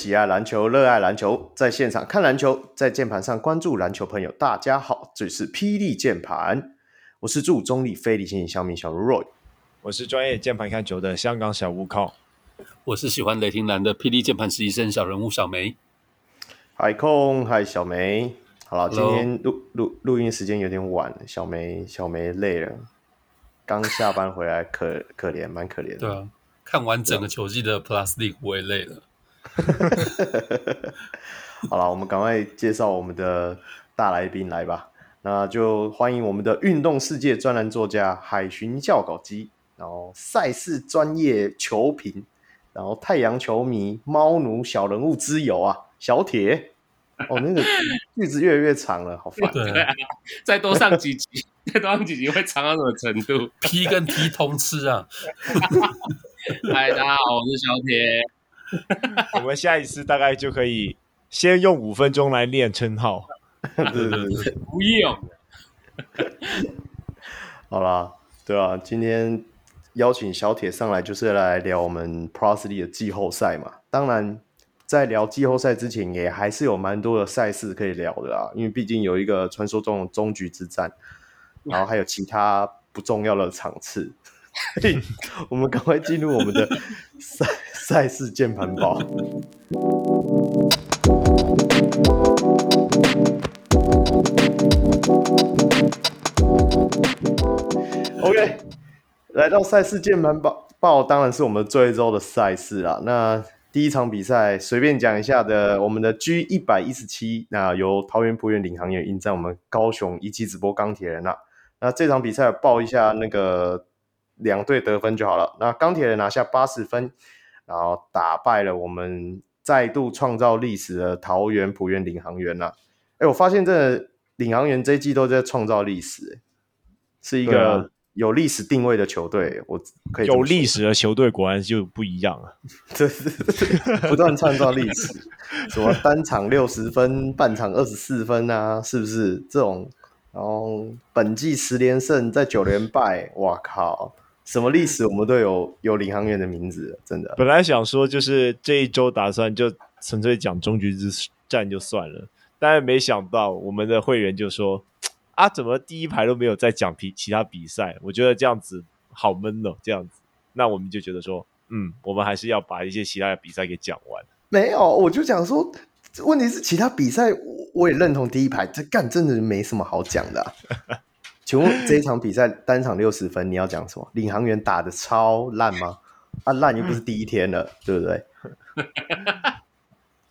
喜爱篮球、热爱篮球，在现场看篮球，在键盘上关注篮球朋友，大家好，这里是霹雳键盘，我是驻中立非理性小米小卢 Roy，我是专业键盘看球的香港小吴靠，我是喜欢雷霆蓝的霹雳键盘实习生小人物小梅。海空，嗨，小梅。好了，今天录录录音时间有点晚，小梅小梅累了，刚下班回来可，可可怜，蛮可怜的。对啊，看完整个球季的 Plus League 我也累了。好了，我们赶快介绍我们的大来宾来吧。那就欢迎我们的运动世界专栏作家海巡教稿机，然后赛事专业球评，然后太阳球迷猫奴小人物之友啊。小铁，哦，那个句子越来越长了，好烦。对啊，再多上几集，再多上几集会长到什么程度？P 跟 T 通吃啊！嗨，大家好，我是小铁。我们下一次大概就可以先用五分钟来练称号。对 对对，不用。好啦，对啊，今天邀请小铁上来就是来聊我们 Plus League 的季后赛嘛，当然。在聊季后赛之前，也还是有蛮多的赛事可以聊的啊，因为毕竟有一个传说中的终局之战，然后还有其他不重要的场次，所以我们赶快进入我们的赛赛事键盘包。OK，来到赛事键盘包，报当然是我们这一周的赛事啦，那。第一场比赛随便讲一下的，我们的 G 一百一十七，那由桃园璞园领航员迎战我们高雄一期直播钢铁人啊。那这场比赛报一下那个两队得分就好了。那钢铁人拿下八十分，然后打败了我们再度创造历史的桃园浦园领航员呐。哎，我发现这领航员这一季都在创造历史，是一个。有历史定位的球队，我可以有历史的球队果然就不一样啊！对对对，不断创造历史，什么单场六十分，半场二十四分啊，是不是这种？然后本季十连胜，在九连败，哇靠！什么历史我们都有有领航员的名字，真的。本来想说就是这一周打算就纯粹讲终局之战就算了，但是没想到我们的会员就说。啊！怎么第一排都没有在讲比其他比赛？我觉得这样子好闷哦。这样子，那我们就觉得说，嗯，我们还是要把一些其他的比赛给讲完。没有，我就讲说，问题是其他比赛，我也认同第一排，这干真的没什么好讲的啊。请问这一场比赛单场六十分，你要讲什么？领航员打的超烂吗？啊，烂又不是第一天了，对不对？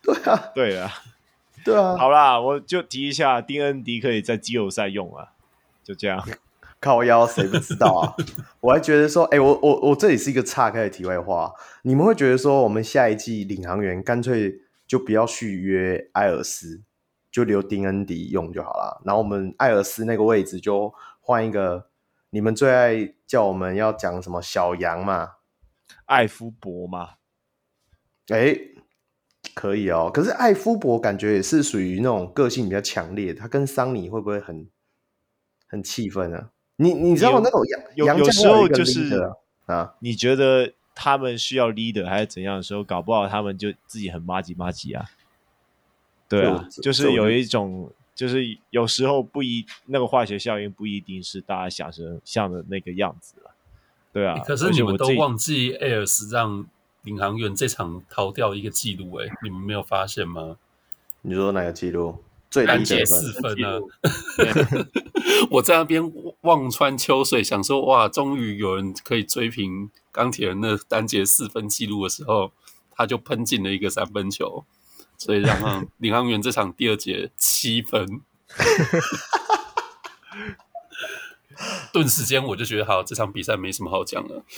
对啊，对啊。对啊，好啦，我就提一下，丁恩迪可以在季后赛用啊，就这样。靠腰，谁不知道啊？我还觉得说，哎、欸，我我我这里是一个岔开的题外话，你们会觉得说，我们下一季领航员干脆就不要续约艾尔斯，就留丁恩迪用就好了。然后我们艾尔斯那个位置就换一个，你们最爱叫我们要讲什么小羊嘛，艾夫伯嘛，哎、欸。可以哦，可是艾夫伯感觉也是属于那种个性比较强烈，他跟桑尼会不会很很气愤啊？你你知道那种羊有，有，有时候就是啊，你觉得他们需要 leader 还是怎样的时候，搞不好他们就自己很麻吉麻吉啊。对啊，就是有一种，就是有时候不一那个化学效应不一定是大家想成像的那个样子了。对啊，可是你们都忘记艾尔斯让。领航员这场逃掉一个记录，哎，你们没有发现吗？你说哪个记录？最低得四分呢？我在那边望穿秋水，想说哇，终于有人可以追平钢铁人的单节四分记录的时候，他就喷进了一个三分球，所以让领航员这场第二节七分。顿时间我就觉得，好，这场比赛没什么好讲了。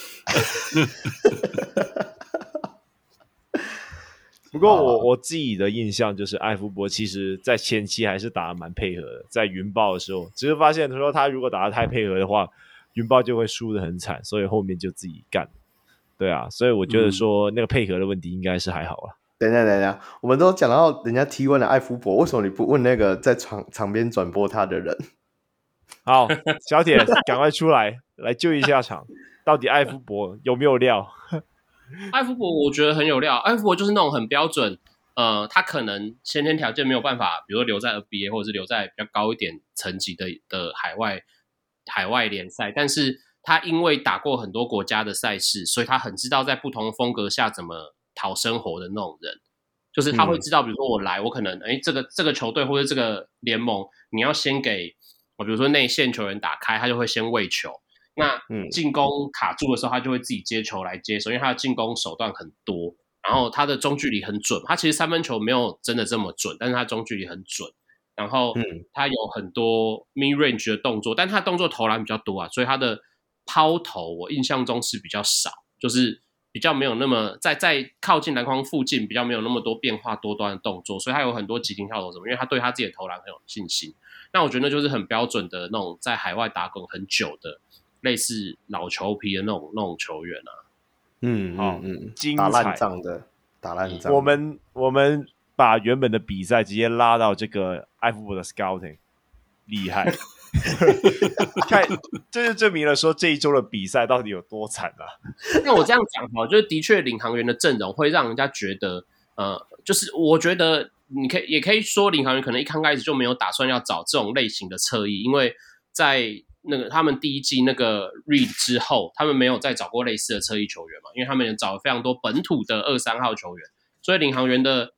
不过我我自己的印象就是，艾福伯其实在前期还是打的蛮配合的，在云豹的时候，只是发现他说他如果打的太配合的话，云豹就会输的很惨，所以后面就自己干。对啊，所以我觉得说那个配合的问题应该是还好了。等一下，等一下，我们都讲到人家提问了艾夫伯，为什么你不问那个在场场边转播他的人？好，小铁，赶快出来来救一下场。到底艾夫伯有没有料？艾夫伯我觉得很有料。艾夫伯就是那种很标准，呃，他可能先天条件没有办法，比如说留在 NBA 或者是留在比较高一点层级的的海外海外联赛，但是他因为打过很多国家的赛事，所以他很知道在不同风格下怎么讨生活的那种人。就是他会知道，比如说我来，我可能哎，这个这个球队或者这个联盟，你要先给我。比如说内线球员打开，他就会先喂球。那进攻卡住的时候，他就会自己接球来接手，因为他的进攻手段很多，然后他的中距离很准。他其实三分球没有真的这么准，但是他中距离很准。然后他有很多 mid range 的动作，但他动作投篮比较多啊，所以他的抛投我印象中是比较少，就是比较没有那么在在靠近篮筐附近比较没有那么多变化多端的动作，所以他有很多急停跳投什么，因为他对他自己的投篮很有信心。那我觉得就是很标准的那种在海外打滚很久的，类似老球皮的那种那种球员啊。嗯，好，嗯，嗯，打烂仗的，打烂仗。我们我们把原本的比赛直接拉到这个艾弗伯的 scouting，厉害。看，这就证明了说这一周的比赛到底有多惨啊。那我这样讲哈，就是的确领航员的阵容会让人家觉得，呃，就是我觉得。你可以也可以说，领航员可能一刚开始就没有打算要找这种类型的侧翼，因为在那个他们第一季那个 Reed 之后，他们没有再找过类似的侧翼球员嘛，因为他们也找了非常多本土的二三号球员，所以领航员的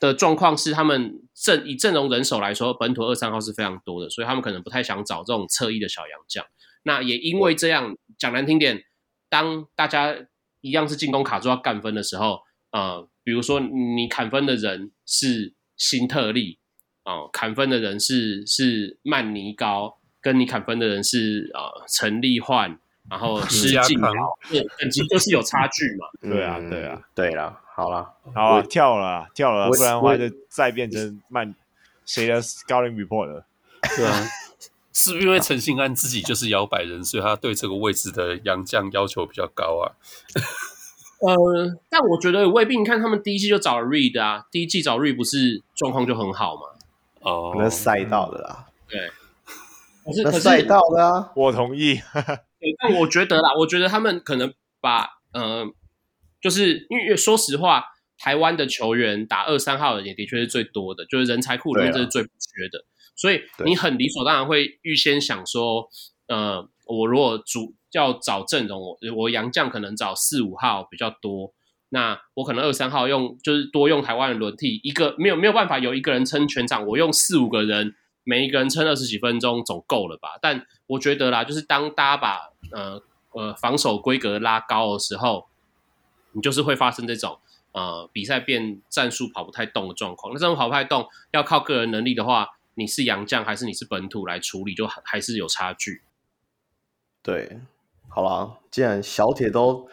的状况是，他们阵以阵容人手来说，本土二三号是非常多的，所以他们可能不太想找这种侧翼的小洋将。那也因为这样，讲难听点，当大家一样是进攻卡住要干分的时候，呃。比如说，你砍分的人是辛特利哦，砍分的人是是曼尼高，跟你砍分的人是呃陈立焕，然后 施晋尧，等级就是有差距嘛。对啊，对啊，对了，好了，好啊，跳了，跳了，不然的话就再变成慢谁的 scouting report 了。对啊，是不是因为陈信安自己就是摇摆人，所以他对这个位置的洋将要求比较高啊？呃，但我觉得未必。你看他们第一季就找了 Reed 啊，第一季找 Reed 不是状况就很好吗？哦，那赛道的啦，对，可是那赛道的啊，我同意。对，但我觉得啦，我觉得他们可能把呃，就是因为说实话，台湾的球员打二三号的也的确是最多的，就是人才库里面这是最不缺的，所以你很理所当然会预先想说，呃，我如果主。要找阵容，我我杨将可能找四五号比较多，那我可能二三号用就是多用台湾的轮替，一个没有没有办法有一个人撑全场，我用四五个人，每一个人撑二十几分钟总够了吧？但我觉得啦，就是当大家把呃呃防守规格拉高的时候，你就是会发生这种呃比赛变战术跑不太动的状况。那这种跑不太动要靠个人能力的话，你是洋将还是你是本土来处理，就还是有差距。对。好啦，既然小铁都，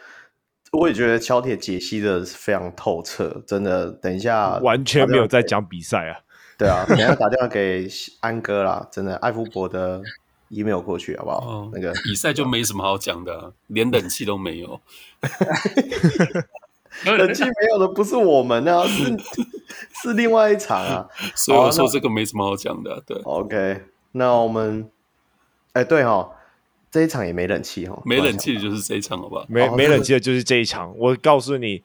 我也觉得小铁解析的非常透彻，真的。等一下，完全没有在讲比赛啊。对啊，等一下打电话给安哥啦，真的，艾夫伯的 email 过去好不好？哦、那个比赛就没什么好讲的，连冷气都没有。冷气没有的不是我们啊，是 是另外一场啊。所以我说这个没什么好讲的、啊。对，OK，那我们，哎，对哈。这一场也没冷气哦，没冷气的就是这一场，好不好？没没冷气的就是这一场。我告诉你，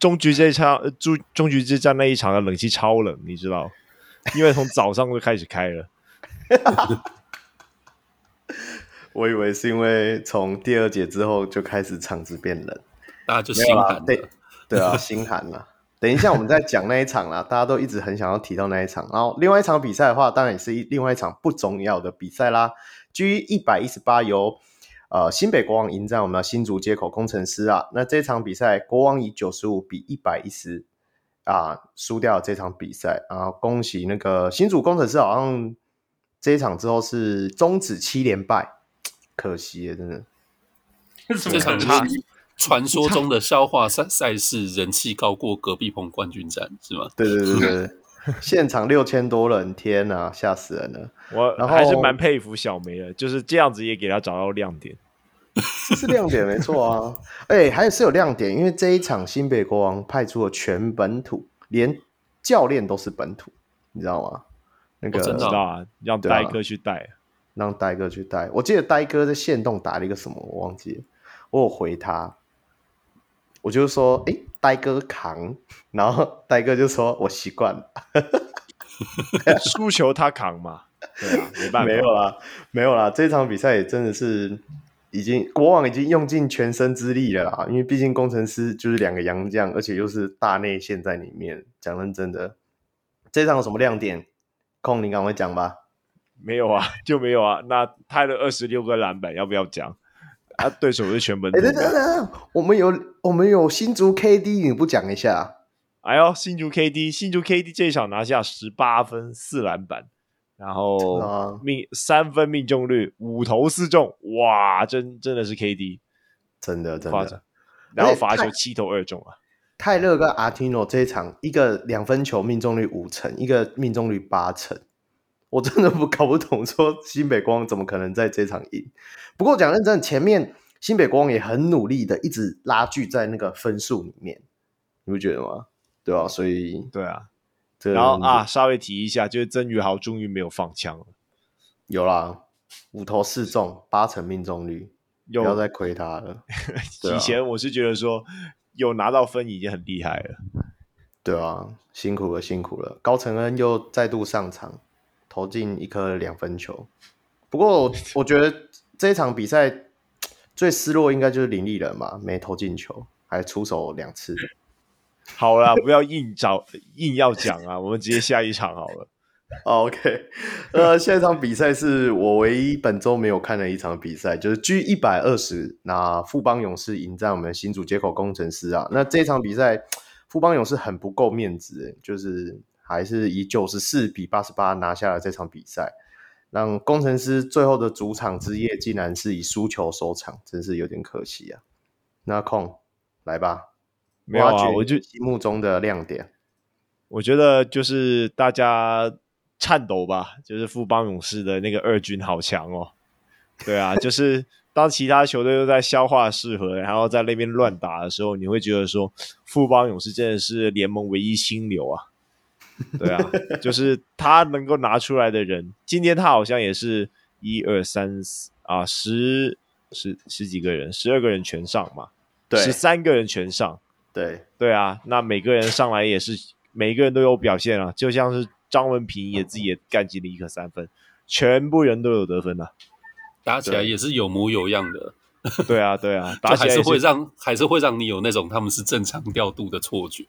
终局这一场，终终局之战那一场的冷气超冷，你知道？因为从早上就开始开了。我以为是因为从第二节之后就开始场子变冷，大家就心寒。对对啊，心寒了。等一下，我们再讲那一场啦。大家都一直很想要提到那一场。然后另外一场比赛的话，当然也是一另外一场不重要的比赛啦。G 一百一十八由呃新北国王迎战我们的新竹街口工程师啊，那这场比赛国王以九十五比一百一十啊输掉了这场比赛啊，恭喜那个新竹工程师好像这一场之后是终止七连败，可惜耶，真的。这场是传说中的消化赛赛事，人气高过隔壁棚冠军战是吗？对对对对。现场六千多人，天呐、啊，吓死人了！我还是蛮佩服小梅的，就是这样子也给他找到亮点，是亮点没错啊。哎、欸，还是有亮点，因为这一场新北国王派出了全本土，连教练都是本土，你知道吗？那个我真的知道啊，让戴哥去带。让呆哥去带。我记得呆哥在线动打了一个什么，我忘记了，我有回他，我就说，哎，呆哥扛，然后呆哥就说我习惯了，输球他扛嘛，对啊，没办法，没有啦，没有啦，这场比赛也真的是。已经国王已经用尽全身之力了啦，因为毕竟工程师就是两个洋将，而且又是大内线在里面。讲认真的，这场有什么亮点？空，你赶快讲吧。没有啊，就没有啊。那他的二十六个篮板要不要讲？啊，对手是全本土。哎，等等等，我们有我们有新竹 KD，你不讲一下？哎呦，新竹 KD，新竹 KD 这一场拿下十八分四篮板。然后命、啊、三分命中率五投四中，哇，真真的是 KD，真的真的。然后罚球七投二中啊。泰勒跟阿提诺这一场，一个两分球命中率五成，一个命中率八成，我真的不 搞不懂，说新北光怎么可能在这场赢？不过讲认真，前面新北光也很努力的一直拉锯在那个分数里面，你不觉得吗？对吧、啊？所以对啊。然后啊，稍微提一下，就是曾宇豪终于没有放枪了，有啦，五投四中，八成命中率，不要再亏他了。以前我是觉得说有拿到分已经很厉害了，对啊，辛苦了，辛苦了。高承恩又再度上场，投进一颗两分球。不过我，觉得这一场比赛最失落应该就是林立人嘛，没投进球，还出手两次。好啦，不要硬找硬要讲啊，我们直接下一场好了。OK，呃，下一场比赛是我唯一本周没有看的一场比赛，就是 G 一百二十，那富邦勇士迎战我们新竹接口工程师啊。那这场比赛，富邦勇士很不够面子，就是还是以九十四比八十八拿下了这场比赛，让工程师最后的主场之夜竟然是以输球收场，真是有点可惜啊。那空来吧。没有啊，我就心目中的亮点，我觉得就是大家颤抖吧，就是富邦勇士的那个二军好强哦。对啊，就是当其他球队都在消化适合，然后在那边乱打的时候，你会觉得说富邦勇士真的是联盟唯一清流啊。对啊，就是他能够拿出来的人，今天他好像也是一二三四啊十十十几个人，十二个人全上嘛，对，十三个人全上。对对啊，那每个人上来也是每个人都有表现啊，就像是张文平也自己也干进了一颗三分，全部人都有得分啊，打起来也是有模有样的。对啊对啊，打起来还是会让还是会让你有那种他们是正常调度的错觉。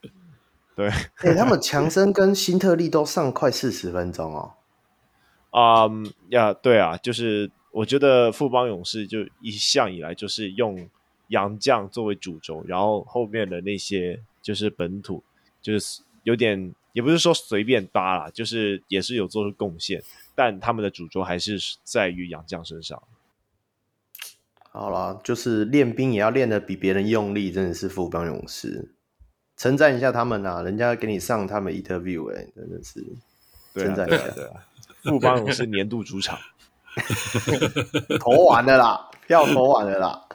对，哎、欸，他们强森跟辛特利都上快四十分钟哦。啊呀，对啊，就是我觉得富邦勇士就一向以来就是用。洋将作为主轴，然后后面的那些就是本土，就是有点也不是说随便搭啦，就是也是有做出贡献，但他们的主轴还是在于洋将身上。好了，就是练兵也要练得比别人用力，真的是富邦勇士，称赞一下他们啊！人家给你上他们 interview，哎、欸，真的是称赞一下。对啊，富邦勇士年度主场，投完了啦，票投完了啦。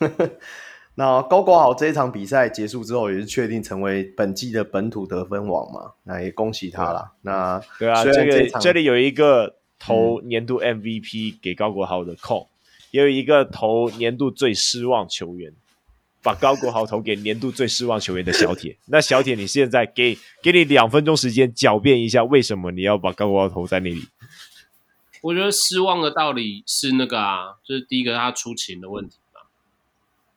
那高国豪这一场比赛结束之后，也是确定成为本季的本土得分王嘛？那也恭喜他了。那对啊，这，个这里有一个投年度 MVP 给高国豪的控，嗯、也有一个投年度最失望球员，把高国豪投给年度最失望球员的小铁。那小铁，你现在给给你两分钟时间狡辩一下，为什么你要把高国豪投在那里？我觉得失望的道理是那个啊，就是第一个他出勤的问题嘛，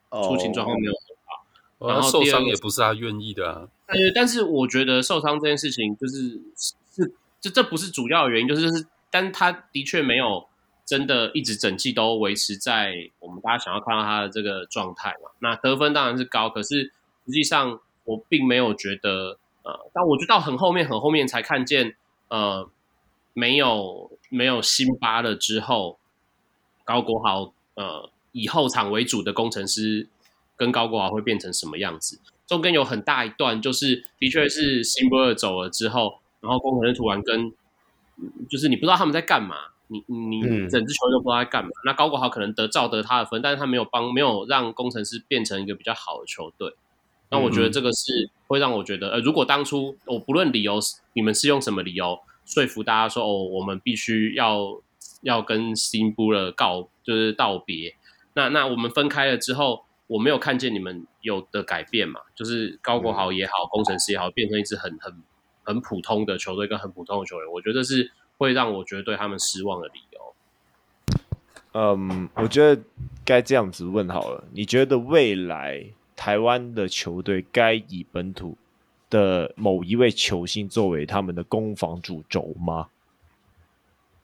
哦、出勤状况没有很好，哦、然后受伤也不是他愿意的啊。呃，但是我觉得受伤这件事情就是是这这不是主要的原因，就是是，但他的确没有真的一直整季都维持在我们大家想要看到他的这个状态嘛。那得分当然是高，可是实际上我并没有觉得呃，但我就到很后面很后面才看见呃。没有没有辛巴了之后，高国豪呃以后场为主的工程师跟高国豪会变成什么样子？中间有很大一段就是的确是辛巴尔走了之后，然后工程师突然跟就是你不知道他们在干嘛，你你整支球队都不知道在干嘛。嗯、那高国豪可能得照得他的分，但是他没有帮没有让工程师变成一个比较好的球队。那我觉得这个是会让我觉得呃，如果当初我不论理由，你们是用什么理由？说服大家说哦，我们必须要要跟 Steve Butler 告就是道别。那那我们分开了之后，我没有看见你们有的改变嘛？就是高国豪也好，嗯、工程师也好，变成一支很很很普通的球队跟很普通的球员，我觉得是会让我觉得对他们失望的理由。嗯，我觉得该这样子问好了。你觉得未来台湾的球队该以本土的某一位球星作为他们的攻防主轴吗？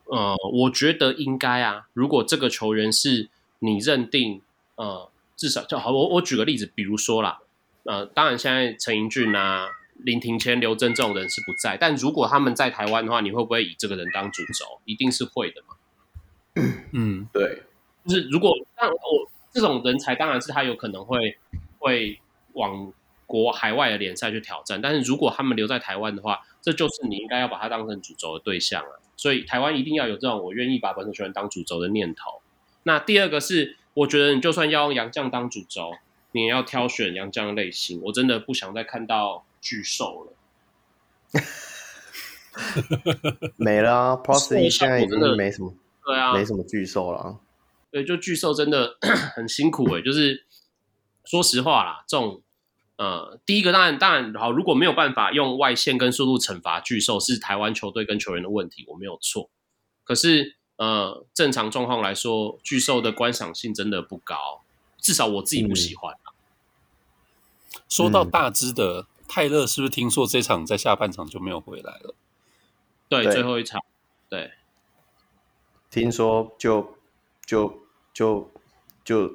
呃，我觉得应该啊。如果这个球员是你认定，呃，至少就好。我我举个例子，比如说啦，呃，当然现在陈盈骏啊、林庭谦、刘真这种人是不在，但如果他们在台湾的话，你会不会以这个人当主轴？一定是会的嘛。嗯，对，就是如果但我这种人才，当然是他有可能会会往国海外的联赛去挑战。但是如果他们留在台湾的话，这就是你应该要把他当成主轴的对象了。所以台湾一定要有这种我愿意把本土球员当主轴的念头。那第二个是，我觉得你就算要用杨将当主轴，你也要挑选杨将类型。我真的不想再看到巨兽了。没了啊，Prosy 现在已经没什么。对啊，没什么巨兽了。对，就巨兽真的 很辛苦哎、欸。就是说实话啦，这种呃，第一个当然当然好，如果没有办法用外线跟速度惩罚巨兽，是台湾球队跟球员的问题，我没有错。可是呃，正常状况来说，巨兽的观赏性真的不高，至少我自己不喜欢、嗯。说到大只的、嗯、泰勒，是不是听说这场在下半场就没有回来了？对，对最后一场，对。听说就就就就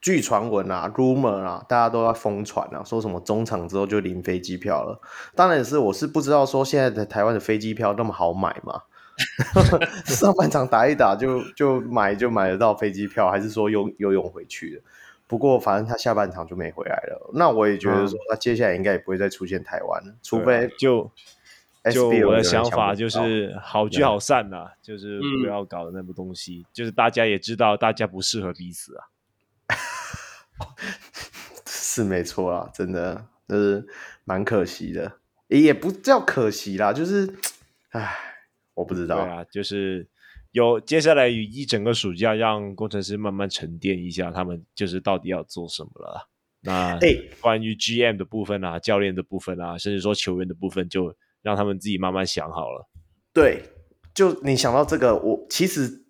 据传闻啊，rumor 啊，大家都在疯传啊，说什么中场之后就零飞机票了。当然也是我是不知道说现在的台湾的飞机票那么好买嘛，上半场打一打就就买就买得到飞机票，还是说游游泳回去的？不过反正他下半场就没回来了。那我也觉得说他接下来应该也不会再出现台湾了，除非就。就我的想法就是好聚好散呐、啊，就是不要搞那么东西、嗯。就是大家也知道，大家不适合彼此啊，是没错啊，真的，就是蛮可惜的，也不叫可惜啦，就是，唉，我不知道。对啊，就是有接下来一整个暑假，让工程师慢慢沉淀一下，他们就是到底要做什么了。那关于 GM 的部分啊，教练的部分啊，甚至说球员的部分就。让他们自己慢慢想好了。对，就你想到这个，我其实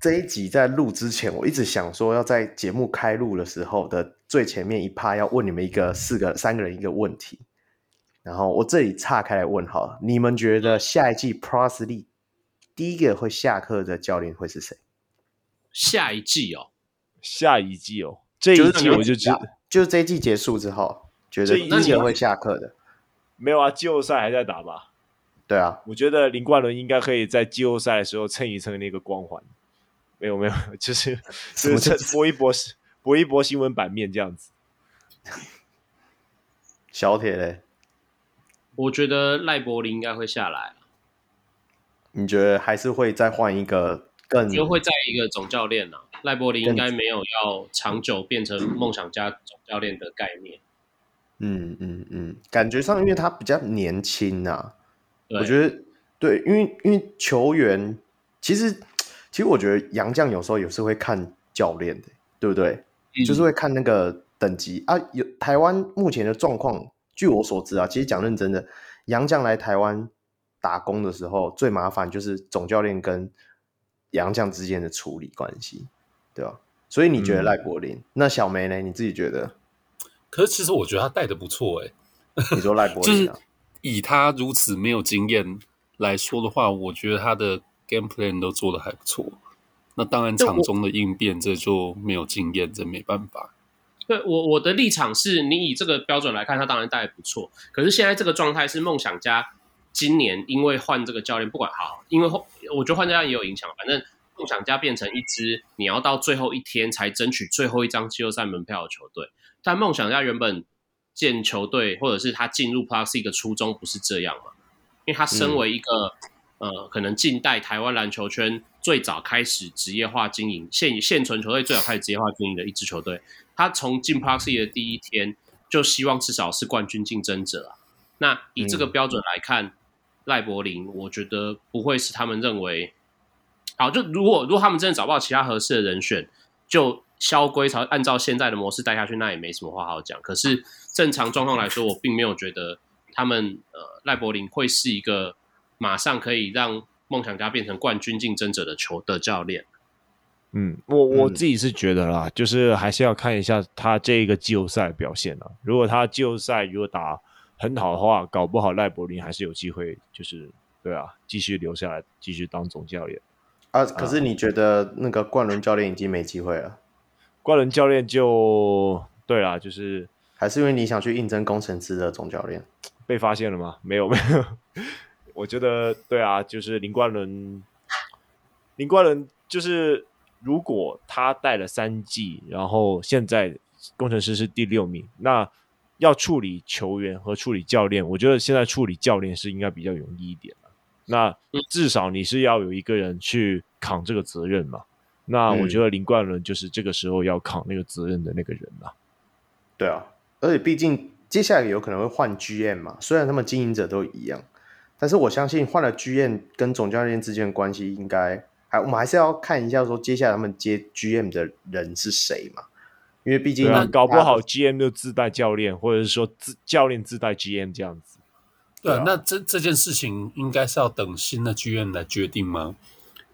这一集在录之前，我一直想说要在节目开录的时候的最前面一趴要问你们一个四个三个人一个问题。然后我这里岔开来问好了，你们觉得下一季 League 第一个会下课的教练会是谁？下一季哦，下一季哦，这一季我就知道，就是这一季结束之后，觉得第一个会下课的。没有啊，季后赛还在打吧？对啊，我觉得林冠伦应该可以在季后赛的时候蹭一蹭那个光环。没有没有，就是 就是蹭搏一搏，搏一搏新闻版面这样子。小铁嘞，我觉得赖柏林应该会下来。你觉得还是会再换一个更？就会再一个总教练啊？赖柏林应该没有要长久变成梦想家总教练的概念。嗯嗯嗯，感觉上因为他比较年轻呐、啊，我觉得对，因为因为球员其实其实我觉得杨将有时候也是会看教练的，对不对？嗯、就是会看那个等级啊。有台湾目前的状况，据我所知啊，其实讲认真的，杨将来台湾打工的时候，最麻烦就是总教练跟杨将之间的处理关系，对吧？所以你觉得赖柏林、嗯？那小梅呢？你自己觉得？可是其实我觉得他带的不错哎，你说赖柏林就是以他如此没有经验来说的话，我觉得他的 game plan 都做的还不错。那当然场中的应变这就没有经验，这没办法。对我我的立场是你以这个标准来看，他当然带的不错。可是现在这个状态是梦想家今年因为换这个教练，不管好，因为我觉得换教练也有影响。反正梦想家变成一支你要到最后一天才争取最后一张季后赛门票的球队。但梦想家原本建球队，或者是他进入 Plus League 的初衷不是这样嘛？因为他身为一个、嗯、呃，可能近代台湾篮球圈最早开始职业化经营、现现存球队最早开始职业化经营的一支球队，他从进 Plus League 的第一天就希望至少是冠军竞争者啊。那以这个标准来看，赖、嗯、柏林，我觉得不会是他们认为好，就如果如果他们真的找不到其他合适的人选，就萧规曹按照现在的模式带下去，那也没什么话好讲。可是正常状况来说，我并没有觉得他们呃赖柏林会是一个马上可以让梦想家变成冠军竞争者的球的教练。嗯，我我自己是觉得啦，嗯、就是还是要看一下他这一个季后赛表现啊。如果他季后赛如果打很好的话，搞不好赖柏林还是有机会，就是对啊，继续留下来，继续当总教练啊。可是你觉得那个冠伦教练已经没机会了？冠伦教练就对啦，就是还是因为你想去应征工程师的总教练，被发现了吗？没有没有，我觉得对啊，就是林冠伦，林冠伦就是。如果他带了三季，然后现在工程师是第六名，那要处理球员和处理教练，我觉得现在处理教练是应该比较容易一点的。那至少你是要有一个人去扛这个责任嘛。那我觉得林冠伦就是这个时候要扛那个责任的那个人了。对啊，而且毕竟接下来有可能会换 GM 嘛，虽然他们经营者都一样，但是我相信换了 GM 跟总教练之间的关系应该。还，我们还是要看一下，说接下来他们接 GM 的人是谁嘛？因为毕竟、啊、搞不好 GM 就自带教练，或者是说自教练自带 GM 这样子。对，对啊、那这这件事情应该是要等新的 GM 来决定吗？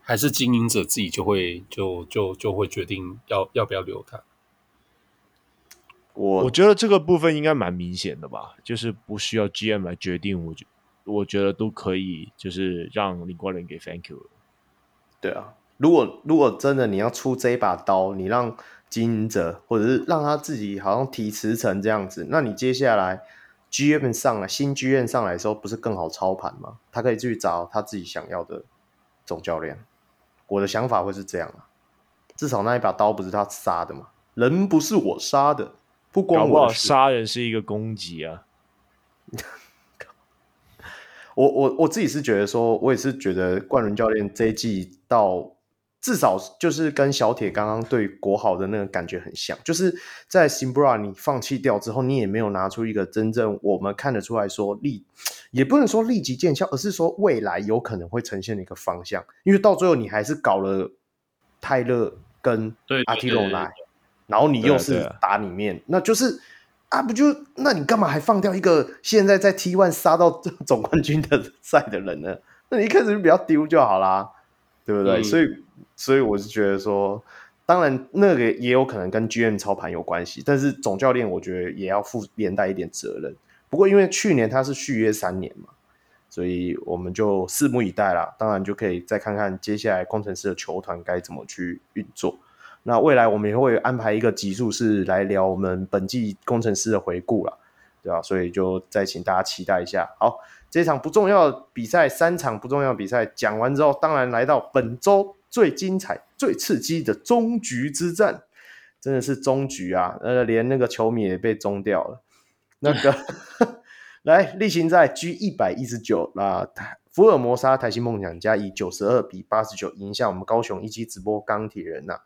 还是经营者自己就会就就就会决定要要不要留他？我我觉得这个部分应该蛮明显的吧，就是不需要 GM 来决定，我觉我觉得都可以，就是让林冠伦给 Thank you。对啊，如果如果真的你要出这一把刀，你让经营者或者是让他自己好像提辞呈这样子，那你接下来 GM 上来新 GM 上来的时候，不是更好操盘吗？他可以去找他自己想要的总教练。我的想法会是这样啊，至少那一把刀不是他杀的嘛，人不是我杀的，不光我杀人是一个攻击啊。我我我自己是觉得说，我也是觉得冠伦教练这一季到至少就是跟小铁刚刚对国豪的那个感觉很像，就是在 Simbra 你放弃掉之后，你也没有拿出一个真正我们看得出来说立，也不能说立即见效，而是说未来有可能会呈现的一个方向。因为到最后你还是搞了泰勒跟阿提罗来，然后你又是打里面，那就是。啊，不就那你干嘛还放掉一个现在在 T One 杀到总冠军的赛的人呢？那你一开始就比较丢就好啦，对不对？嗯、所以，所以我是觉得说，当然那个也有可能跟 GM 操盘有关系，但是总教练我觉得也要负连带一点责任。不过因为去年他是续约三年嘛，所以我们就拭目以待啦。当然就可以再看看接下来工程师的球团该怎么去运作。那未来我们也会安排一个集数是来聊我们本季工程师的回顾了，对吧？所以就再请大家期待一下。好，这场不重要的比赛，三场不重要的比赛讲完之后，当然来到本周最精彩、最刺激的中局之战，真的是中局啊！呃，连那个球迷也被中掉了。那个 来例行赛 G 一百一十九，那福尔摩沙台新梦想家以九十二比八十九赢下我们高雄一期直播钢铁人呐、啊。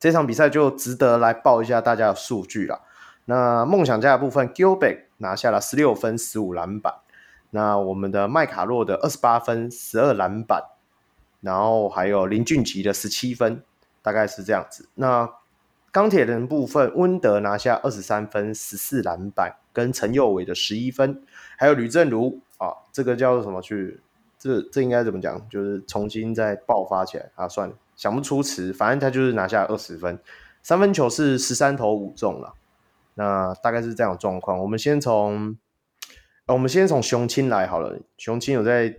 这场比赛就值得来报一下大家的数据了。那梦想家的部分，Gilbert 拿下了十六分、十五篮板。那我们的麦卡洛的二十八分、十二篮板，然后还有林俊杰的十七分，大概是这样子。那钢铁人部分，温德拿下二十三分、十四篮板，跟陈佑伟的十一分，还有吕政儒啊，这个叫做什么去？这这应该怎么讲？就是重新再爆发起来啊！算了。想不出词，反正他就是拿下二十分，三分球是十三投五中了，那大概是这样的状况。我们先从，我们先从雄青来好了。雄青有在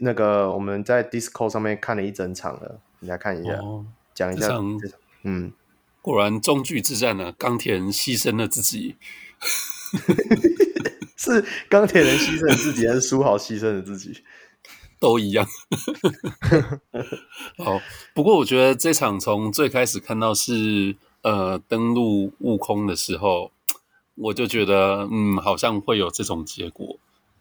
那个我们在 Discord 上面看了一整场了，你来看一下，讲、哦、一下。嗯，果然中距之战呢，钢铁人牺牲了自己，是钢铁人牺牲了自己，还是书豪牺牲了自己？都一样，好。不过我觉得这场从最开始看到是呃登陆悟空的时候，我就觉得嗯好像会有这种结果。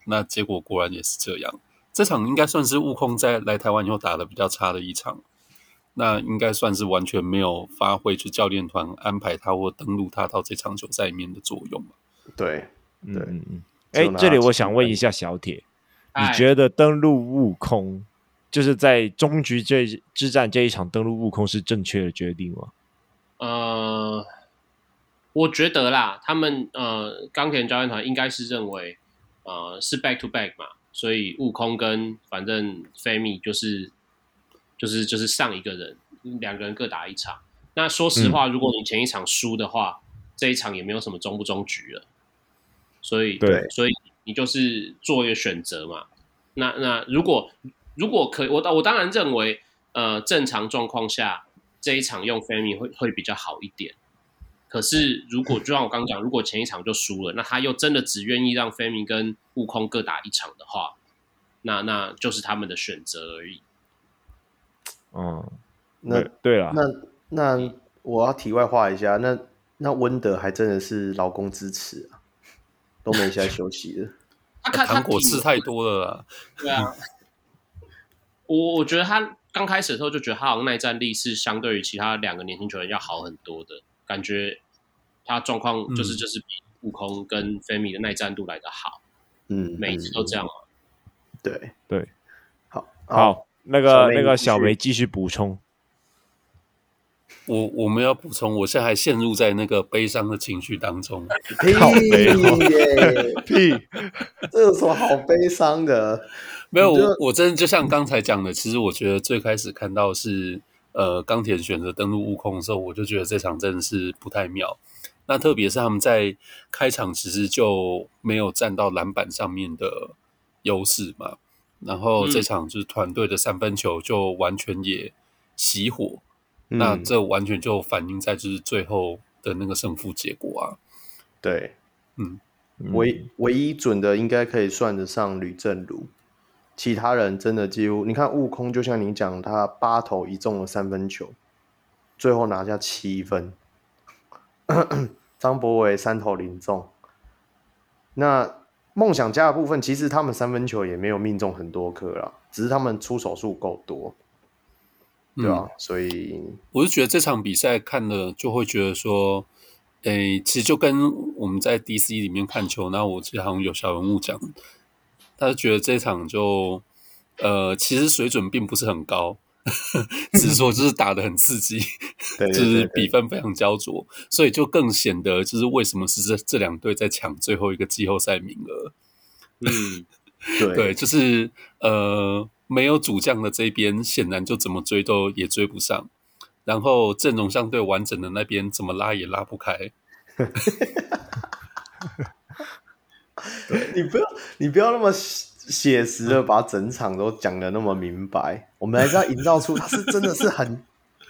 那结果果然也是这样。这场应该算是悟空在来台湾以后打的比较差的一场。那应该算是完全没有发挥出教练团安排他或登陆他到这场球赛里面的作用。对，对，嗯嗯。哎，这里我想问一下小铁。你觉得登陆悟空就是在终局这之战这一场登陆悟空是正确的决定吗？呃，我觉得啦，他们呃钢铁人教练团应该是认为呃是 back to back 嘛，所以悟空跟反正 Femi 就是就是就是上一个人，两个人各打一场。那说实话，嗯、如果你前一场输的话，这一场也没有什么中不中局了。所以对，所以你就是做一个选择嘛。那那如果如果可以，我我当然认为，呃，正常状况下这一场用 Femi 会会比较好一点。可是如果就像我刚刚讲，如果前一场就输了，那他又真的只愿意让 Femi 跟悟空各打一场的话，那那就是他们的选择而已。嗯，那对了，那那我要题外话一下，那那温德还真的是劳工支持啊，都没在休息了。他糖果吃太多了啦。对啊，我我觉得他刚开始的时候就觉得他好像耐战力是相对于其他两个年轻球员要好很多的感觉，他状况就是就是比悟空跟 Femi 的耐战度来得好。嗯，每次都这样嘛。对对，好好，那个那个小梅继续补充。我我们要补充，我现在还陷入在那个悲伤的情绪当中。屁耶！屁，这有什么好悲伤的？没有，我我真的就像刚才讲的，其实我觉得最开始看到是呃钢铁选择登陆悟空的时候，我就觉得这场真的是不太妙。那特别是他们在开场其实就没有占到篮板上面的优势嘛，然后这场就是团队的三分球就完全也熄火。那这完全就反映在就是最后的那个胜负结果啊。对，嗯，唯唯一准的应该可以算得上吕政儒，其他人真的几乎，你看悟空，就像你讲，他八投一中了三分球，最后拿下七分。张博伟三投零中，那梦想家的部分，其实他们三分球也没有命中很多颗了，只是他们出手数够多。对啊，嗯、所以我是觉得这场比赛看了就会觉得说，诶，其实就跟我们在 DC 里面看球，那我其实好像有小人物讲，他就觉得这场就呃，其实水准并不是很高，只是说就是打的很刺激，就是比分非常焦灼，所以就更显得就是为什么是这这两队在抢最后一个季后赛名额。嗯，对，对，就是呃。没有主将的这边，显然就怎么追都也追不上。然后阵容相对完整的那边，怎么拉也拉不开。你不要，你不要那么写实的把整场都讲的那么明白。我们还是要营造出它是真的是很，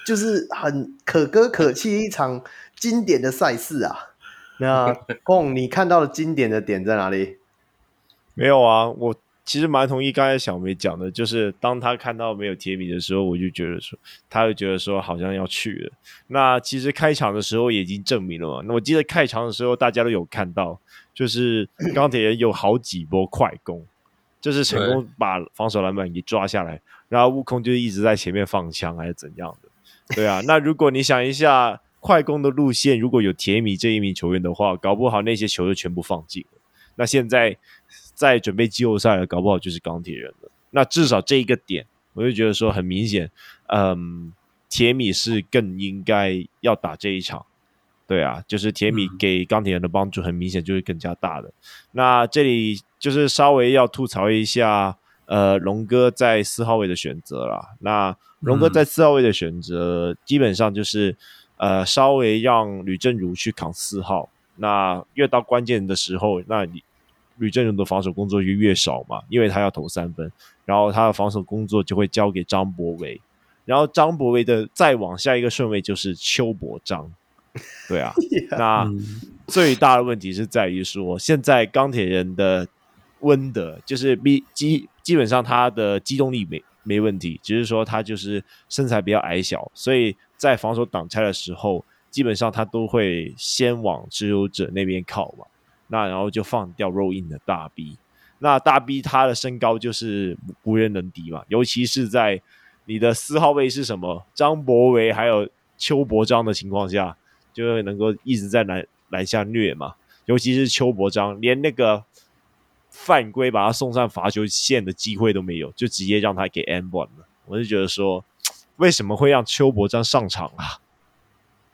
就是很可歌可泣一场经典的赛事啊。那凤，你看到的经典的点在哪里？没有啊，我。其实蛮同意刚才小梅讲的，就是当他看到没有铁米的时候，我就觉得说，他就觉得说好像要去了。那其实开场的时候也已经证明了嘛。那我记得开场的时候大家都有看到，就是 钢铁人有好几波快攻，就是成功把防守篮板给抓下来，然后悟空就一直在前面放枪还是怎样的。对啊，那如果你想一下快攻的路线，如果有铁米这一名球员的话，搞不好那些球就全部放进了。那现在。在准备季后赛了，搞不好就是钢铁人了。那至少这一个点，我就觉得说很明显，嗯，铁米是更应该要打这一场。对啊，就是铁米给钢铁人的帮助很明显就是更加大的。嗯、那这里就是稍微要吐槽一下，呃，龙哥在四号位的选择啦。那龙哥在四号位的选择，嗯、基本上就是呃，稍微让吕正如去扛四号。那越到关键的时候，那你。吕政儒的防守工作就越少嘛，因为他要投三分，然后他的防守工作就会交给张博维，然后张博维的再往下一个顺位就是邱伯章，对啊，那最大的问题是在于说，现在钢铁人的温德就是比基基本上他的机动力没没问题，只是说他就是身材比较矮小，所以在防守挡拆的时候，基本上他都会先往持有者那边靠嘛。那然后就放掉 roll in 的大 B，那大 B 他的身高就是无人能敌嘛，尤其是在你的四号位是什么张博维还有邱伯章的情况下，就能够一直在篮篮下虐嘛，尤其是邱伯章，连那个犯规把他送上罚球线的机会都没有，就直接让他给 and one 了。我就觉得说，为什么会让邱伯章上场啊？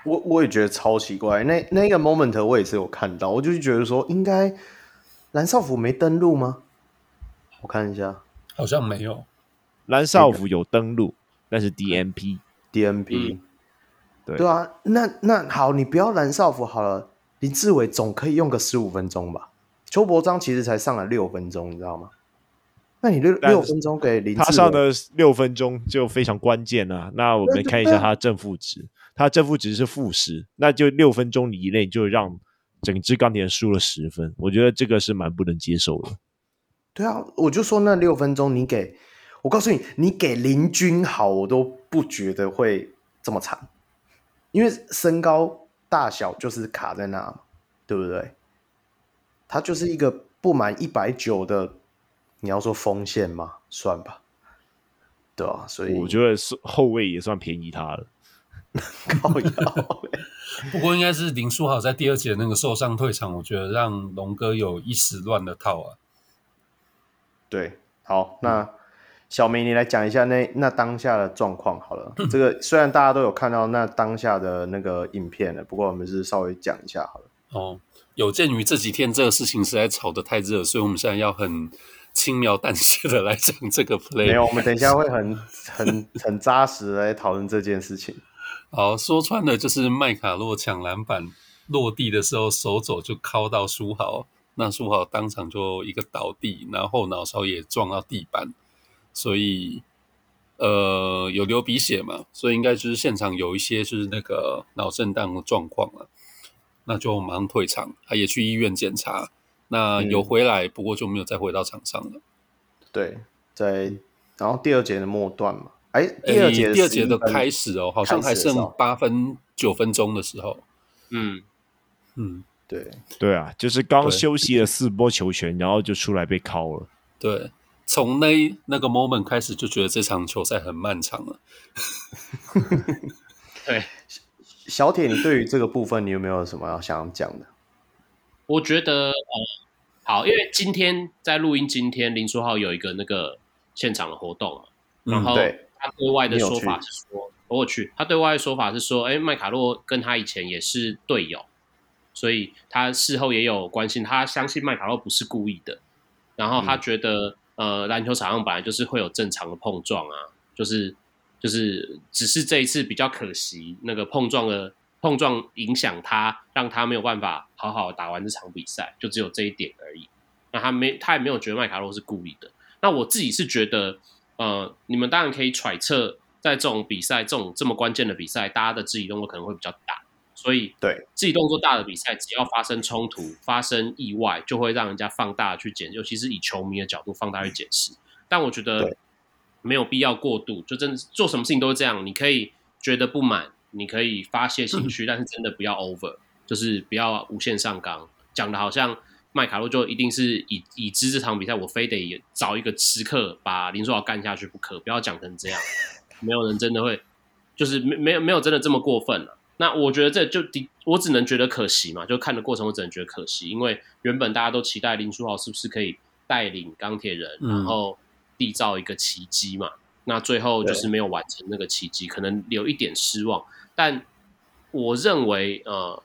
我我也觉得超奇怪。那那个 moment 我也是有看到，我就是觉得说，应该蓝少辅没登录吗？我看一下，好像没有。蓝少辅有登录，但是 DNP DNP，、嗯、对对啊。那那好，你不要蓝少辅好了，林志伟总可以用个十五分钟吧？邱伯章其实才上了六分钟，你知道吗？那你六六分钟给林他上的六分钟就非常关键啊。那我们看一下他的正负值，他正负值是负十，那就六分钟以内就让整支钢铁输了十分，我觉得这个是蛮不能接受的。对啊，我就说那六分钟你给我，告诉你，你给林军好，我都不觉得会这么惨，因为身高大小就是卡在那嘛，对不对？他就是一个不满一百九的，你要说锋线吗？算吧，对啊，所以我觉得是后卫也算便宜他了。靠腰，不过应该是林书豪在第二节那个受伤退场，我觉得让龙哥有一时乱了套啊。对，好，那小明你来讲一下那那当下的状况好了。这个虽然大家都有看到那当下的那个影片了，不过我们是稍微讲一下好了。哦。有鉴于这几天这个事情实在炒得太热，所以我们现在要很轻描淡写的来讲这个 play。没有，我们等一下会很 很很扎实来讨论这件事情。好，说穿了就是麦卡洛抢篮板落地的时候，手肘就敲到书豪，那书豪当场就一个倒地，然后脑勺也撞到地板，所以呃有流鼻血嘛，所以应该就是现场有一些就是那个脑震荡的状况了。那就马上退场，他也去医院检查，那有回来，嗯、不过就没有再回到场上了。对，在然后第二节的末段嘛，哎，第二节第二节的开始哦，好像还剩八分九分钟的时候，嗯嗯，对对啊，就是刚休息了四波球权，然后就出来被敲了。对，从那那个 moment 开始就觉得这场球赛很漫长了。对。小铁，你对于这个部分，你有没有什么要想讲的？我觉得，呃，好，因为今天在录音，今天林书豪有一个那个现场的活动，然后他对外的说法是说，我去，他对外的说法是说，哎，麦卡洛跟他以前也是队友，所以他事后也有关心，他相信麦卡洛不是故意的，然后他觉得，呃，篮球场上本来就是会有正常的碰撞啊，就是。就是只是这一次比较可惜，那个碰撞的碰撞影响他，让他没有办法好好打完这场比赛，就只有这一点而已。那他没，他也没有觉得麦卡洛是故意的。那我自己是觉得，呃，你们当然可以揣测，在这种比赛，这种这么关键的比赛，大家的质疑动作可能会比较大，所以对自己动作大的比赛，只要发生冲突、发生意外，就会让人家放大去检，尤其是以球迷的角度放大去检视。但我觉得。没有必要过度，就真的做什么事情都是这样。你可以觉得不满，你可以发泄情绪，但是真的不要 over，就是不要无限上纲，讲的好像麦卡洛就一定是已已知这场比赛，我非得找一个时刻把林书豪干下去不可，不要讲成这样。没有人真的会，就是没没有没有真的这么过分了。那我觉得这就的我只能觉得可惜嘛，就看的过程我只能觉得可惜，因为原本大家都期待林书豪是不是可以带领钢铁人，然后。缔造一个奇迹嘛，那最后就是没有完成那个奇迹，可能有一点失望。但我认为，呃，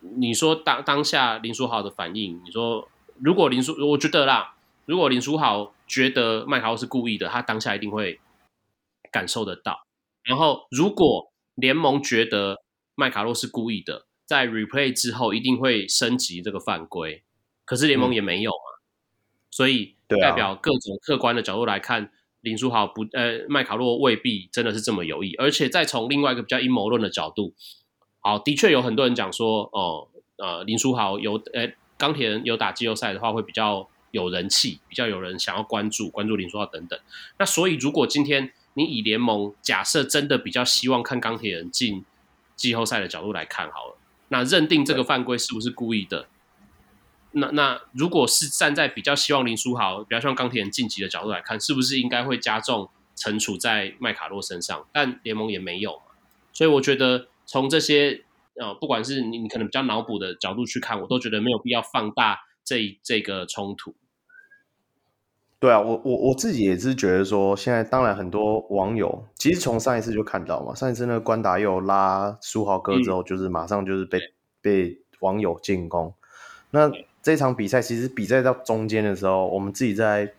你说当当下林书豪的反应，你说如果林书，我觉得啦，如果林书豪觉得麦卡洛是故意的，他当下一定会感受得到。然后如果联盟觉得麦卡洛是故意的，在 replay 之后一定会升级这个犯规，可是联盟也没有嘛，嗯、所以。代表各种客观的角度来看，林书豪不呃麦卡洛未必真的是这么有意，而且再从另外一个比较阴谋论的角度，好，的确有很多人讲说，哦呃林书豪有呃钢铁人有打季后赛的话会比较有人气，比较有人想要关注关注林书豪等等。那所以如果今天你以联盟假设真的比较希望看钢铁人进季后赛的角度来看好了，那认定这个犯规是不是故意的？那那如果是站在比较希望林书豪比较希望钢铁人晋级的角度来看，是不是应该会加重惩处在麦卡洛身上？但联盟也没有嘛，所以我觉得从这些呃，不管是你你可能比较脑补的角度去看，我都觉得没有必要放大这这个冲突。对啊，我我我自己也是觉得说，现在当然很多网友其实从上一次就看到嘛，上一次那个关达又拉书豪哥之后，就是马上就是被、嗯、被网友进攻。那这场比赛其实比赛到中间的时候，我们自己在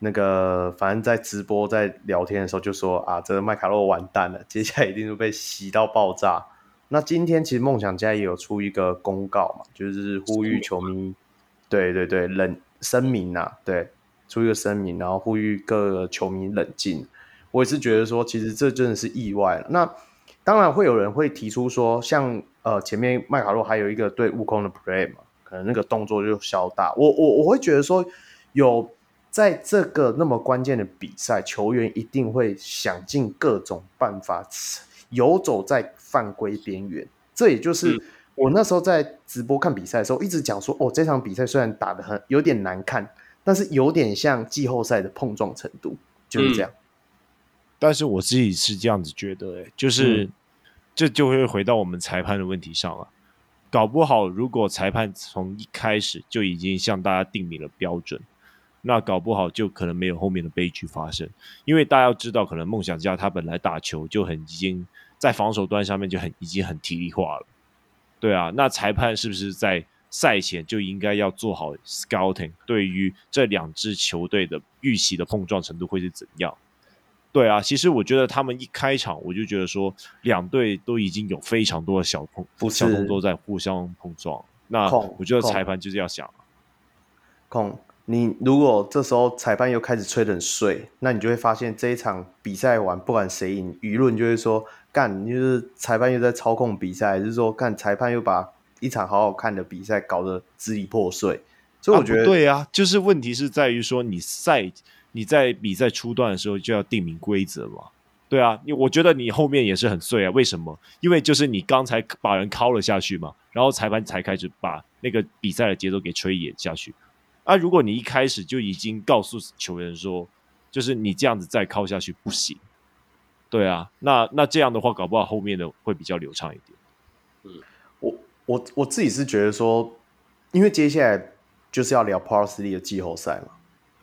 那个反正在直播在聊天的时候就说啊，这个麦卡洛完蛋了，接下来一定是被洗到爆炸。那今天其实梦想家也有出一个公告嘛，就是呼吁球迷，对对对，冷声明啊，对。出一个声明，然后呼吁各个球迷冷静。我也是觉得说，其实这真的是意外了。那当然会有人会提出说，像呃前面麦卡洛还有一个对悟空的 play 嘛，可能那个动作就稍大。我我我会觉得说，有在这个那么关键的比赛，球员一定会想尽各种办法游走在犯规边缘。这也就是我那时候在直播看比赛的时候，一直讲说，哦，这场比赛虽然打得很有点难看。但是有点像季后赛的碰撞程度，就是这样。嗯、但是我自己是这样子觉得、欸，就是、嗯、这就会回到我们裁判的问题上了。搞不好，如果裁判从一开始就已经向大家定明了标准，那搞不好就可能没有后面的悲剧发生。因为大家要知道，可能梦想家他本来打球就很已经在防守端上面就很已经很体力化了。对啊，那裁判是不是在？赛前就应该要做好 scouting，对于这两支球队的预期的碰撞程度会是怎样？对啊，其实我觉得他们一开场我就觉得说，两队都已经有非常多的小碰，小动作在互相碰撞。那我觉得裁判就是要想，控，你如果这时候裁判又开始吹得很碎，那你就会发现这一场比赛完，不管谁赢，舆论就会说，干，就是裁判又在操控比赛，就是说干裁判又把。一场好好看的比赛搞得支离破碎，所以我觉得、啊、对啊，就是问题是在于说你赛你在比赛初段的时候就要定明规则嘛，对啊，你我觉得你后面也是很碎啊，为什么？因为就是你刚才把人敲了下去嘛，然后裁判才开始把那个比赛的节奏给吹演下去。啊，如果你一开始就已经告诉球员说，就是你这样子再敲下去不行，对啊，那那这样的话搞不好后面的会比较流畅一点，嗯。我我自己是觉得说，因为接下来就是要聊 Power Three 的季后赛嘛。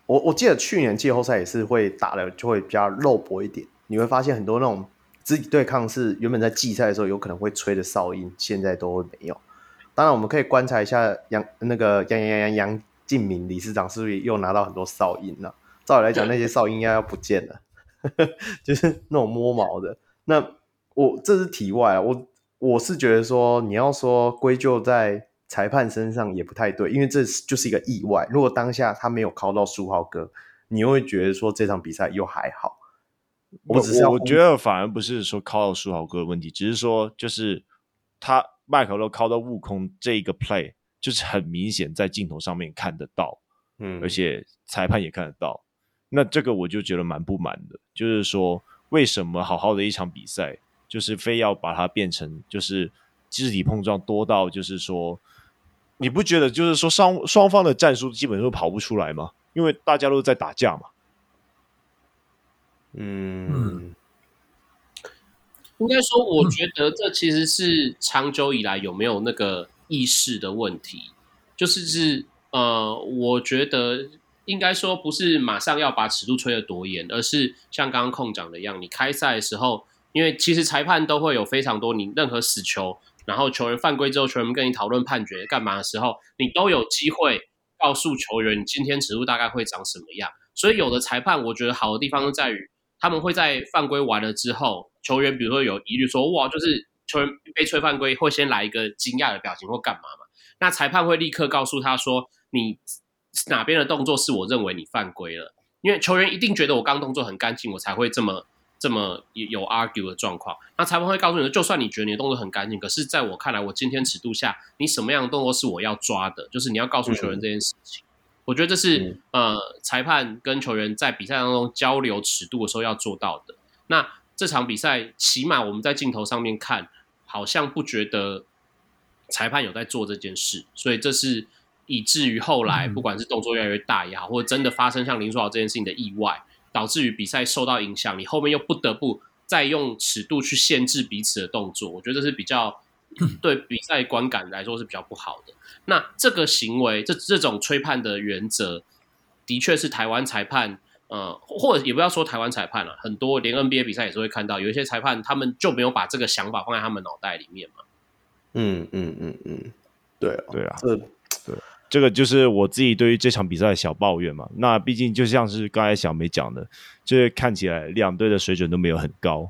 我我记得去年季后赛也是会打的就会比较肉搏一点。你会发现很多那种肢体对抗是原本在季赛的时候有可能会吹的哨音，现在都会没有。当然，我们可以观察一下杨那个杨杨杨杨杨敬明理事长是不是又拿到很多哨音了？照理来讲，那些哨音应该要不见了，就是那种摸毛的。那我这是题外，我。我是觉得说，你要说归咎在裁判身上也不太对，因为这就是一个意外。如果当下他没有靠到书豪哥，你又会觉得说这场比赛又还好。我只是我觉得反而不是说靠到书豪哥的问题，只是说就是他麦克洛靠到悟空这一个 play，就是很明显在镜头上面看得到，嗯，而且裁判也看得到。那这个我就觉得蛮不满的，就是说为什么好好的一场比赛，就是非要把它变成就是肢体碰撞多到就是说，你不觉得就是说双双方的战术基本都跑不出来吗？因为大家都在打架嘛。嗯，应该说，我觉得这其实是长久以来有没有那个意识的问题。就是是呃，我觉得应该说不是马上要把尺度吹得多严，而是像刚刚控讲的一样，你开赛的时候。因为其实裁判都会有非常多，你任何死球，然后球员犯规之后，球员跟你讨论判决干嘛的时候，你都有机会告诉球员，你今天尺度大概会长什么样。所以有的裁判，我觉得好的地方在于，他们会在犯规完了之后，球员比如说有疑虑说，哇，就是球员被吹犯规，会先来一个惊讶的表情或干嘛嘛？那裁判会立刻告诉他说，你哪边的动作是我认为你犯规了，因为球员一定觉得我刚动作很干净，我才会这么。这么有 argue 的状况，那裁判会告诉你说，就算你觉得你的动作很干净，可是在我看来，我今天尺度下，你什么样的动作是我要抓的？就是你要告诉球员这件事情。嗯、我觉得这是、嗯、呃，裁判跟球员在比赛当中交流尺度的时候要做到的。那这场比赛，起码我们在镜头上面看，好像不觉得裁判有在做这件事，所以这是以至于后来，不管是动作越来越大也好，或者真的发生像林书豪这件事情的意外。导致于比赛受到影响，你后面又不得不再用尺度去限制彼此的动作，我觉得这是比较 对比赛观感来说是比较不好的。那这个行为，这这种吹判的原则，的确是台湾裁判，呃，或者也不要说台湾裁判了，很多连 NBA 比赛也是会看到，有一些裁判他们就没有把这个想法放在他们脑袋里面嘛。嗯嗯嗯嗯，对啊对啊，这对，这个就是我自己对于这场比赛的小抱怨嘛。那毕竟就像是刚才小梅讲的，就是看起来两队的水准都没有很高，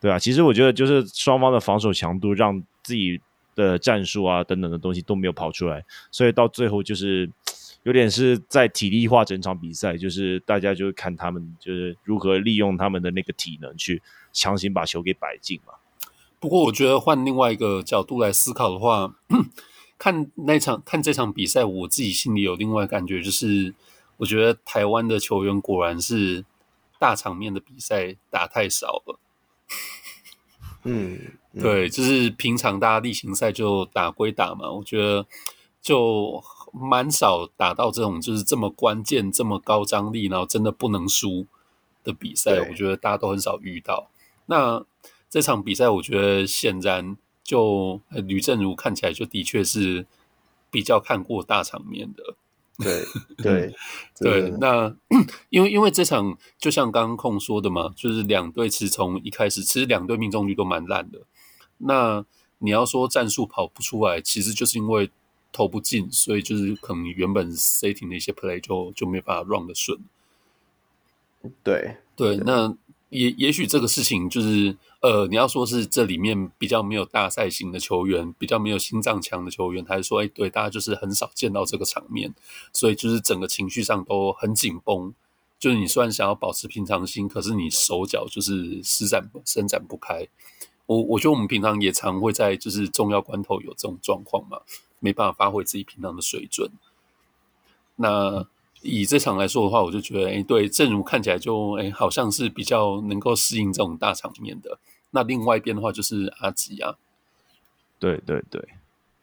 对啊。其实我觉得就是双方的防守强度让自己的战术啊等等的东西都没有跑出来，所以到最后就是 有点是在体力化整场比赛，就是大家就看他们就是如何利用他们的那个体能去强行把球给摆进嘛。不过我觉得换另外一个角度来思考的话，看那场看这场比赛，我自己心里有另外感觉，就是我觉得台湾的球员果然是大场面的比赛打太少了。嗯，嗯，对，就是平常大家例行赛就打归打嘛，我觉得就蛮少打到这种就是这么关键、这么高张力，然后真的不能输的比赛。我觉得大家都很少遇到。那这场比赛，我觉得显然就吕正如看起来就的确是比较看过大场面的。对对对，那 因为因为这场就像刚刚控说的嘛，就是两队其实从一开始，其实两队命中率都蛮烂的。那你要说战术跑不出来，其实就是因为投不进，所以就是可能原本 setting 的一些 play 就就没办法 run 得顺。对对，那也也许这个事情就是。呃，你要说是这里面比较没有大赛型的球员，比较没有心脏强的球员，还是说，哎，对，大家就是很少见到这个场面，所以就是整个情绪上都很紧绷。就是你虽然想要保持平常心，可是你手脚就是施展伸展不开。我我觉得我们平常也常会在就是重要关头有这种状况嘛，没办法发挥自己平常的水准。那。以这场来说的话，我就觉得，哎，对，正如看起来就，哎，好像是比较能够适应这种大场面的。那另外一边的话，就是阿吉啊，对对对，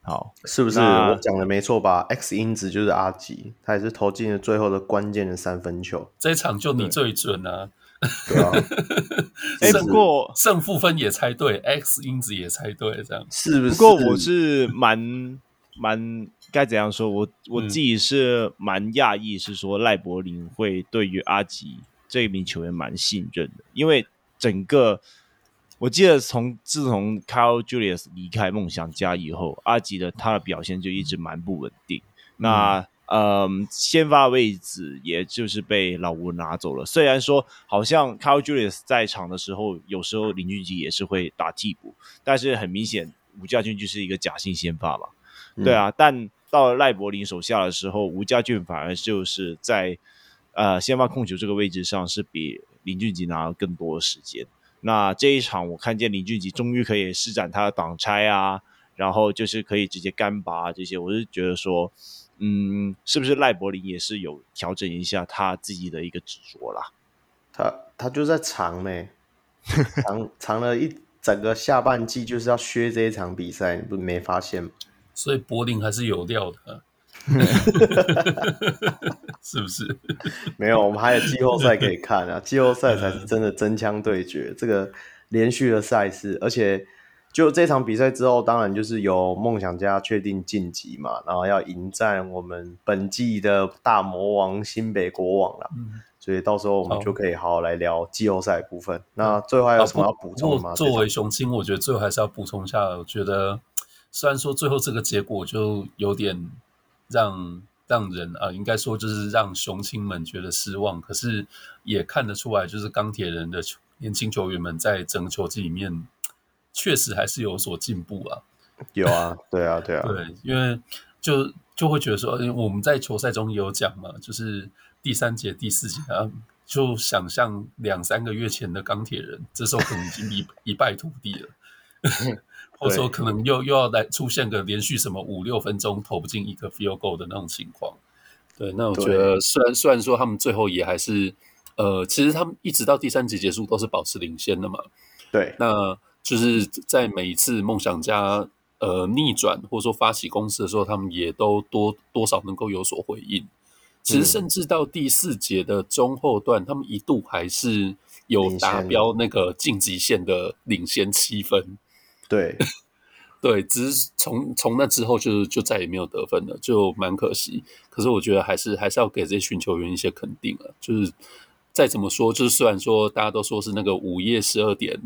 好，是不是我讲的没错吧？X 因子就是阿吉，他也是投进了最后的关键的三分球。这一场就你最准啊，对啊，哎，不过胜负分也猜对，X 因子也猜对，这样是不是？不过我是蛮蛮。该怎样说？我我自己是蛮讶异，是说赖柏林会对于阿吉这一名球员蛮信任的，因为整个我记得从自从 Kyle Julius 离开梦想家以后，阿吉的他的表现就一直蛮不稳定。嗯、那呃，先发位置也就是被老吴拿走了。虽然说好像 Kyle Julius 在场的时候，有时候林俊杰也是会打替补，但是很明显吴家军就是一个假性先发嘛。嗯、对啊，但。到了赖柏林手下的时候，吴家俊反而就是在呃先发控球这个位置上是比林俊杰拿了更多的时间。那这一场我看见林俊杰终于可以施展他的挡拆啊，然后就是可以直接干拔这些，我是觉得说，嗯，是不是赖柏林也是有调整一下他自己的一个执着啦？他他就在藏呢，藏藏了一整个下半季，就是要削这一场比赛，你不没发现吗？所以柏林还是有料的，是不是？没有，我们还有季后赛可以看啊！季后赛才是真的真枪对决，这个连续的赛事，而且就这场比赛之后，当然就是由梦想家确定晋级嘛，然后要迎战我们本季的大魔王新北国王了。嗯、所以到时候我们就可以好好来聊季后赛部分。那最后还有什么要补充吗？作为雄鹰，我觉得最后还是要补充一下，我觉得。虽然说最后这个结果就有点让让人啊，应该说就是让雄青们觉得失望，可是也看得出来，就是钢铁人的球年轻球员们在整个球季里面确实还是有所进步啊。有啊，对啊，对啊，对，因为就就会觉得说，我们在球赛中也有讲嘛，就是第三节、第四节啊，就想象两三个月前的钢铁人，这时候可能已经一 一败涂地了。或者说可能又又要来出现个连续什么五六分钟投不进一个 field goal 的那种情况，对，那我觉得虽然虽然说他们最后也还是呃，其实他们一直到第三节结束都是保持领先的嘛，对，那就是在每一次梦想家呃逆转或者说发起攻势的时候，他们也都多多少能够有所回应。其实甚至到第四节的中后段，嗯、他们一度还是有达标那个晋级线的领先七分。对，对，只是从从那之后就就再也没有得分了，就蛮可惜。可是我觉得还是还是要给这些选球员一些肯定了。就是再怎么说，就是虽然说大家都说是那个午夜十二点，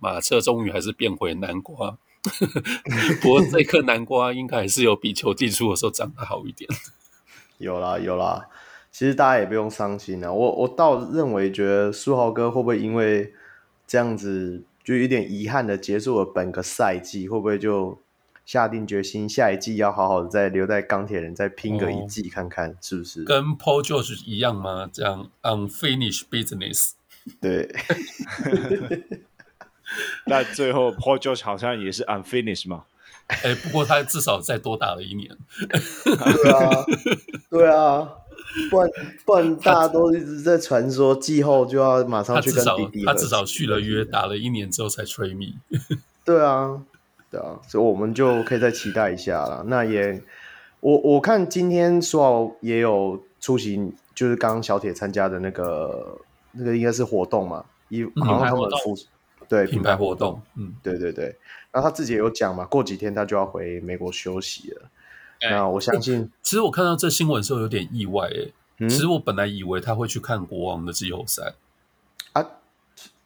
马车终于还是变回南瓜，不过这颗南瓜应该还是有比球季初的时候长得好一点。有啦有啦，其实大家也不用伤心啊。我我倒认为，觉得书豪哥会不会因为这样子？就有点遗憾的结束了本个赛季，会不会就下定决心下一季要好好的再留在钢铁人，再拼个一季看看是不是？跟 Paul George 一样吗？这样 unfinished business？对。那最后 Paul George 好像也是 unfinished 嘛？哎，不过他至少再多打了一年。对啊，对啊。不然，不然大家都一直在传说季后就要马上去跟弟弟他。他至少续了约，打了一年之后才 trade me。对啊，对啊，所以我们就可以再期待一下了。那也，我我看今天苏豪也有出席，就是刚刚小铁参加的那个那个应该是活动嘛，一品牌活动，对品牌活动，嗯，对对对。然后他自己也有讲嘛，过几天他就要回美国休息了。那我相信，其实我看到这新闻的时候有点意外诶。嗯、其实我本来以为他会去看国王的季后赛啊。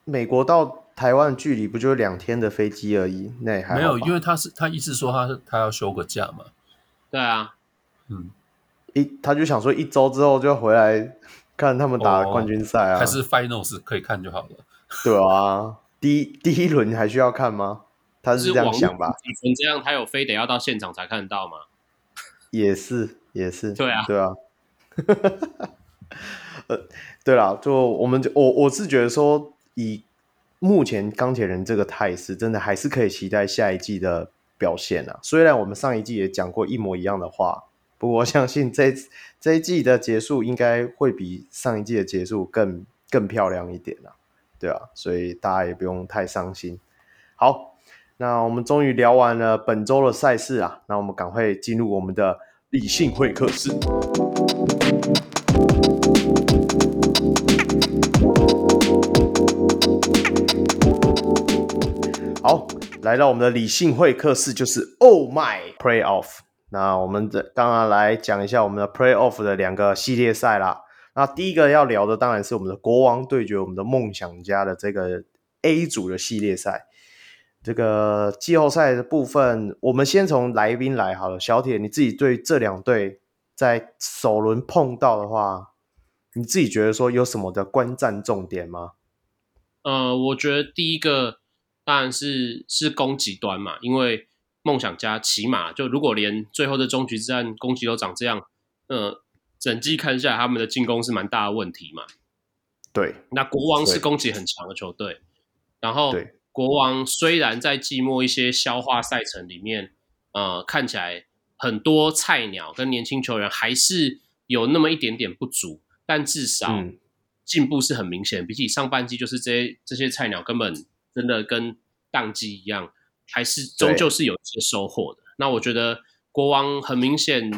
美国到台湾距离不就两天的飞机而已？那还没有，因为他是他意思说他他要休个假嘛。对啊，嗯，一他就想说一周之后就回来看他们打冠军赛啊，还是 Finals 可以看就好了。对啊，第一第一轮还需要看吗？他是这样想吧？你这样，他有非得要到现场才看得到吗？也是，也是，对啊，对啊。呃，对啦，就我们就我我是觉得说，以目前钢铁人这个态势，真的还是可以期待下一季的表现啊。虽然我们上一季也讲过一模一样的话，不过我相信这这一季的结束应该会比上一季的结束更更漂亮一点啊。对啊，所以大家也不用太伤心。好。那我们终于聊完了本周的赛事啊，那我们赶快进入我们的理性会客室。好，来到我们的理性会客室，就是 Oh My Playoff。那我们的刚刚来讲一下我们的 Playoff 的两个系列赛啦。那第一个要聊的当然是我们的国王对决我们的梦想家的这个 A 组的系列赛。这个季后赛的部分，我们先从来宾来好了。小铁，你自己对这两队在首轮碰到的话，你自己觉得说有什么的观战重点吗？呃，我觉得第一个当然是是攻击端嘛，因为梦想家起码就如果连最后的终局之战攻击都长这样，呃，整季看下来他们的进攻是蛮大的问题嘛。对，那国王是攻击很强的球队，然后对。国王虽然在季末一些消化赛程里面，呃，看起来很多菜鸟跟年轻球员还是有那么一点点不足，但至少进步是很明显。嗯、比起上半季，就是这些这些菜鸟根本真的跟当季一样，还是终究是有一些收获的。那我觉得国王很明显，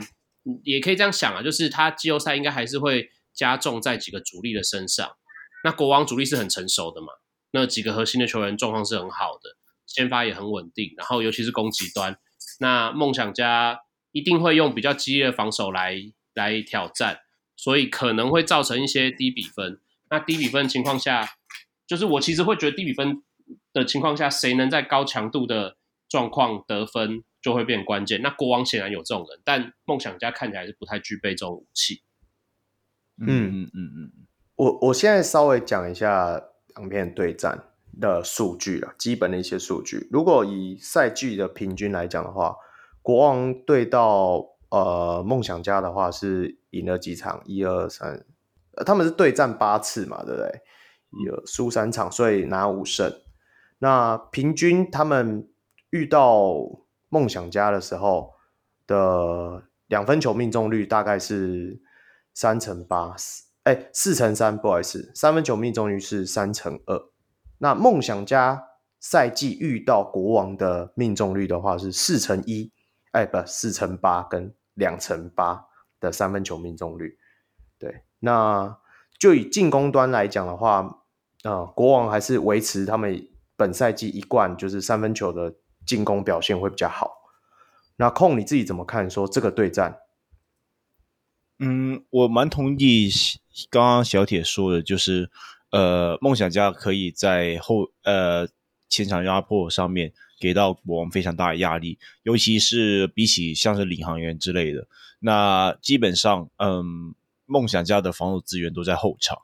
也可以这样想啊，就是他季后赛应该还是会加重在几个主力的身上。那国王主力是很成熟的嘛？那几个核心的球员状况是很好的，先发也很稳定，然后尤其是攻击端，那梦想家一定会用比较激烈的防守来来挑战，所以可能会造成一些低比分。那低比分的情况下，就是我其实会觉得低比分的情况下，谁能在高强度的状况得分就会变关键。那国王显然有这种人，但梦想家看起来是不太具备这种武器。嗯嗯嗯嗯，我我现在稍微讲一下。两边对战的数据了，基本的一些数据。如果以赛季的平均来讲的话，国王对到呃梦想家的话是赢了几场？一二三，他们是对战八次嘛，对不对？有输三场，所以拿五胜。那平均他们遇到梦想家的时候的两分球命中率大概是三成八。哎，四乘三，不好意思，三分球命中率是三乘二。那梦想家赛季遇到国王的命中率的话是四乘一，哎，不，四乘八跟两乘八的三分球命中率。对，那就以进攻端来讲的话，啊、呃，国王还是维持他们本赛季一贯就是三分球的进攻表现会比较好。那空你自己怎么看？说这个对战？嗯，我蛮同意刚刚小铁说的，就是呃，梦想家可以在后呃前场压迫上面给到国王非常大的压力，尤其是比起像是领航员之类的，那基本上嗯，梦想家的防守资源都在后场，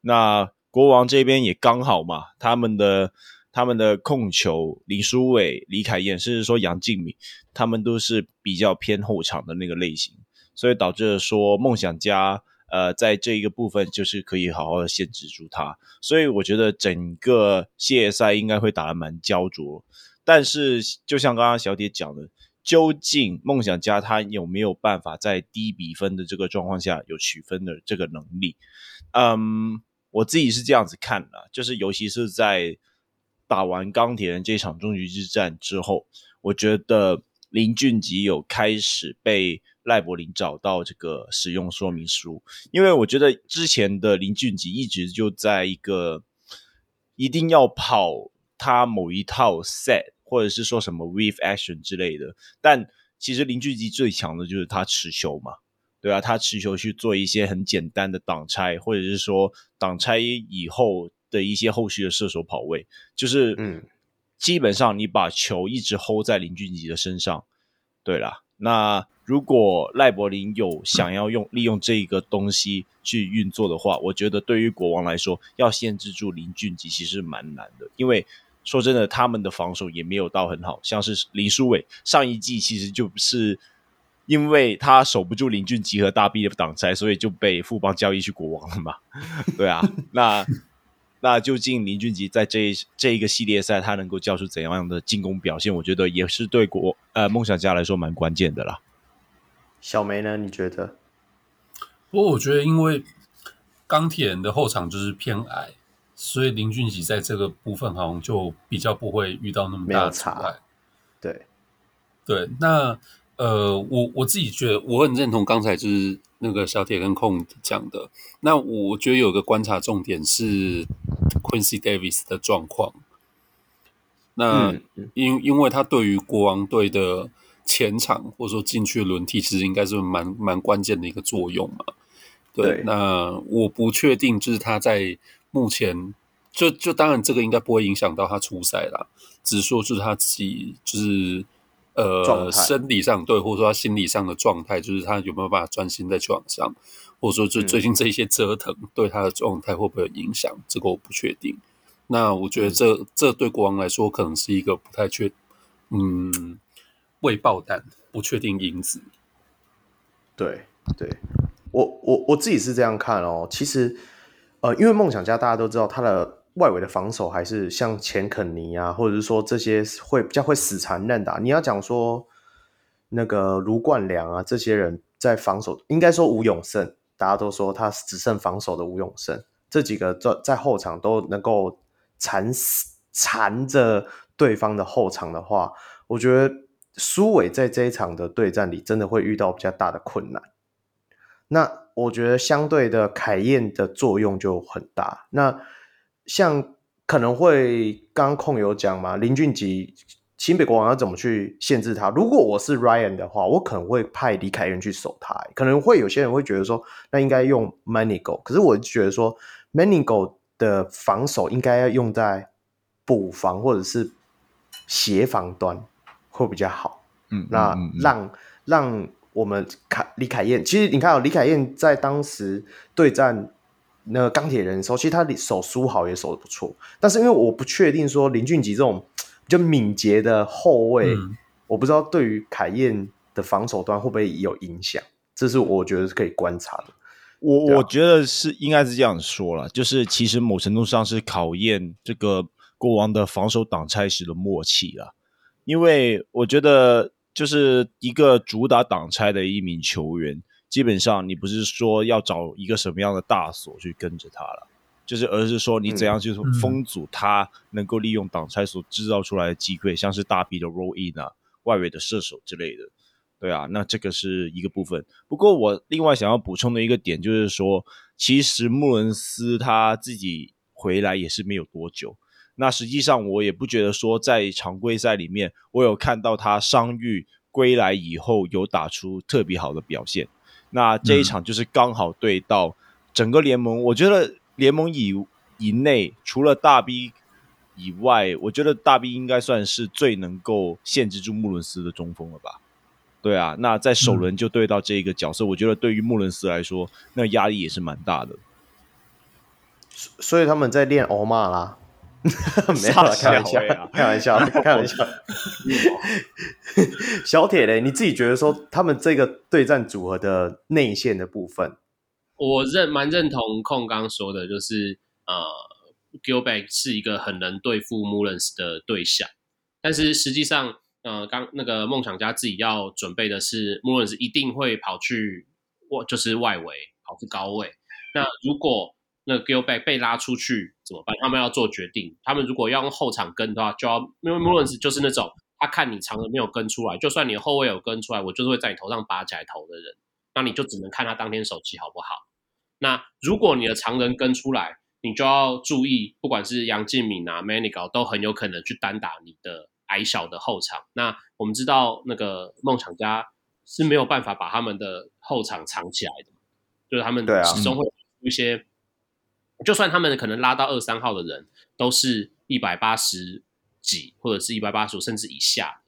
那国王这边也刚好嘛，他们的他们的控球林书伟、李凯燕，甚至说杨敬敏，他们都是比较偏后场的那个类型。所以导致说梦想家，呃，在这一个部分就是可以好好的限制住他，所以我觉得整个系列赛应该会打得蛮焦灼。但是就像刚刚小铁讲的，究竟梦想家他有没有办法在低比分的这个状况下有取分的这个能力？嗯，我自己是这样子看的，就是尤其是在打完钢铁人这场终局之战之后，我觉得林俊杰有开始被。赖柏林找到这个使用说明书，因为我觉得之前的林俊杰一直就在一个一定要跑他某一套 set，或者是说什么 wave action 之类的。但其实林俊杰最强的就是他持球嘛，对啊，他持球去做一些很简单的挡拆，或者是说挡拆以后的一些后续的射手跑位，就是嗯，基本上你把球一直 hold 在林俊杰的身上，对啦。那如果赖柏林有想要用利用这一个东西去运作的话，我觉得对于国王来说，要限制住林俊杰其实蛮难的。因为说真的，他们的防守也没有到很好，像是林书伟上一季其实就是因为他守不住林俊杰和大 B 的挡拆，所以就被富邦交易去国王了嘛。对啊，那。那究竟林俊杰在这这一个系列赛，他能够交出怎样的进攻表现？我觉得也是对国呃梦想家来说蛮关键的啦。小梅呢？你觉得？不过我觉得，因为钢铁人的后场就是偏矮，所以林俊杰在这个部分好像就比较不会遇到那么大的阻碍。对对，那呃，我我自己觉得我很认同刚才就是。那个小铁跟控讲的，那我觉得有个观察重点是 Quincy Davis 的状况。那因因为他对于国王队的前场或者说禁区轮替，其实应该是蛮蛮关键的一个作用嘛。对，对那我不确定，就是他在目前就就当然这个应该不会影响到他出赛啦，只是说就是他自己就是。呃，生理上对，或者说他心理上的状态，就是他有没有办法专心在球场上，或者说就最近这一些折腾对他的状态会不会有影响？这个我不确定。那我觉得这、嗯、这对国王来说可能是一个不太确，嗯，未爆弹，不确定因子。对对，我我我自己是这样看哦。其实，呃，因为梦想家大家都知道他的。外围的防守还是像钱肯尼啊，或者是说这些会比较会死缠烂打。你要讲说那个卢冠良啊，这些人在防守，应该说吴永胜，大家都说他只剩防守的吴永胜，这几个在在后场都能够缠死缠着对方的后场的话，我觉得苏伟在这一场的对战里真的会遇到比较大的困难。那我觉得相对的凯燕的作用就很大。那像可能会刚刚控有讲嘛，林俊杰新北国王要怎么去限制他？如果我是 Ryan 的话，我可能会派李凯源去守他。可能会有些人会觉得说，那应该用 Manigo，可是我觉得说 Manigo 的防守应该要用在补防或者是协防端会比较好。嗯，那让、嗯、让我们凯李凯燕，其实你看哦，李凯燕在当时对战。那个钢铁人的时候，其实他手苏好也守得不错，但是因为我不确定说林俊杰这种比较敏捷的后卫，嗯、我不知道对于凯燕的防守端会不会有影响，这是我觉得是可以观察的。我、啊、我觉得是应该是这样说了，就是其实某程度上是考验这个国王的防守挡拆时的默契了，因为我觉得就是一个主打挡拆的一名球员。基本上，你不是说要找一个什么样的大锁去跟着他了，就是而是说你怎样去封阻他能够利用挡拆所制造出来的机会，嗯、像是大臂的 roll in 啊、外围的射手之类的，对啊，那这个是一个部分。不过我另外想要补充的一个点就是说，其实穆伦斯他自己回来也是没有多久，那实际上我也不觉得说在常规赛里面，我有看到他伤愈归来以后有打出特别好的表现。那这一场就是刚好对到整个联盟，嗯、我觉得联盟以以内除了大 B 以外，我觉得大 B 应该算是最能够限制住穆伦斯的中锋了吧？对啊，那在首轮就对到这个角色，嗯、我觉得对于穆伦斯来说，那压力也是蛮大的。所以他们在练欧骂啦，没有了，开玩笑，开玩笑，开玩笑。小铁嘞，你自己觉得说他们这个对战组合的内线的部分，我认蛮认同控刚说的，就是呃。Gilbert 是一个很能对付 Mullins 的对象，但是实际上，呃，刚那个梦想家自己要准备的是 Mullins 一定会跑去外，就是外围跑去高位。那如果那 g i l b a c k 被拉出去怎么办？他们要做决定。他们如果要用后场跟的话，就要因为 Mullins 就是那种他看你长人没有跟出来，就算你后卫有跟出来，我就是会在你头上拔起来投的人。那你就只能看他当天手气好不好。那如果你的长人跟出来，你就要注意，不管是杨敬敏啊、Manigault 都很有可能去单打你的矮小的后场。那我们知道，那个梦想家是没有办法把他们的后场藏起来的，就是他们始终会有一些，啊、就算他们可能拉到二三号的人，都是一百八十几或者是一百八十五甚至以下，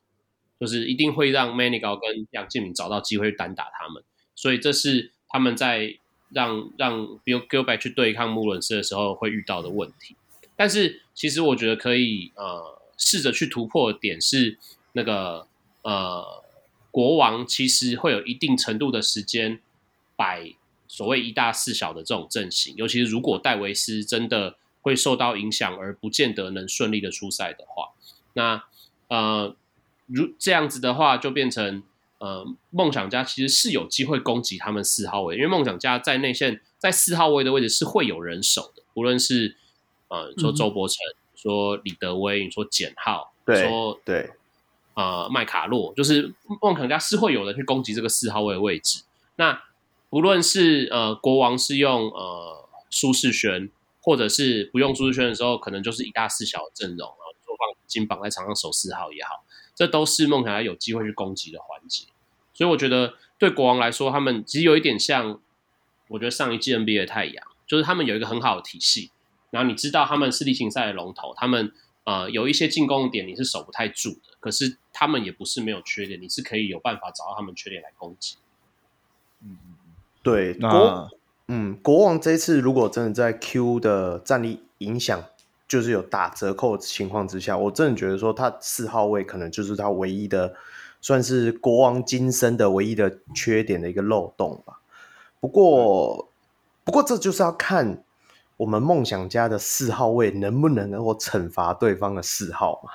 就是一定会让 Manigo 跟杨建明找到机会单打他们。所以这是他们在。让让 Bill Gilbert 去对抗穆伦斯的时候会遇到的问题，但是其实我觉得可以呃试着去突破的点是那个呃国王其实会有一定程度的时间摆所谓一大四小的这种阵型，尤其是如果戴维斯真的会受到影响而不见得能顺利的出赛的话，那呃如这样子的话就变成。呃，梦想家其实是有机会攻击他们四号位，因为梦想家在内线在四号位的位置是会有人守的，无论是呃说周伯成、嗯、说李德威、你说简浩，对说对，呃麦卡洛，就是梦想家是会有人去攻击这个四号位的位置。那无论是呃国王是用呃苏世轩，或者是不用苏世轩的时候，可能就是一大四小的阵容，然后做放金绑在场上守四号也好。这都是梦想家有机会去攻击的环节，所以我觉得对国王来说，他们其实有一点像，我觉得上一季 NBA 的太阳，就是他们有一个很好的体系，然后你知道他们是例行赛的龙头，他们呃有一些进攻点你是守不太住的，可是他们也不是没有缺点，你是可以有办法找到他们缺点来攻击。嗯，对，国嗯国王这次如果真的在 Q 的战力影响。就是有打折扣的情况之下，我真的觉得说他四号位可能就是他唯一的，算是国王今生的唯一的缺点的一个漏洞吧。不过，不过这就是要看我们梦想家的四号位能不能够惩罚对方的四号嘛。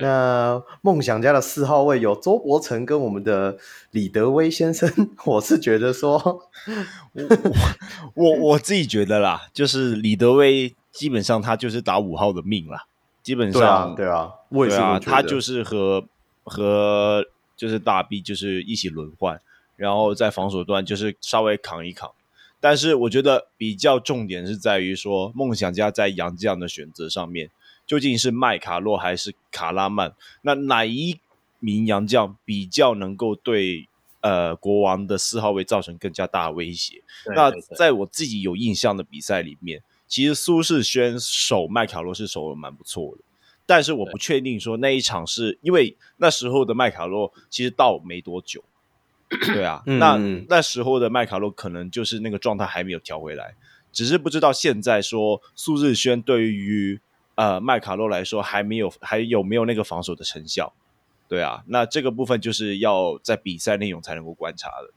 那梦想家的四号位有周伯成跟我们的李德威先生，我是觉得说，我我我自己觉得啦，就是李德威。基本上他就是打五号的命啦，基本上对啊，对啊，对啊，他就是和和就是大 B 就是一起轮换，然后在防守端就是稍微扛一扛。但是我觉得比较重点是在于说，梦想家在杨绛的选择上面，究竟是麦卡洛还是卡拉曼？那哪一名洋将比较能够对呃国王的四号位造成更加大的威胁？对对对，那在我自己有印象的比赛里面。其实苏世轩守麦卡洛是守的蛮不错的，但是我不确定说那一场是因为那时候的麦卡洛其实到没多久，对啊，嗯、那那时候的麦卡洛可能就是那个状态还没有调回来，只是不知道现在说苏世轩对于呃麦卡洛来说还没有还有没有那个防守的成效，对啊，那这个部分就是要在比赛内容才能够观察的。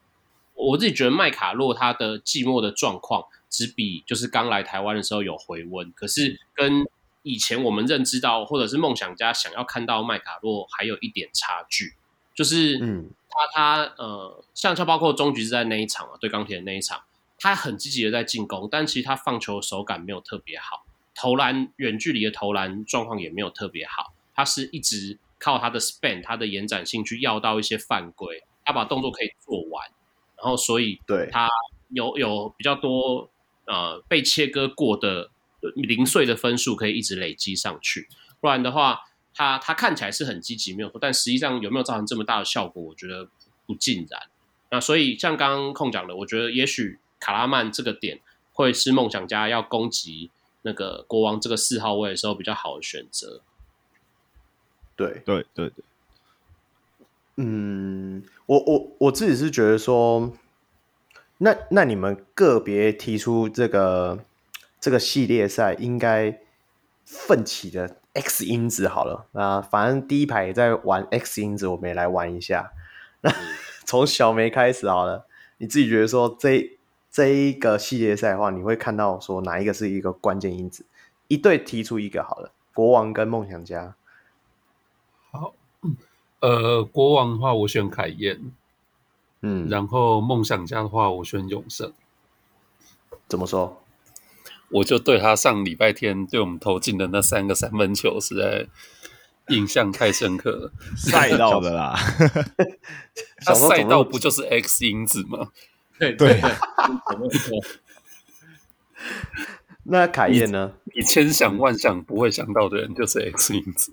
我自己觉得麦卡洛他的寂寞的状况。只比就是刚来台湾的时候有回温，可是跟以前我们认知到或者是梦想家想要看到麦卡洛还有一点差距，就是嗯，他他呃，像像包括终局之战那一场啊，对钢铁的那一场，他很积极的在进攻，但其实他放球手感没有特别好，投篮远距离的投篮状况也没有特别好，他是一直靠他的 span 他的延展性去要到一些犯规，他把动作可以做完，然后所以对他有有比较多。呃，被切割过的零碎的分数可以一直累积上去。不然的话，他他看起来是很积极，没有错，但实际上有没有造成这么大的效果，我觉得不尽然。那所以像刚刚控讲的，我觉得也许卡拉曼这个点会是梦想家要攻击那个国王这个四号位的时候比较好的选择。对对对对。嗯，我我我自己是觉得说，那那你们个别提出这个这个系列赛应该奋起的 X 因子好了啊，反正第一排也在玩 X 因子，我们也来玩一下。那 从小梅开始好了，你自己觉得说这这一个系列赛的话，你会看到说哪一个是一个关键因子？一队提出一个好了，国王跟梦想家。好。呃，国王的话，我选凯燕，嗯，然后梦想家的话，我选永胜。怎么说？我就对他上礼拜天对我们投进的那三个三分球，实在印象太深刻了。赛道的啦，他赛道不就是 X 因子吗？对对。那凯燕呢？你千想万想不会想到的人，就是 X 因子。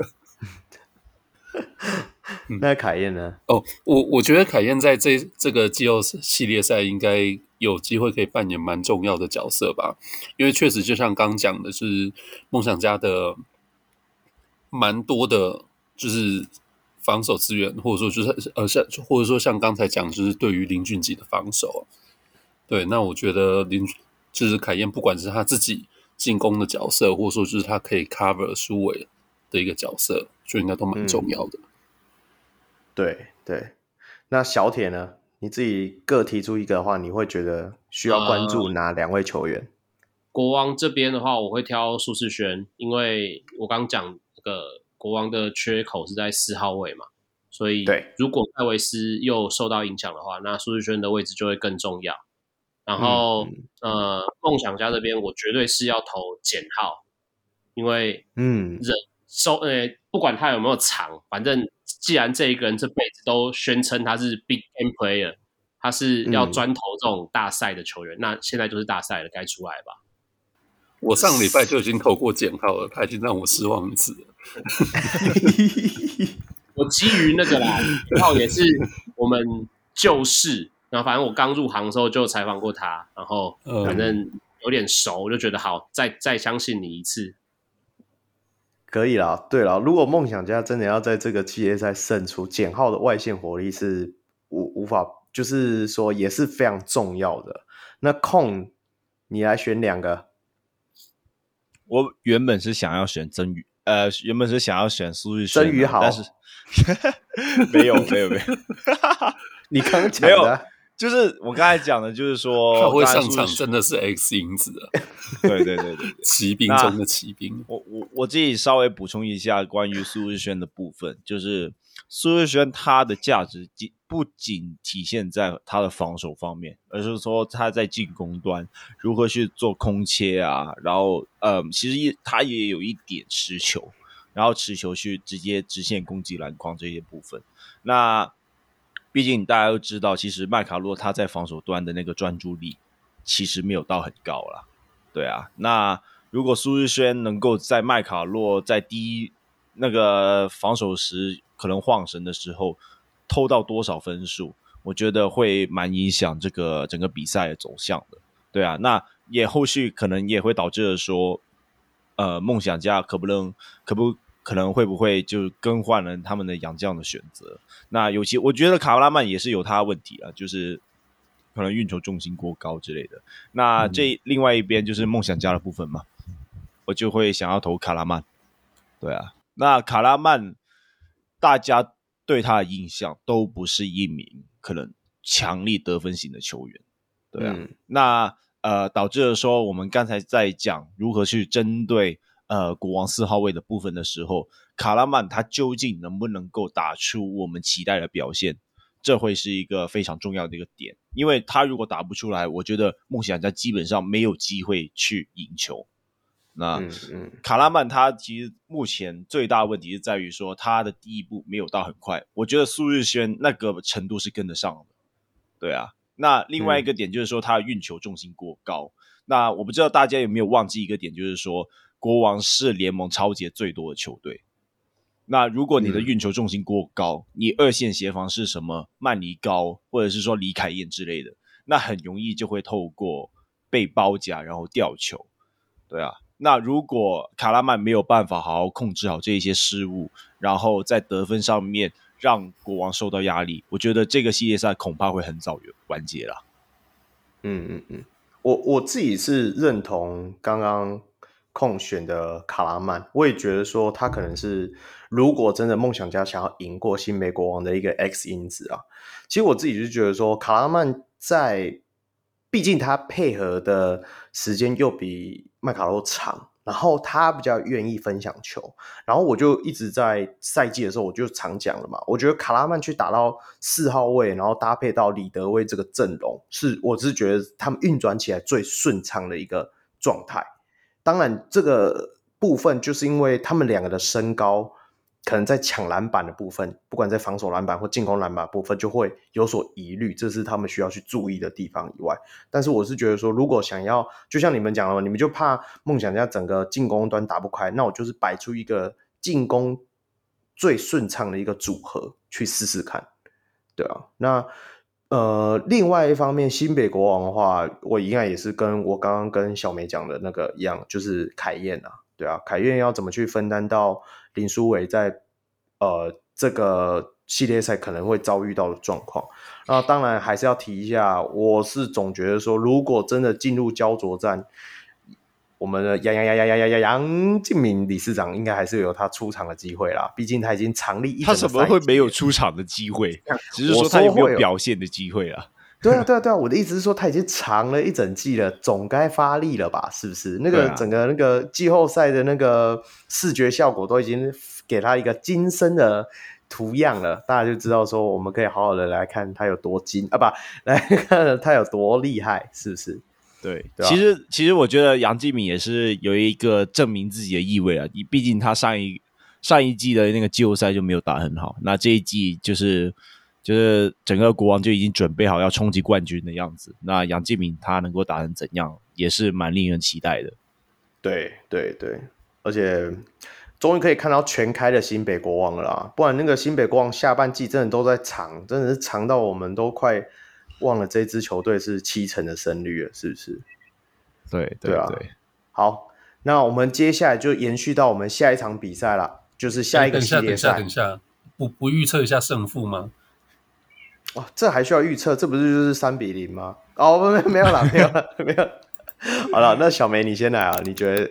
那凯燕呢？哦，我我觉得凯燕在这这个季后系列赛应该有机会可以扮演蛮重要的角色吧，因为确实就像刚讲的，是梦想家的蛮多的，就是防守资源，或者说就是呃像或者说像刚才讲，就是对于林俊杰的防守，对，那我觉得林就是凯燕，不管是他自己进攻的角色，或者说就是他可以 cover 苏伟的一个角色，就应该都蛮重要的。嗯对对，那小铁呢？你自己各提出一个的话，你会觉得需要关注哪两位球员？呃、国王这边的话，我会挑苏世轩，因为我刚讲那个国王的缺口是在四号位嘛，所以对，如果戴维斯又受到影响的话，那苏世轩的位置就会更重要。然后、嗯、呃，梦想家这边我绝对是要投简浩，因为嗯，人收呃，不管他有没有长，反正。既然这一个人这辈子都宣称他是 big game player，他是要专投这种大赛的球员，嗯、那现在就是大赛了，该出来吧？我上礼拜就已经投过简浩了，他已经让我失望一次了。我基于那个啦，简浩也是我们旧识，然后反正我刚入行的时候就采访过他，然后反正有点熟，我就觉得好，再再相信你一次。可以啦，对啦，如果梦想家真的要在这个系列赛胜出，简浩的外线火力是无无法，就是说也是非常重要的。那控，你来选两个。我原本是想要选曾宇，呃，原本是想要选苏玉轩曾宇好，但是没有没有没有，你刚刚讲的。就是我刚才讲的，就是说 他会上场真的是 X 因子啊！对对对对，骑兵中的骑兵。我我我自己稍微补充一下关于苏日轩的部分，就是苏日轩他的价值不仅体现在他的防守方面，而是说他在进攻端如何去做空切啊，然后呃，其实他也有一点持球，然后持球去直接直线攻击篮筐这些部分。那毕竟大家都知道，其实麦卡洛他在防守端的那个专注力其实没有到很高啦。对啊。那如果苏日轩能够在麦卡洛在第一那个防守时可能晃神的时候偷到多少分数，我觉得会蛮影响这个整个比赛的走向的。对啊，那也后续可能也会导致说，呃，梦想家可不能可不。可能会不会就更换了他们的洋将的选择？那尤其我觉得卡拉曼也是有他的问题啊，就是可能运球重心过高之类的。那这另外一边就是梦想家的部分嘛，我就会想要投卡拉曼。对啊，那卡拉曼大家对他的印象都不是一名可能强力得分型的球员。对啊，嗯、那呃导致了说我们刚才在讲如何去针对。呃，国王四号位的部分的时候，卡拉曼他究竟能不能够打出我们期待的表现？这会是一个非常重要的一个点，因为他如果打不出来，我觉得梦想家基本上没有机会去赢球。那嗯，嗯，卡拉曼他其实目前最大的问题是在于说他的第一步没有到很快，我觉得苏日轩那个程度是跟得上的。对啊，那另外一个点就是说他的运球重心过高。那我不知道大家有没有忘记一个点，就是说国王是联盟抄截最多的球队。那如果你的运球重心过高，嗯、你二线协防是什么曼尼高，或者是说李凯燕之类的，那很容易就会透过被包夹然后掉球。对啊，那如果卡拉曼没有办法好好控制好这一些失误，然后在得分上面让国王受到压力，我觉得这个系列赛恐怕会很早完结了。嗯嗯嗯，我我自己是认同刚刚控选的卡拉曼，我也觉得说他可能是。如果真的梦想家想要赢过新美国王的一个 X 因子啊，其实我自己就觉得说，卡拉曼在，毕竟他配合的时间又比麦卡洛长，然后他比较愿意分享球，然后我就一直在赛季的时候我就常讲了嘛，我觉得卡拉曼去打到四号位，然后搭配到李德威这个阵容，是我是觉得他们运转起来最顺畅的一个状态。当然，这个部分就是因为他们两个的身高。可能在抢篮板的部分，不管在防守篮板或进攻篮板部分，就会有所疑虑，这是他们需要去注意的地方以外。但是我是觉得说，如果想要，就像你们讲的，你们就怕梦想家整个进攻端打不开，那我就是摆出一个进攻最顺畅的一个组合去试试看，对啊。那呃，另外一方面，新北国王的话，我应该也是跟我刚刚跟小梅讲的那个一样，就是凯燕啊，对啊，凯燕要怎么去分担到。林书伟在呃这个系列赛可能会遭遇到的状况，那当然还是要提一下，我是总觉得说，如果真的进入焦灼战，我们的杨杨杨杨杨杨杨敬敏理事长应该还是有他出场的机会啦，毕竟他已经长立一，他怎么会没有出场的机会？只是说他有没有表现的机会啊？对啊，对啊，对啊！我的意思是说，他已经长了一整季了，总该发力了吧？是不是？那个整个那个季后赛的那个视觉效果都已经给他一个金身的图样了，大家就知道说，我们可以好好的来看他有多金啊，不，来看他有多厉害，是不是？对，其实其实我觉得杨敬敏也是有一个证明自己的意味啊。你毕竟他上一上一季的那个季后赛就没有打很好，那这一季就是。就是整个国王就已经准备好要冲击冠军的样子，那杨敬敏他能够打成怎样，也是蛮令人期待的。对对对，而且终于可以看到全开的新北国王了啦，不然那个新北国王下半季真的都在藏，真的是藏到我们都快忘了这支球队是七成的胜率了，是不是？对对，对啊，对。好，那我们接下来就延续到我们下一场比赛了，就是下一个系列赛。等一下，等一下，等一下，不不预测一下胜负吗？哇，这还需要预测？这不是就是三比零吗？哦，没没有了，没有了，没有。好了，那小梅你先来啊，你觉得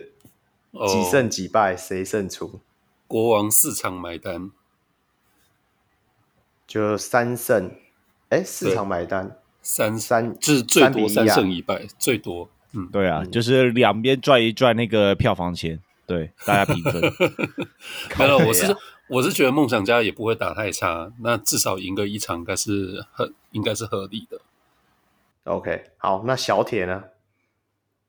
几胜几败，谁胜出？国王四场买单，就三胜，哎，四场买单，三三，就是最多三胜一败，最多。嗯，对啊，就是两边赚一赚那个票房钱，对，大家平分。没有，我是。我是觉得梦想家也不会打太差，那至少赢个一场应该是很应该是合理的。OK，好，那小铁呢？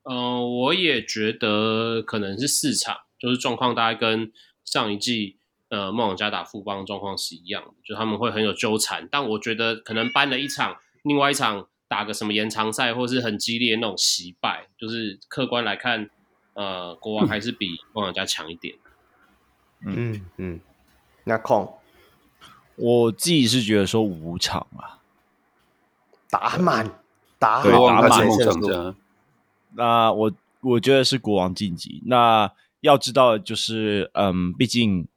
嗯、呃，我也觉得可能是四场，就是状况大概跟上一季呃梦想家打富邦状况是一样的，就他们会很有纠缠，但我觉得可能搬了一场，另外一场打个什么延长赛或是很激烈那种惜败，就是客观来看，呃，国王还是比梦想家强一点。嗯 嗯。嗯那控，我自己是觉得说五场啊，打满，打对打满梦想家。那我我觉得是国王晋级。那要知道就是，嗯，毕竟，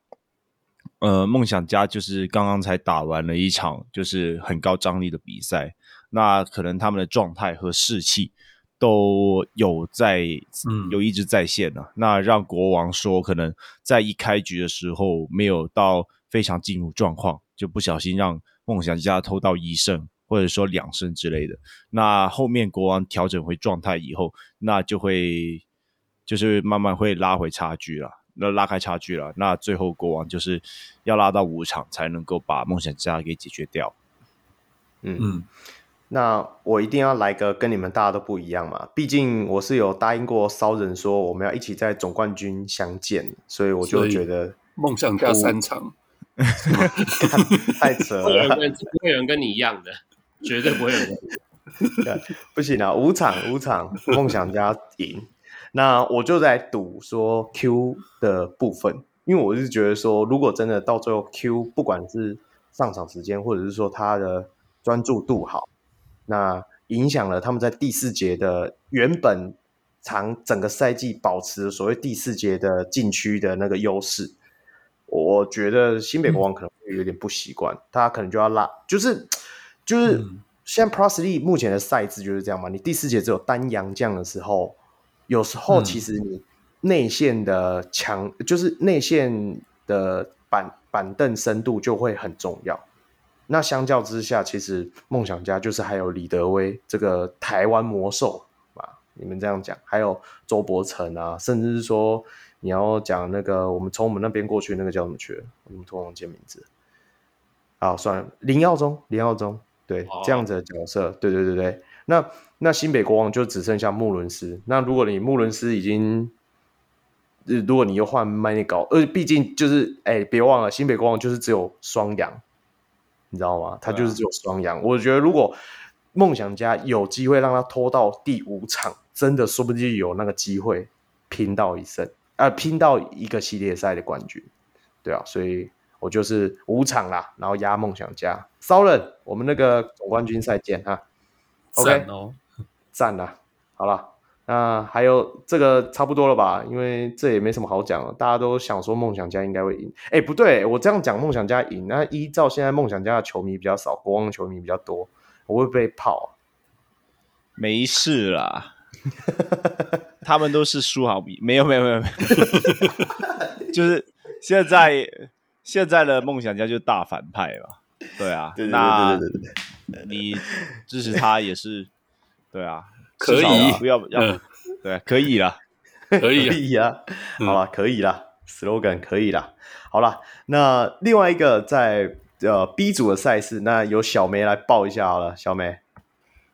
呃，梦想家就是刚刚才打完了一场就是很高张力的比赛，那可能他们的状态和士气。都有在，嗯，有一直在线呢、啊嗯。那让国王说，可能在一开局的时候没有到非常进入状况，就不小心让梦想家偷到一胜，或者说两胜之类的。那后面国王调整回状态以后，那就会就是慢慢会拉回差距了，那拉开差距了。那最后国王就是要拉到五场才能够把梦想家给解决掉。嗯。嗯那我一定要来个跟你们大家都不一样嘛，毕竟我是有答应过骚人说我们要一起在总冠军相见，所以我就觉得梦想家三场，太扯了，不会有人跟你一样的，绝对不会有人。不行啊，五场五场，梦想家赢。那我就在赌说 Q 的部分，因为我是觉得说，如果真的到最后 Q 不管是上场时间，或者是说他的专注度好，那影响了他们在第四节的原本长整个赛季保持所谓第四节的禁区的那个优势，我觉得新北国王可能会有点不习惯，他可能就要拉，就是就是现在 Plus League 目前的赛制就是这样嘛，你第四节只有单阳将的时候。有时候其实你内线的强，嗯、就是内线的板板凳深度就会很重要。那相较之下，其实梦想家就是还有李德威这个台湾魔兽啊，你们这样讲，还有周伯成啊，甚至是说你要讲那个我们从我们那边过去那个叫什么去了？我们突然忘记名字。好，算了，林耀宗，林耀宗，对，哦、这样子的角色，对对对对。那那新北国王就只剩下穆伦斯。那如果你穆伦斯已经，如果你又换麦尼高，呃，毕竟就是，哎、欸，别忘了新北国王就是只有双阳，你知道吗？他就是只有双阳。啊、我觉得如果梦想家有机会让他拖到第五场，真的说不定有那个机会拼到一胜，啊、呃，拼到一个系列赛的冠军。对啊，所以我就是五场啦，然后压梦想家。骚人，我们那个总冠军赛见哈。OK，赞了，好了，那还有这个差不多了吧？因为这也没什么好讲了，大家都想说梦想家应该会赢。哎，不对，我这样讲梦想家赢，那依照现在梦想家的球迷比较少，国王的球迷比较多，我会被泡啊？没事啦，他们都是输好比，没有没有没有没有，就是现在现在的梦想家就是大反派嘛，对啊，对对对对对对。你支持他也是，对啊，可以，不要要，嗯、对，可以了，可以，可以啊，好了，可以了，slogan 可以了，好了，那另外一个在呃 B 组的赛事，那由小梅来报一下好了，小梅，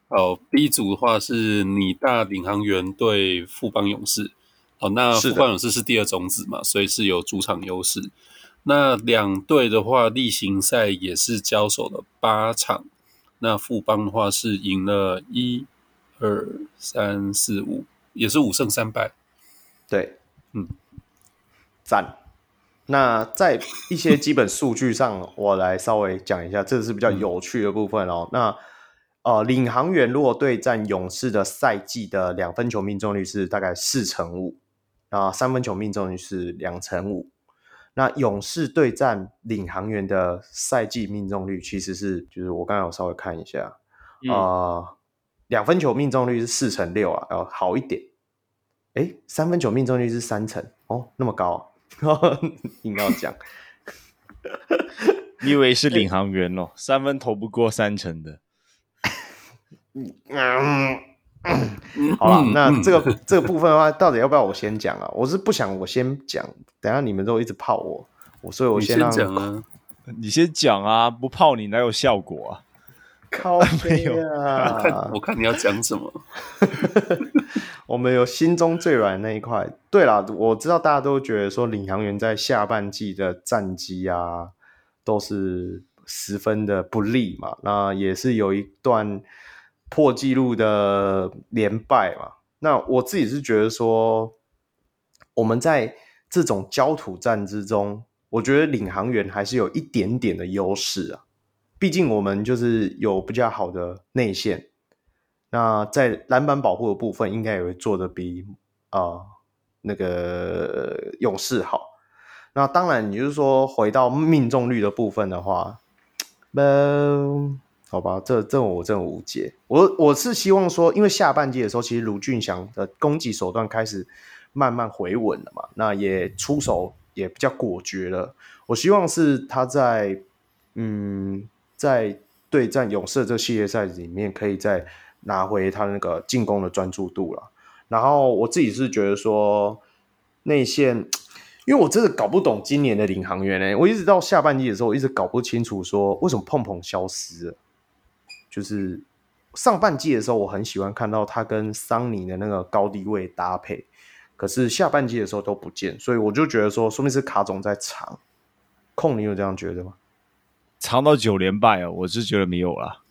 哦，B 组的话是你大领航员对富邦勇士，哦，那富邦勇士是第二种子嘛，所以是有主场优势，那两队的话例行赛也是交手了八场。那富邦的话是赢了一、二、三、四、五，也是五胜三败。对，嗯，赞。那在一些基本数据上，我来稍微讲一下，这是比较有趣的部分哦。嗯、那呃，领航员如果对战勇士的赛季的两分球命中率是大概四成五，啊，三分球命中率是两成五。那勇士对战领航员的赛季命中率其实是，就是我刚才有稍微看一下，啊、嗯呃，两分球命中率是四成六啊，要好一点。诶，三分球命中率是三成哦，那么高，啊 硬要讲。你以为是领航员哦？三分投不过三成的。嗯嗯、好了，那这个这个部分的话，到底要不要我先讲啊？我是不想我先讲，等下你们都一直泡我，我所以我先让你先讲啊，你先讲啊，不泡你哪有效果啊？靠 没有啊！我看，我看你要讲什么？我们有心中最软那一块。对啦，我知道大家都觉得说领航员在下半季的战绩啊，都是十分的不利嘛，那也是有一段。破纪录的连败嘛，那我自己是觉得说，我们在这种焦土战之中，我觉得领航员还是有一点点的优势啊。毕竟我们就是有比较好的内线，那在篮板保护的部分，应该也会做得比啊、那个勇士好。那当然，你就是说回到命中率的部分的话，嗯。好吧，这这我真无解。我我是希望说，因为下半季的时候，其实卢俊祥的攻击手段开始慢慢回稳了嘛，那也出手也比较果决了。我希望是他在嗯，在对战勇士这系列赛里面，可以再拿回他那个进攻的专注度了。然后我自己是觉得说，内线，因为我真的搞不懂今年的领航员呢、我一直到下半季的时候，我一直搞不清楚说为什么碰碰消失了。就是上半季的时候，我很喜欢看到他跟桑尼的那个高低位搭配，可是下半季的时候都不见，所以我就觉得说，说明是卡总在藏。控，你有这样觉得吗？藏到九连败哦，我是觉得没有了。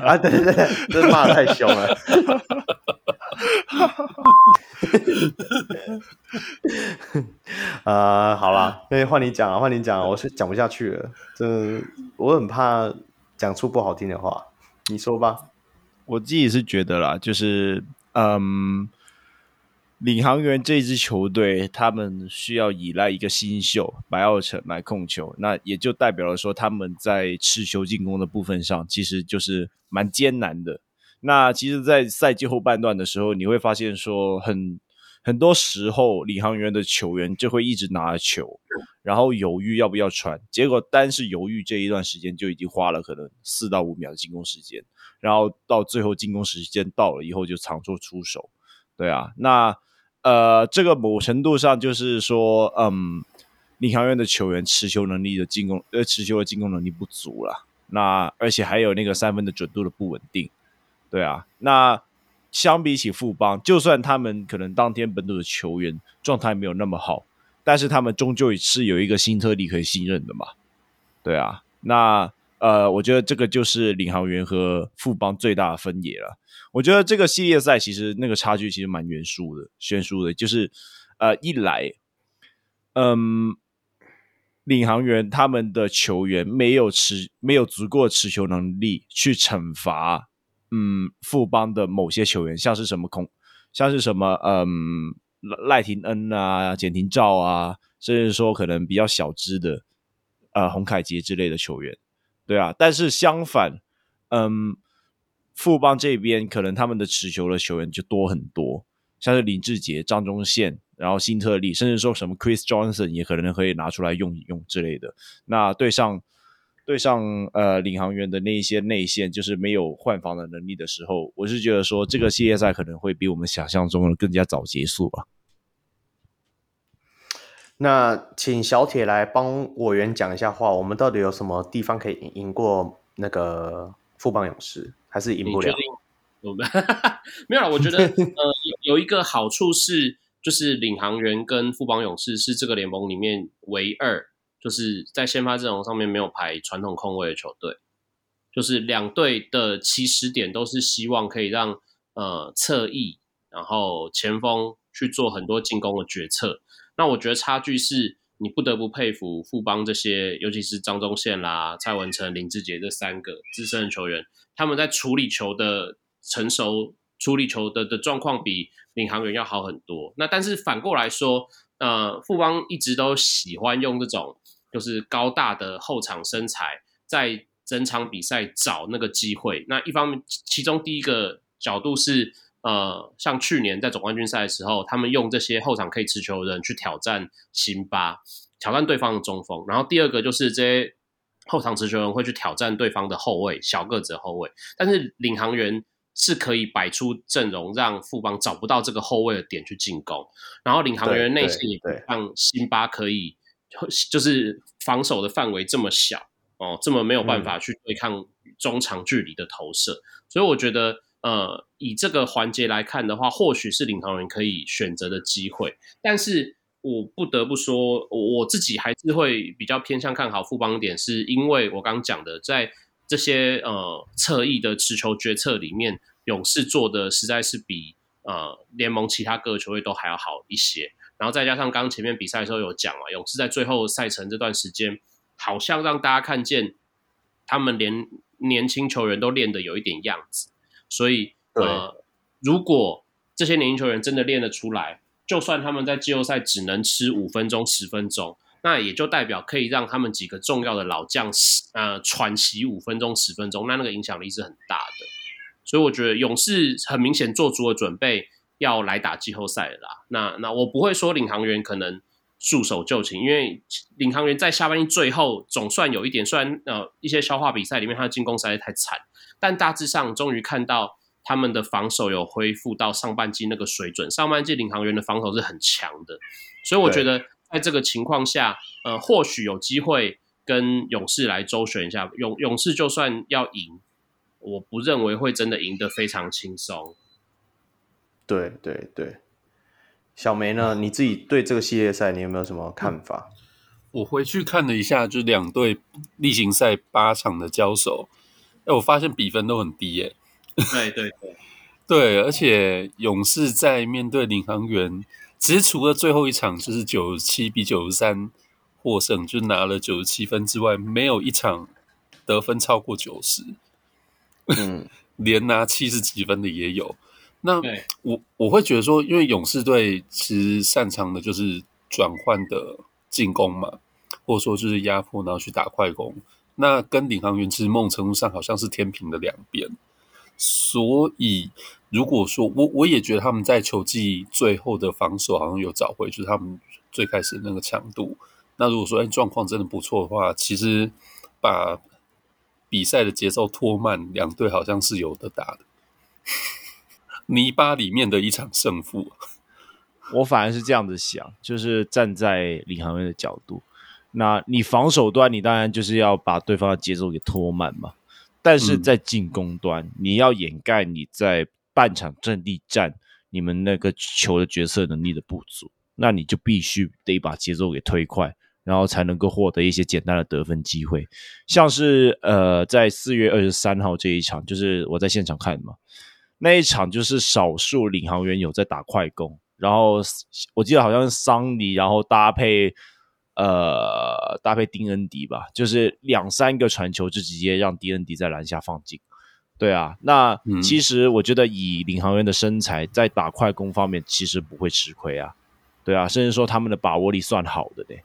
啊，对对对，这骂的太凶了。呃，好了，那换你讲啊，换你讲，我是讲不下去了。这我很怕讲出不好听的话，你说吧。我自己是觉得啦，就是嗯。领航员这支球队，他们需要依赖一个新秀白奥城来控球，那也就代表了说他们在持球进攻的部分上，其实就是蛮艰难的。那其实，在赛季后半段的时候，你会发现说很，很多时候领航员的球员就会一直拿球，然后犹豫要不要传，结果单是犹豫这一段时间就已经花了可能四到五秒的进攻时间，然后到最后进攻时间到了以后就仓促出手，对啊，那。呃，这个某程度上就是说，嗯，领航员的球员持球能力的进攻，呃，持球的进攻能力不足了。那而且还有那个三分的准度的不稳定，对啊。那相比起富邦，就算他们可能当天本土的球员状态没有那么好，但是他们终究是有一个新特例可以信任的嘛，对啊。那呃，我觉得这个就是领航员和富邦最大的分野了。我觉得这个系列赛其实那个差距其实蛮悬殊的，悬殊的，就是呃，一来，嗯，领航员他们的球员没有持没有足够的持球能力去惩罚，嗯，富邦的某些球员，像是什么空，像是什么嗯赖廷恩啊、简廷照啊，甚至说可能比较小只的呃洪凯杰之类的球员，对啊，但是相反，嗯。富邦这边可能他们的持球的球员就多很多，像是林志杰、张忠宪，然后新特利，甚至说什么 Chris Johnson 也可能可以拿出来用一用之类的。那对上对上呃领航员的那一些内线，就是没有换防的能力的时候，我是觉得说这个系列赛可能会比我们想象中的更加早结束吧。那请小铁来帮我员讲一下话，我们到底有什么地方可以赢过那个富邦勇士？还是赢不了。我们没有了。我觉得 呃，有有一个好处是，就是领航员跟富邦勇士是这个联盟里面唯二，就是在先发阵容上面没有排传统控卫的球队。就是两队的起始点都是希望可以让呃侧翼，然后前锋去做很多进攻的决策。那我觉得差距是你不得不佩服富邦这些，尤其是张宗宪啦、蔡文成、林志杰这三个资深的球员。他们在处理球的成熟、处理球的的状况比领航员要好很多。那但是反过来说，呃，富邦一直都喜欢用这种就是高大的后场身材，在整场比赛找那个机会。那一方面，其中第一个角度是，呃，像去年在总冠军赛的时候，他们用这些后场可以持球的人去挑战辛巴，挑战对方的中锋。然后第二个就是这些。后场持球人会去挑战对方的后卫，小个子的后卫，但是领航员是可以摆出阵容，让富邦找不到这个后卫的点去进攻，然后领航员内线也让辛巴可以，就是防守的范围这么小哦，这么没有办法去对抗中长距离的投射，嗯、所以我觉得，呃，以这个环节来看的话，或许是领航员可以选择的机会，但是。我不得不说，我自己还是会比较偏向看好富邦点，是因为我刚讲的，在这些呃侧翼的持球决策里面，勇士做的实在是比呃联盟其他各个球队都还要好一些。然后再加上刚前面比赛的时候有讲啊，勇士在最后赛程这段时间，好像让大家看见他们连年轻球员都练得有一点样子。所以呃，如果这些年轻球员真的练得出来，就算他们在季后赛只能吃五分钟、十分钟，那也就代表可以让他们几个重要的老将呃喘息五分钟、十分钟，那那个影响力是很大的。所以我觉得勇士很明显做足了准备要来打季后赛了啦。那那我不会说领航员可能束手就擒，因为领航员在下半季最后总算有一点，虽然呃一些消化比赛里面他的进攻实在太惨，但大致上终于看到。他们的防守有恢复到上半季那个水准，上半季领航员的防守是很强的，所以我觉得在这个情况下，呃，或许有机会跟勇士来周旋一下。勇勇士就算要赢，我不认为会真的赢得非常轻松。对对对，小梅呢？你自己对这个系列赛你有没有什么看法？我回去看了一下，就两队例行赛八场的交手。哎，我发现比分都很低耶。对对对 对，而且勇士在面对领航员，其实除了最后一场就是九十七比九十三获胜，就拿了九十七分之外，没有一场得分超过九十。嗯，连拿七十几分的也有。那我我会觉得说，因为勇士队其实擅长的就是转换的进攻嘛，或者说就是压迫，然后去打快攻。那跟领航员其实某种程度上好像是天平的两边。所以如果说我我也觉得他们在球季最后的防守好像有找回，就是他们最开始的那个强度。那如果说哎状况真的不错的话，其实把比赛的节奏拖慢，两队好像是有的打的。泥巴里面的一场胜负，我反而是这样子想，就是站在领航员的角度，那你防守端，你当然就是要把对方的节奏给拖慢嘛。但是在进攻端，嗯、你要掩盖你在半场阵地战你们那个球的决策能力的不足，那你就必须得把节奏给推快，然后才能够获得一些简单的得分机会。像是呃，在四月二十三号这一场，就是我在现场看嘛。那一场就是少数领航员有在打快攻，然后我记得好像是桑尼，然后搭配呃搭配丁恩迪吧，就是两三个传球就直接让丁恩迪在篮下放进。对啊，那其实我觉得以领航员的身材在打快攻方面其实不会吃亏啊，对啊，甚至说他们的把握力算好的嘞，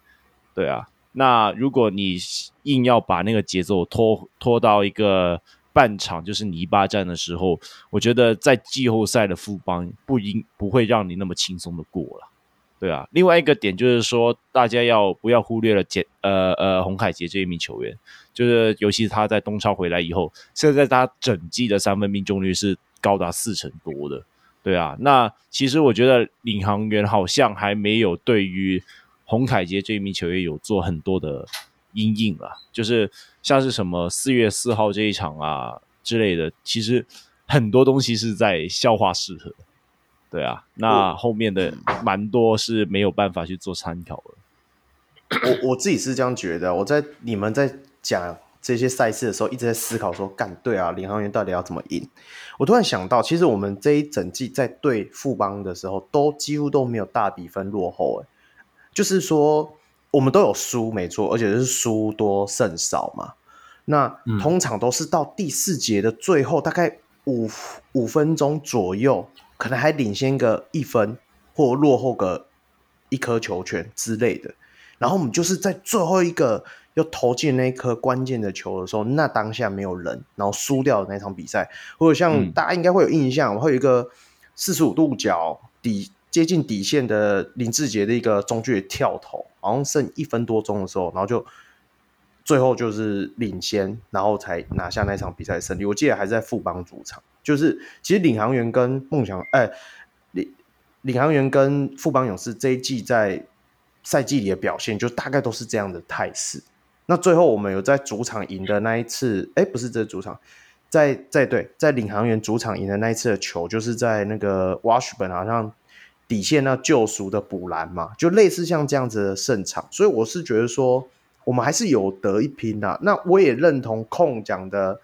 对啊，那如果你硬要把那个节奏拖拖到一个。半场就是泥巴战的时候，我觉得在季后赛的副帮不应不会让你那么轻松的过了，对啊。另外一个点就是说，大家要不要忽略了简呃呃洪凯杰这一名球员，就是尤其是他在东超回来以后，现在他整季的三分命中率是高达四成多的，对啊。那其实我觉得领航员好像还没有对于洪凯杰这一名球员有做很多的。阴影啊，就是像是什么四月四号这一场啊之类的，其实很多东西是在消化适合，对啊，那后面的蛮多是没有办法去做参考的。我我自己是这样觉得，我在你们在讲这些赛事的时候，一直在思考说，干对啊，领航员到底要怎么赢？我突然想到，其实我们这一整季在对富邦的时候，都几乎都没有大比分落后，哎，就是说。我们都有输，没错，而且是输多胜少嘛。那通常都是到第四节的最后，大概五五分钟左右，可能还领先个一分，或落后个一颗球权之类的。然后我们就是在最后一个要投进那一颗关键的球的时候，那当下没有人，然后输掉的那场比赛，或者像大家应该会有印象，我会有一个四十五度角底。接近底线的林志杰的一个中距跳投，好像剩一分多钟的时候，然后就最后就是领先，然后才拿下那场比赛胜利。我记得还是在富邦主场，就是其实领航员跟梦想，哎，领领航员跟富邦勇士这一季在赛季里的表现，就大概都是这样的态势。那最后我们有在主场赢的那一次，哎，不是这主场，在在对，在领航员主场赢的那一次的球，就是在那个 Washburn 好像。底线那救赎的补篮嘛，就类似像这样子的胜场，所以我是觉得说，我们还是有得一拼的。那我也认同控讲的，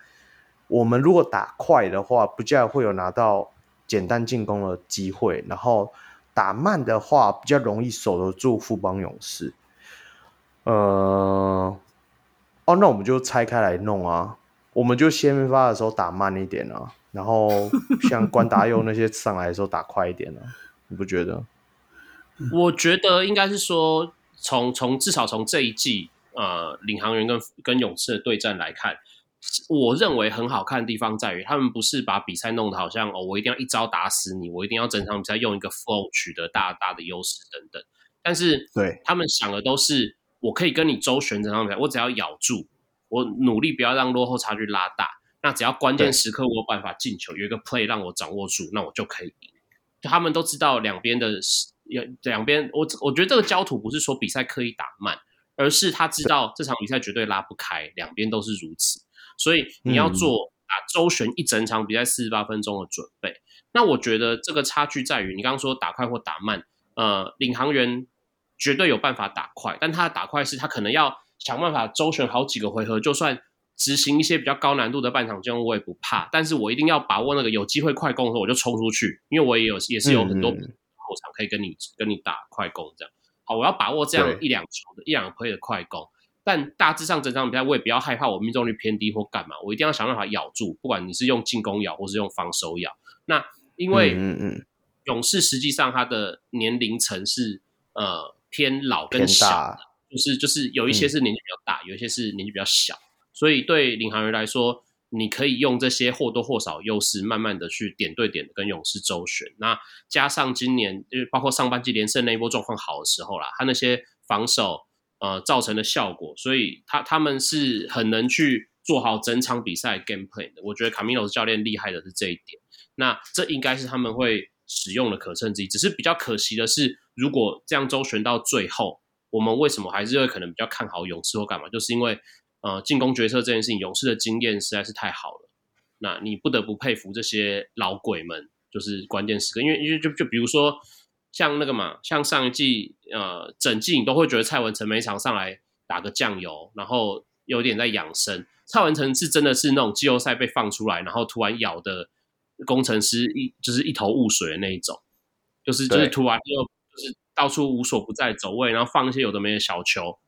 我们如果打快的话，不见得会有拿到简单进攻的机会；然后打慢的话，比较容易守得住富邦勇士。呃，哦，那我们就拆开来弄啊，我们就先发的时候打慢一点啊，然后像关达佑那些上来的时候打快一点啊。你不觉得？我觉得应该是说，从从至少从这一季，呃，领航员跟跟勇士的对战来看，我认为很好看的地方在于，他们不是把比赛弄得好像哦，我一定要一招打死你，我一定要整场比赛用一个 flow 取得大大的优势等等。但是，对他们想的都是，我可以跟你周旋整场比赛，我只要咬住，我努力不要让落后差距拉大，那只要关键时刻我有办法进球，有一个 play 让我掌握住，那我就可以赢。他们都知道两边的，两边我我觉得这个焦土不是说比赛刻意打慢，而是他知道这场比赛绝对拉不开，两边都是如此，所以你要做打周旋一整场比赛四十八分钟的准备。那我觉得这个差距在于，你刚刚说打快或打慢，呃，领航员绝对有办法打快，但他的打快是他可能要想办法周旋好几个回合，就算执行一些比较高难度的半场进攻，我也不怕，但是我一定要把握那个有机会快攻的时候，我就冲出去，因为我也有也是有很多后场可以跟你、嗯、跟你打快攻这样。好，我要把握这样一两球的一两个 play 的快攻，但大致上整场比赛我也不要害怕我命中率偏低或干嘛，我一定要想办法咬住，不管你是用进攻咬或是用防守咬。那因为嗯嗯，勇士实际上他的年龄层是呃偏老跟小，就是就是有一些是年纪比较大，嗯、有一些是年纪比较小。所以对领航员来说，你可以用这些或多或少优势，慢慢的去点对点的跟勇士周旋。那加上今年，就是包括上半季连胜那一波状况好的时候啦，他那些防守呃造成的效果，所以他他们是很能去做好整场比赛 game plan 的。我觉得卡米罗斯教练厉害的是这一点。那这应该是他们会使用的可乘之一。只是比较可惜的是，如果这样周旋到最后，我们为什么还是会可能比较看好勇士或干嘛？就是因为。呃，进攻决策这件事情，勇士的经验实在是太好了。那你不得不佩服这些老鬼们，就是关键时刻，因为因为就就比如说像那个嘛，像上一季呃，整季你都会觉得蔡文成每场上来打个酱油，然后有点在养生。蔡文成是真的是那种季后赛被放出来，然后突然咬的工程师一就是一头雾水的那一种，就是就是突然就就是到处无所不在走位，然后放一些有的没的小球。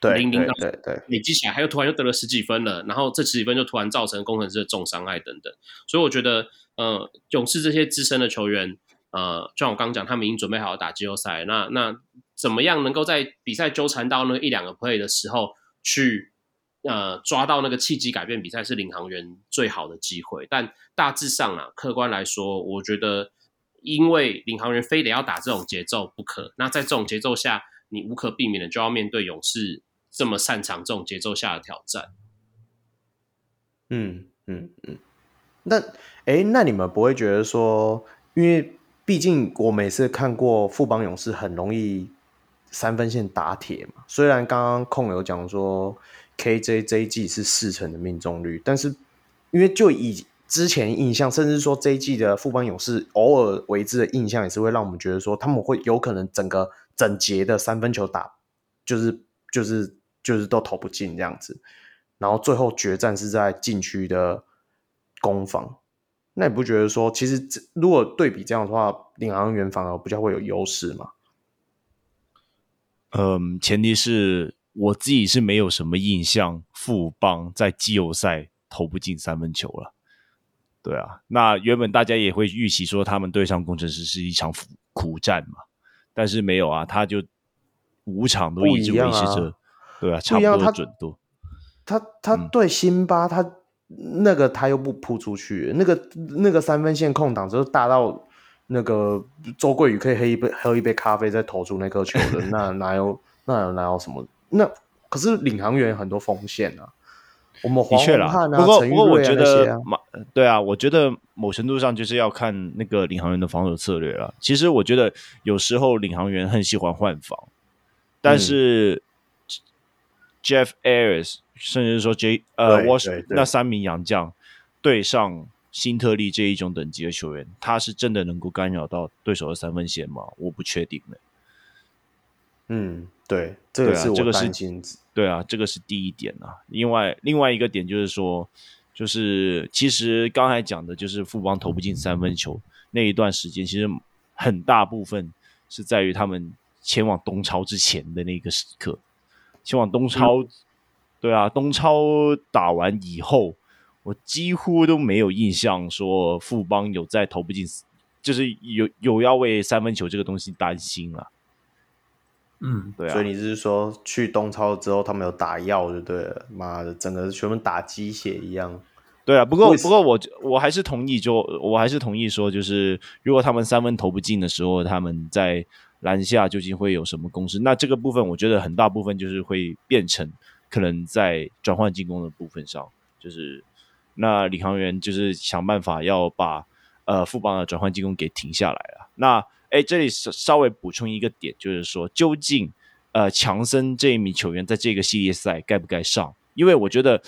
对，零零对对，累积起来，他又突然又得了十几分了，然后这十几分就突然造成工程师的重伤害等等，所以我觉得，呃，勇士这些资深的球员，呃，就像我刚刚讲，他们已经准备好打季后赛，那那怎么样能够在比赛纠缠到那一两个 play 的时候，去呃抓到那个契机改变比赛，是领航员最好的机会。但大致上啊，客观来说，我觉得，因为领航员非得要打这种节奏不可，那在这种节奏下，你无可避免的就要面对勇士。这么擅长这种节奏下的挑战，嗯嗯嗯，那哎，那你们不会觉得说，因为毕竟我每次看过富邦勇士很容易三分线打铁嘛。虽然刚刚控有讲说 KJ 这一季是四成的命中率，但是因为就以之前印象，甚至说这一季的富邦勇士偶尔为之的印象，也是会让我们觉得说他们会有可能整个整节的三分球打就是就是。就是都投不进这样子，然后最后决战是在禁区的攻防。那你不觉得说，其实如果对比这样的话，领航员反而比较会有优势吗？嗯，前提是我自己是没有什么印象，富邦在季后赛投不进三分球了。对啊，那原本大家也会预期说他们对上工程师是一场苦战嘛，但是没有啊，他就五场都一直维持着。对啊，差不多准度。他他，他对辛巴，嗯、他那个他又不扑出去，那个那个三分线空档就是大到那个周桂宇可以喝一杯喝一杯咖啡再投出那颗球的，那 哪有那有哪有什么？那可是领航员很多锋线啊，我们黄宏汉啊，不过陈玉瑞啊我觉得啊对啊，我觉得某程度上就是要看那个领航员的防守策略了。其实我觉得有时候领航员很喜欢换防，但是。嗯 Jeff Ayres，甚至说 J 呃，Wash 那三名洋将对上辛特利这一种等级的球员，他是真的能够干扰到对手的三分线吗？我不确定的。嗯，对，这个是我担心。对啊，这个是第一点啊。另外，另外一个点就是说，就是其实刚才讲的就是富邦投不进三分球那一段时间，其实很大部分是在于他们前往东超之前的那个时刻。前往东超，嗯、对啊，东超打完以后，我几乎都没有印象说富邦有在投不进，就是有有要为三分球这个东西担心啊。嗯，对啊。所以你是说去东超之后，他们有打药就对了？妈的，整个全部打鸡血一样。对啊，不过不过我我还是同意，就我还是同意说，就是如果他们三分投不进的时候，他们在。篮下究竟会有什么攻势？那这个部分，我觉得很大部分就是会变成可能在转换进攻的部分上，就是那领航员就是想办法要把呃富邦的转换进攻给停下来了。那哎，这里稍稍微补充一个点，就是说究竟呃强森这一名球员在这个系列赛该不该上？因为我觉得，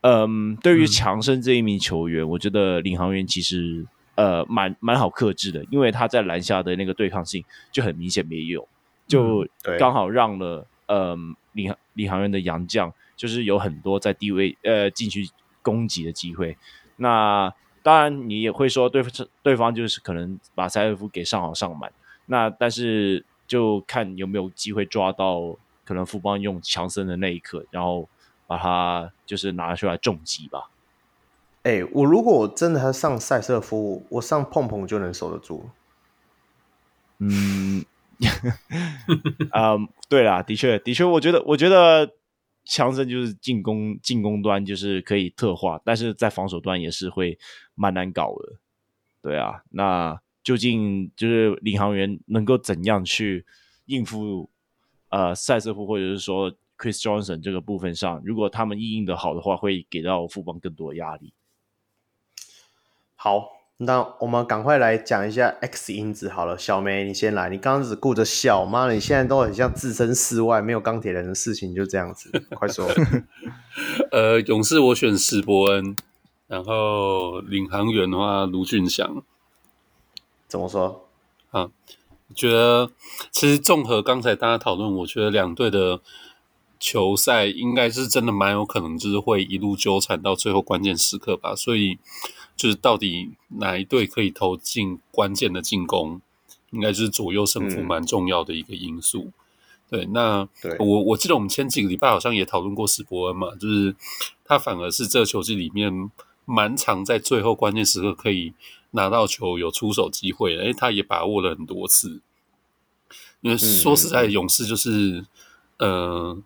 嗯、呃，对于强森这一名球员，嗯、我觉得领航员其实。呃，蛮蛮好克制的，因为他在篮下的那个对抗性就很明显没有，就刚好让了、嗯、呃领航领航员的杨将就是有很多在低位呃禁区攻击的机会。那当然你也会说对方对方就是可能把塞尔夫给上好上满，那但是就看有没有机会抓到可能富邦用强森的那一刻，然后把他就是拿出来重击吧。哎、我如果真的上塞瑟夫，我上碰碰就能守得住。嗯，啊、嗯，对啦，的确，的确，我觉得，我觉得强森就是进攻进攻端就是可以特化，但是在防守端也是会蛮难搞的。对啊，那究竟就是领航员能够怎样去应付呃塞瑟夫或者是说 Chris Johnson 这个部分上，如果他们应应的好的话，会给到富邦更多压力。好，那我们赶快来讲一下 X 因子好了。小梅，你先来。你刚刚只顾着笑，妈的，你现在都很像置身事外，没有钢铁人的事情，就这样子。快说。呃，勇士我选史伯恩，然后领航员的话卢俊祥。怎么说？啊，我觉得其实综合刚才大家讨论，我觉得两队的球赛应该是真的蛮有可能，就是会一路纠缠到最后关键时刻吧。所以。就是到底哪一队可以投进关键的进攻，应该就是左右胜负蛮重要的一个因素。嗯、对，那对我我记得我们前几个礼拜好像也讨论过史伯恩嘛，就是他反而是这个球季里面蛮常在最后关键时刻可以拿到球有出手机会，诶，他也把握了很多次。因为说实在，勇士就是嗯、呃，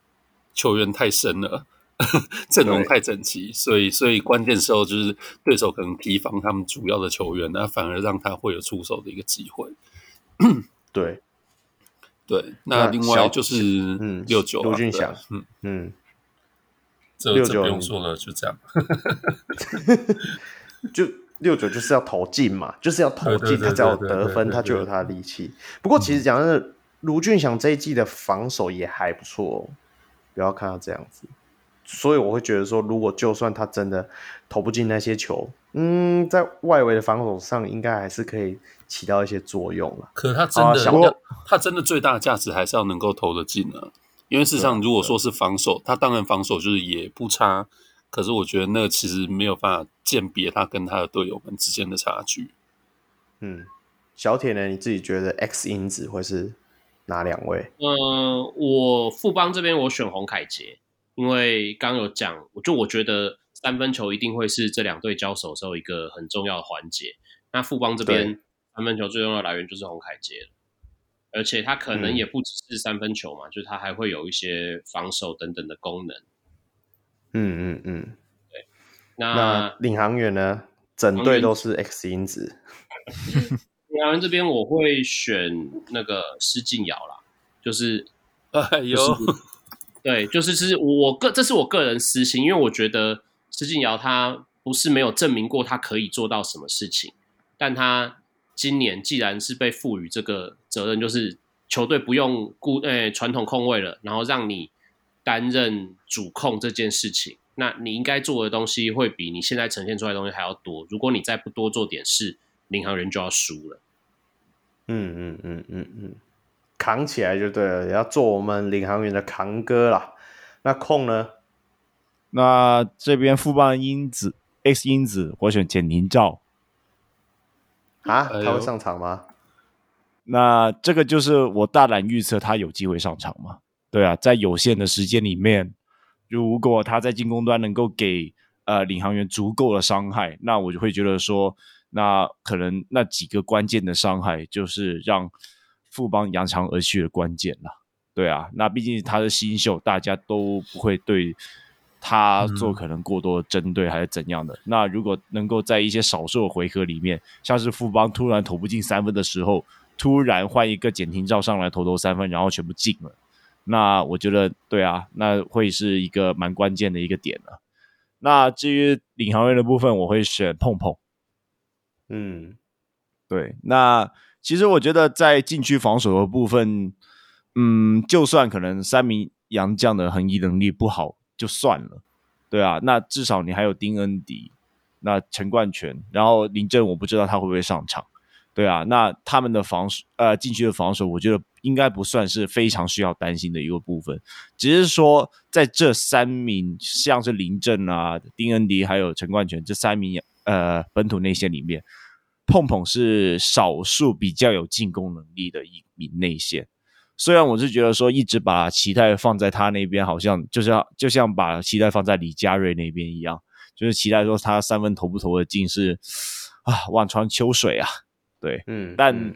球员太深了。阵容太整齐，所以所以关键时候就是对手可能提防他们主要的球员，那反而让他会有出手的一个机会。对 对，那另外就是嗯六九卢俊祥，嗯嗯，这六九不用说了，就这样。就六九就是要投进嘛，就是要投进，他只要得分，他就有他的力气。不过其实讲真的，卢俊祥这一季的防守也还不错哦，不要看他这样子。所以我会觉得说，如果就算他真的投不进那些球，嗯，在外围的防守上应该还是可以起到一些作用了。可他真的，啊、他真的最大的价值还是要能够投得进啊。因为事实上，如果说是防守，他当然防守就是也不差。可是我觉得那其实没有办法鉴别他跟他的队友们之间的差距。嗯，小铁呢？你自己觉得 X 因子会是哪两位？呃，我富邦这边我选洪凯杰。因为刚刚有讲，我就我觉得三分球一定会是这两队交手的时候一个很重要的环节。那富邦这边三分球最重要的来源就是洪凯杰，而且他可能也不只是三分球嘛，嗯、就是他还会有一些防守等等的功能。嗯嗯嗯，对。那，那领航员呢？整队都是 X 因子。领航员这边我会选那个施晋尧啦，就是哎呦。就是对，就是是我个，这是我个人私心，因为我觉得施晋尧他不是没有证明过他可以做到什么事情，但他今年既然是被赋予这个责任，就是球队不用固诶传统控卫了，然后让你担任主控这件事情，那你应该做的东西会比你现在呈现出来的东西还要多。如果你再不多做点事，领航员就要输了。嗯嗯嗯嗯嗯。扛起来就对了，也要做我们领航员的扛哥啦。那控呢？那这边富邦因子 X 因子，我选简宁照。啊，他会上场吗？那这个就是我大胆预测他有机会上场嘛？对啊，在有限的时间里面，如果他在进攻端能够给呃领航员足够的伤害，那我就会觉得说，那可能那几个关键的伤害就是让。富邦扬长而去的关键了，对啊，那毕竟他是新秀，大家都不会对他做可能过多的针对还是怎样的。嗯、那如果能够在一些少数的回合里面，像是富邦突然投不进三分的时候，突然换一个简廷照上来投投三分，然后全部进了，那我觉得对啊，那会是一个蛮关键的一个点了。那至于领航员的部分，我会选碰碰。嗯，对，那。其实我觉得在禁区防守的部分，嗯，就算可能三名洋将的横移能力不好就算了，对啊，那至少你还有丁恩迪，那陈冠泉，然后林振我不知道他会不会上场，对啊，那他们的防守呃禁区的防守，我觉得应该不算是非常需要担心的一个部分。只是说，在这三名像是林振啊、丁恩迪还有陈冠泉这三名呃本土内线里面，碰碰是少数比较有进攻能力的一名内线。虽然我是觉得说，一直把期待放在他那边，好像就像就像把期待放在李佳瑞那边一样，就是期待说他三分投不投的进是啊，望穿秋水啊，对，嗯，但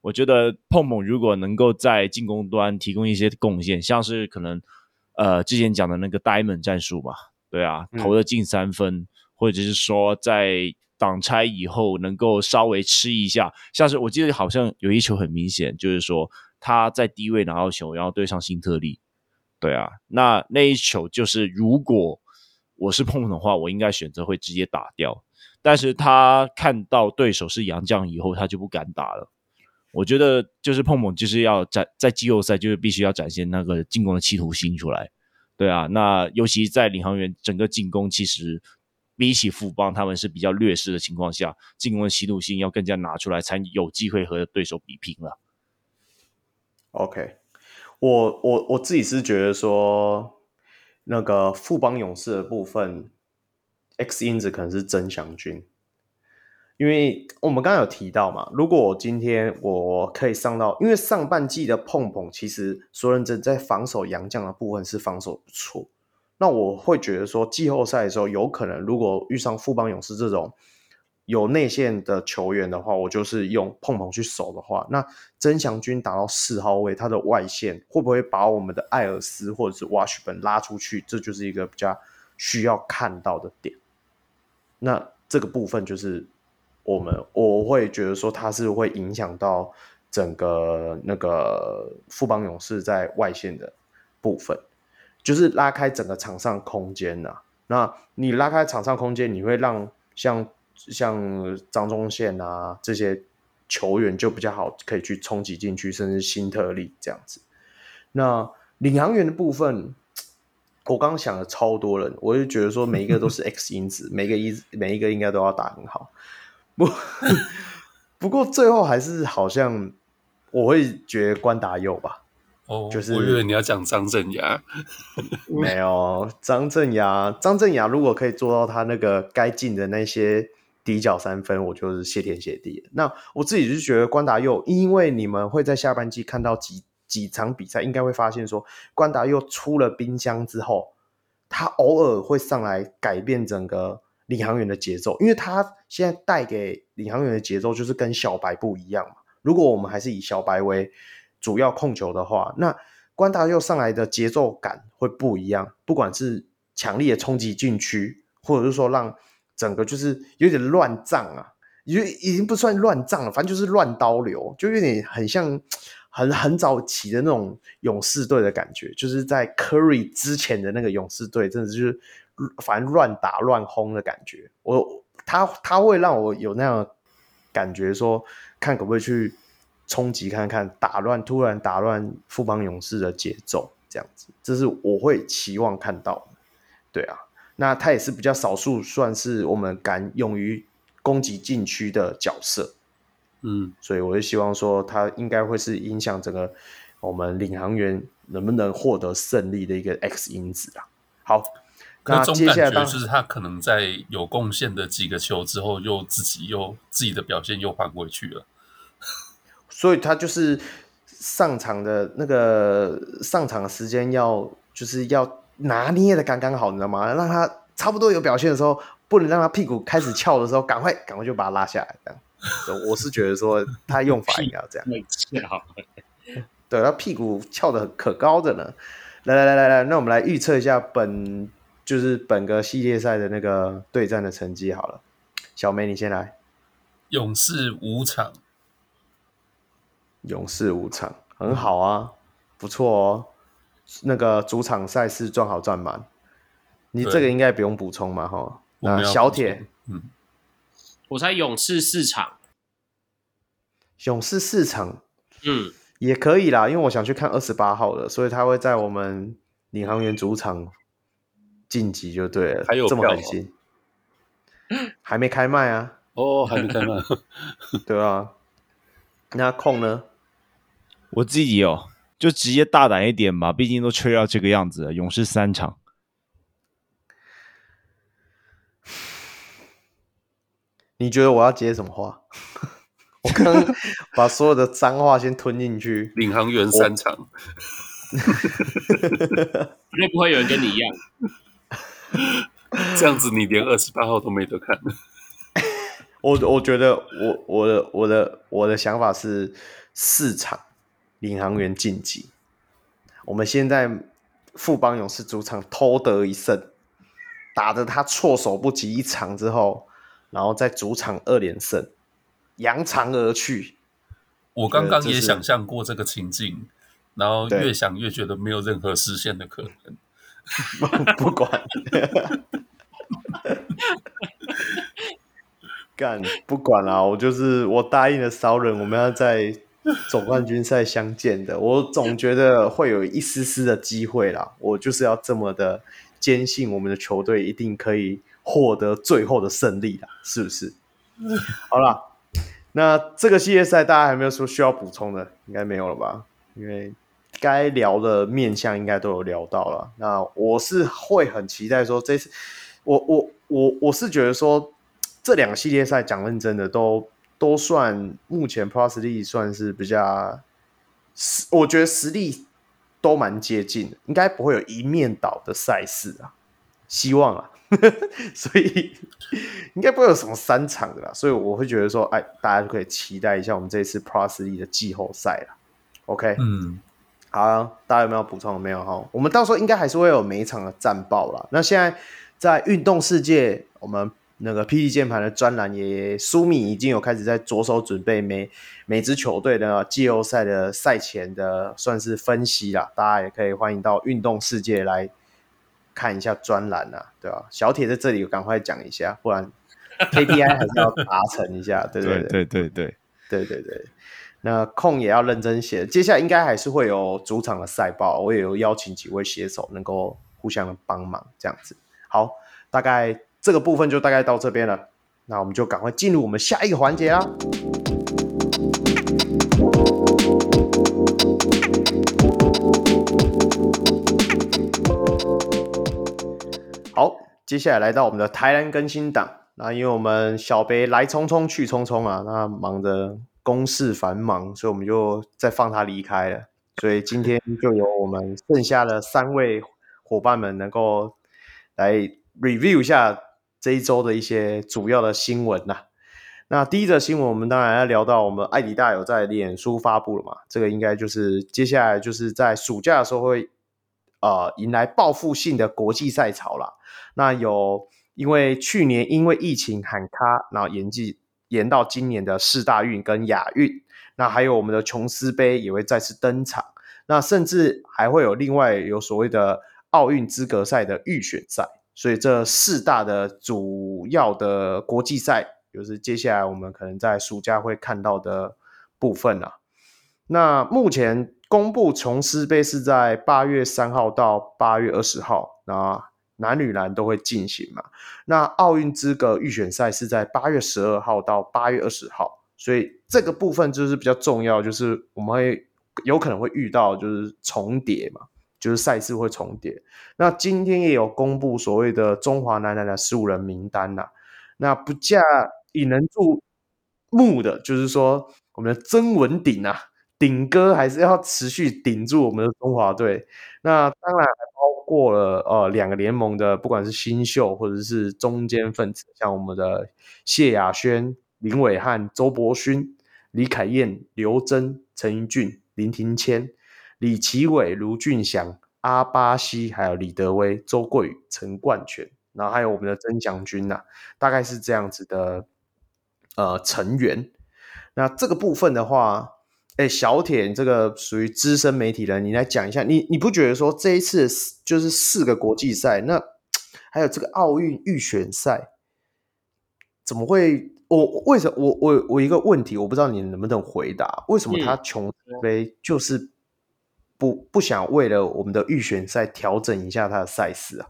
我觉得碰碰如果能够在进攻端提供一些贡献，像是可能呃之前讲的那个 Diamond 战术吧，对啊，投的进三分，嗯、或者是说在挡拆以后能够稍微吃一下，像是我记得好像有一球很明显，就是说。他在低位拿到球，然后对上辛特利，对啊，那那一球就是如果我是碰碰的话，我应该选择会直接打掉。但是他看到对手是杨将以后，他就不敢打了。我觉得就是碰碰就是要展在季后赛就是必须要展现那个进攻的企图心出来，对啊，那尤其在领航员整个进攻其实比起富邦他们是比较劣势的情况下，进攻的企图性要更加拿出来，才有机会和对手比拼了。OK，我我我自己是觉得说，那个富邦勇士的部分，X 因子可能是曾祥军，因为我们刚刚有提到嘛，如果我今天我可以上到，因为上半季的碰碰其实说认真在防守洋将的部分是防守不错，那我会觉得说季后赛的时候有可能如果遇上富邦勇士这种。有内线的球员的话，我就是用碰碰去守的话，那曾祥军打到四号位，他的外线会不会把我们的艾尔斯或者是 wash 本拉出去？这就是一个比较需要看到的点。那这个部分就是我们我会觉得说，它是会影响到整个那个富邦勇士在外线的部分，就是拉开整个场上空间呐、啊。那你拉开场上空间，你会让像。像张忠宪啊这些球员就比较好，可以去冲击进去，甚至新特利这样子。那领航员的部分，我刚刚想了超多人，我就觉得说每一个都是 X 因子，每个一每一个应该都要打很好。不 不过最后还是好像我会觉得关达佑吧。哦，就是我以为你要讲张镇衙，没有张镇衙，张镇衙如果可以做到他那个该进的那些。底角三分，我就是谢天谢地。那我自己就觉得关达佑，因为你们会在下半季看到几几场比赛，应该会发现说，关达佑出了冰箱之后，他偶尔会上来改变整个领航员的节奏，因为他现在带给领航员的节奏就是跟小白不一样嘛。如果我们还是以小白为主要控球的话，那关达佑上来的节奏感会不一样，不管是强烈的冲击禁区，或者是说让。整个就是有点乱葬啊，已已经不算乱葬了，反正就是乱刀流，就有点很像很很早期的那种勇士队的感觉，就是在 Curry 之前的那个勇士队，真的就是反正乱打乱轰的感觉。我他他会让我有那样感觉说，说看可不可以去冲击看看，打乱突然打乱富邦勇士的节奏，这样子，这是我会期望看到的，对啊。那他也是比较少数，算是我们敢勇于攻击禁区的角色，嗯，所以我就希望说，他应该会是影响整个我们领航员能不能获得胜利的一个 X 因子啊。好，那接下来就是他可能在有贡献的几个球之后，又自己又自己的表现又还回去了，所以他就是上场的那个上场的时间要就是要。拿捏的刚刚好，你知道吗？让他差不多有表现的时候，不能让他屁股开始翘的时候，赶快赶快就把他拉下来。这样，我是觉得说他用法应该要这样。对，他屁股翘的可高的呢。来来来来来，那我们来预测一下本就是本个系列赛的那个对战的成绩好了。小梅，你先来。勇士五场。勇士五场，很好啊，不错哦。那个主场赛事赚好赚满，你这个应该不用补充嘛？哈，那小铁，嗯，我猜勇士四场，勇士四场，嗯，也可以啦，因为我想去看二十八号的，所以他会在我们领航员主场晋级就对了，还有这么狠心，还没开卖啊？哦，还没开卖，对啊，那空呢？我自己哦，就直接大胆一点吧，毕竟都吹到这个样子了。勇士三场，你觉得我要接什么话？我刚刚 把所有的脏话先吞进去。领航员三场，绝对不会有人跟你一样。这样子你连二十八号都没得看。我我觉得我我的我的我的想法是四场领航员晋级。我们现在富邦勇士主场偷得一胜，打得他措手不及一场之后，然后在主场二连胜，扬长而去。我刚刚也想象过这个情境，然后越想越觉得没有任何实现的可能。不管。干不管啦，我就是我答应了骚人，我们要在 总冠军赛相见的。我总觉得会有一丝丝的机会啦，我就是要这么的坚信我们的球队一定可以获得最后的胜利啦，是不是？好啦，那这个系列赛大家还有没有说需要补充的？应该没有了吧？因为该聊的面向应该都有聊到了。那我是会很期待说这次，我我我我是觉得说。这两个系列赛讲认真的都都算目前 Plus League 算是比较，我觉得实力都蛮接近的，应该不会有一面倒的赛事啊，希望啊，所以 应该不会有什么三场的啦，所以我会觉得说，哎，大家就可以期待一下我们这次 Plus League 的季后赛了。OK，嗯，好啊，大家有没有补充？没有哈，我们到时候应该还是会有每一场的战报啦。那现在在运动世界，我们。那个 PD 键盘的专栏也，苏米已经有开始在着手准备每每支球队的季后赛的赛前的算是分析啦，大家也可以欢迎到运动世界来看一下专栏啊，对吧？小铁在这里赶快讲一下，不然 KPI 还是要达成一下，对对对对对对对对对。那空也要认真写，接下来应该还是会有主场的赛报，我也有邀请几位写手能够互相的帮忙，这样子。好，大概。这个部分就大概到这边了，那我们就赶快进入我们下一个环节啦。好，接下来来到我们的台南更新档。那因为我们小北来匆匆去匆匆啊，那忙着公事繁忙，所以我们就再放他离开了。所以今天就由我们剩下的三位伙伴们能够来 review 一下。这一周的一些主要的新闻呐、那第一则新闻，我们当然要聊到我们艾迪大有在脸书发布了嘛，这个应该就是接下来就是在暑假的时候会呃迎来报复性的国际赛潮啦。那有因为去年因为疫情喊卡，然后延季延到今年的四大运跟亚运，那还有我们的琼斯杯也会再次登场，那甚至还会有另外有所谓的奥运资格赛的预选赛。所以这四大的主要的国际赛，就是接下来我们可能在暑假会看到的部分啊。那目前公布琼斯杯是在八月三号到八月二十号，那男女篮都会进行嘛。那奥运资格预选赛是在八月十二号到八月二十号，所以这个部分就是比较重要，就是我们会有可能会遇到就是重叠嘛。就是赛事会重叠，那今天也有公布所谓的中华男篮的十五人名单呐、那不嫁引人注目的，就是说我们的曾文鼎啊，鼎哥还是要持续顶住我们的中华队。那当然还包括了呃两个联盟的，不管是新秀或者是中坚分子，像我们的谢亚轩、林伟汉、周伯勋、李凯燕、刘真、陈盈骏、林庭谦。李奇伟、卢俊祥、阿巴西，还有李德威、周桂宇、陈冠全，然后还有我们的曾祥军呐、啊，大概是这样子的呃成员。那这个部分的话，哎，小铁这个属于资深媒体人，你来讲一下，你你不觉得说这一次就是四个国际赛，那 还有这个奥运预选赛，怎么会？我为什么？我我我一个问题，我不知道你能不能回答，为什么他琼斯杯就是？不不想为了我们的预选赛调整一下他的赛事啊，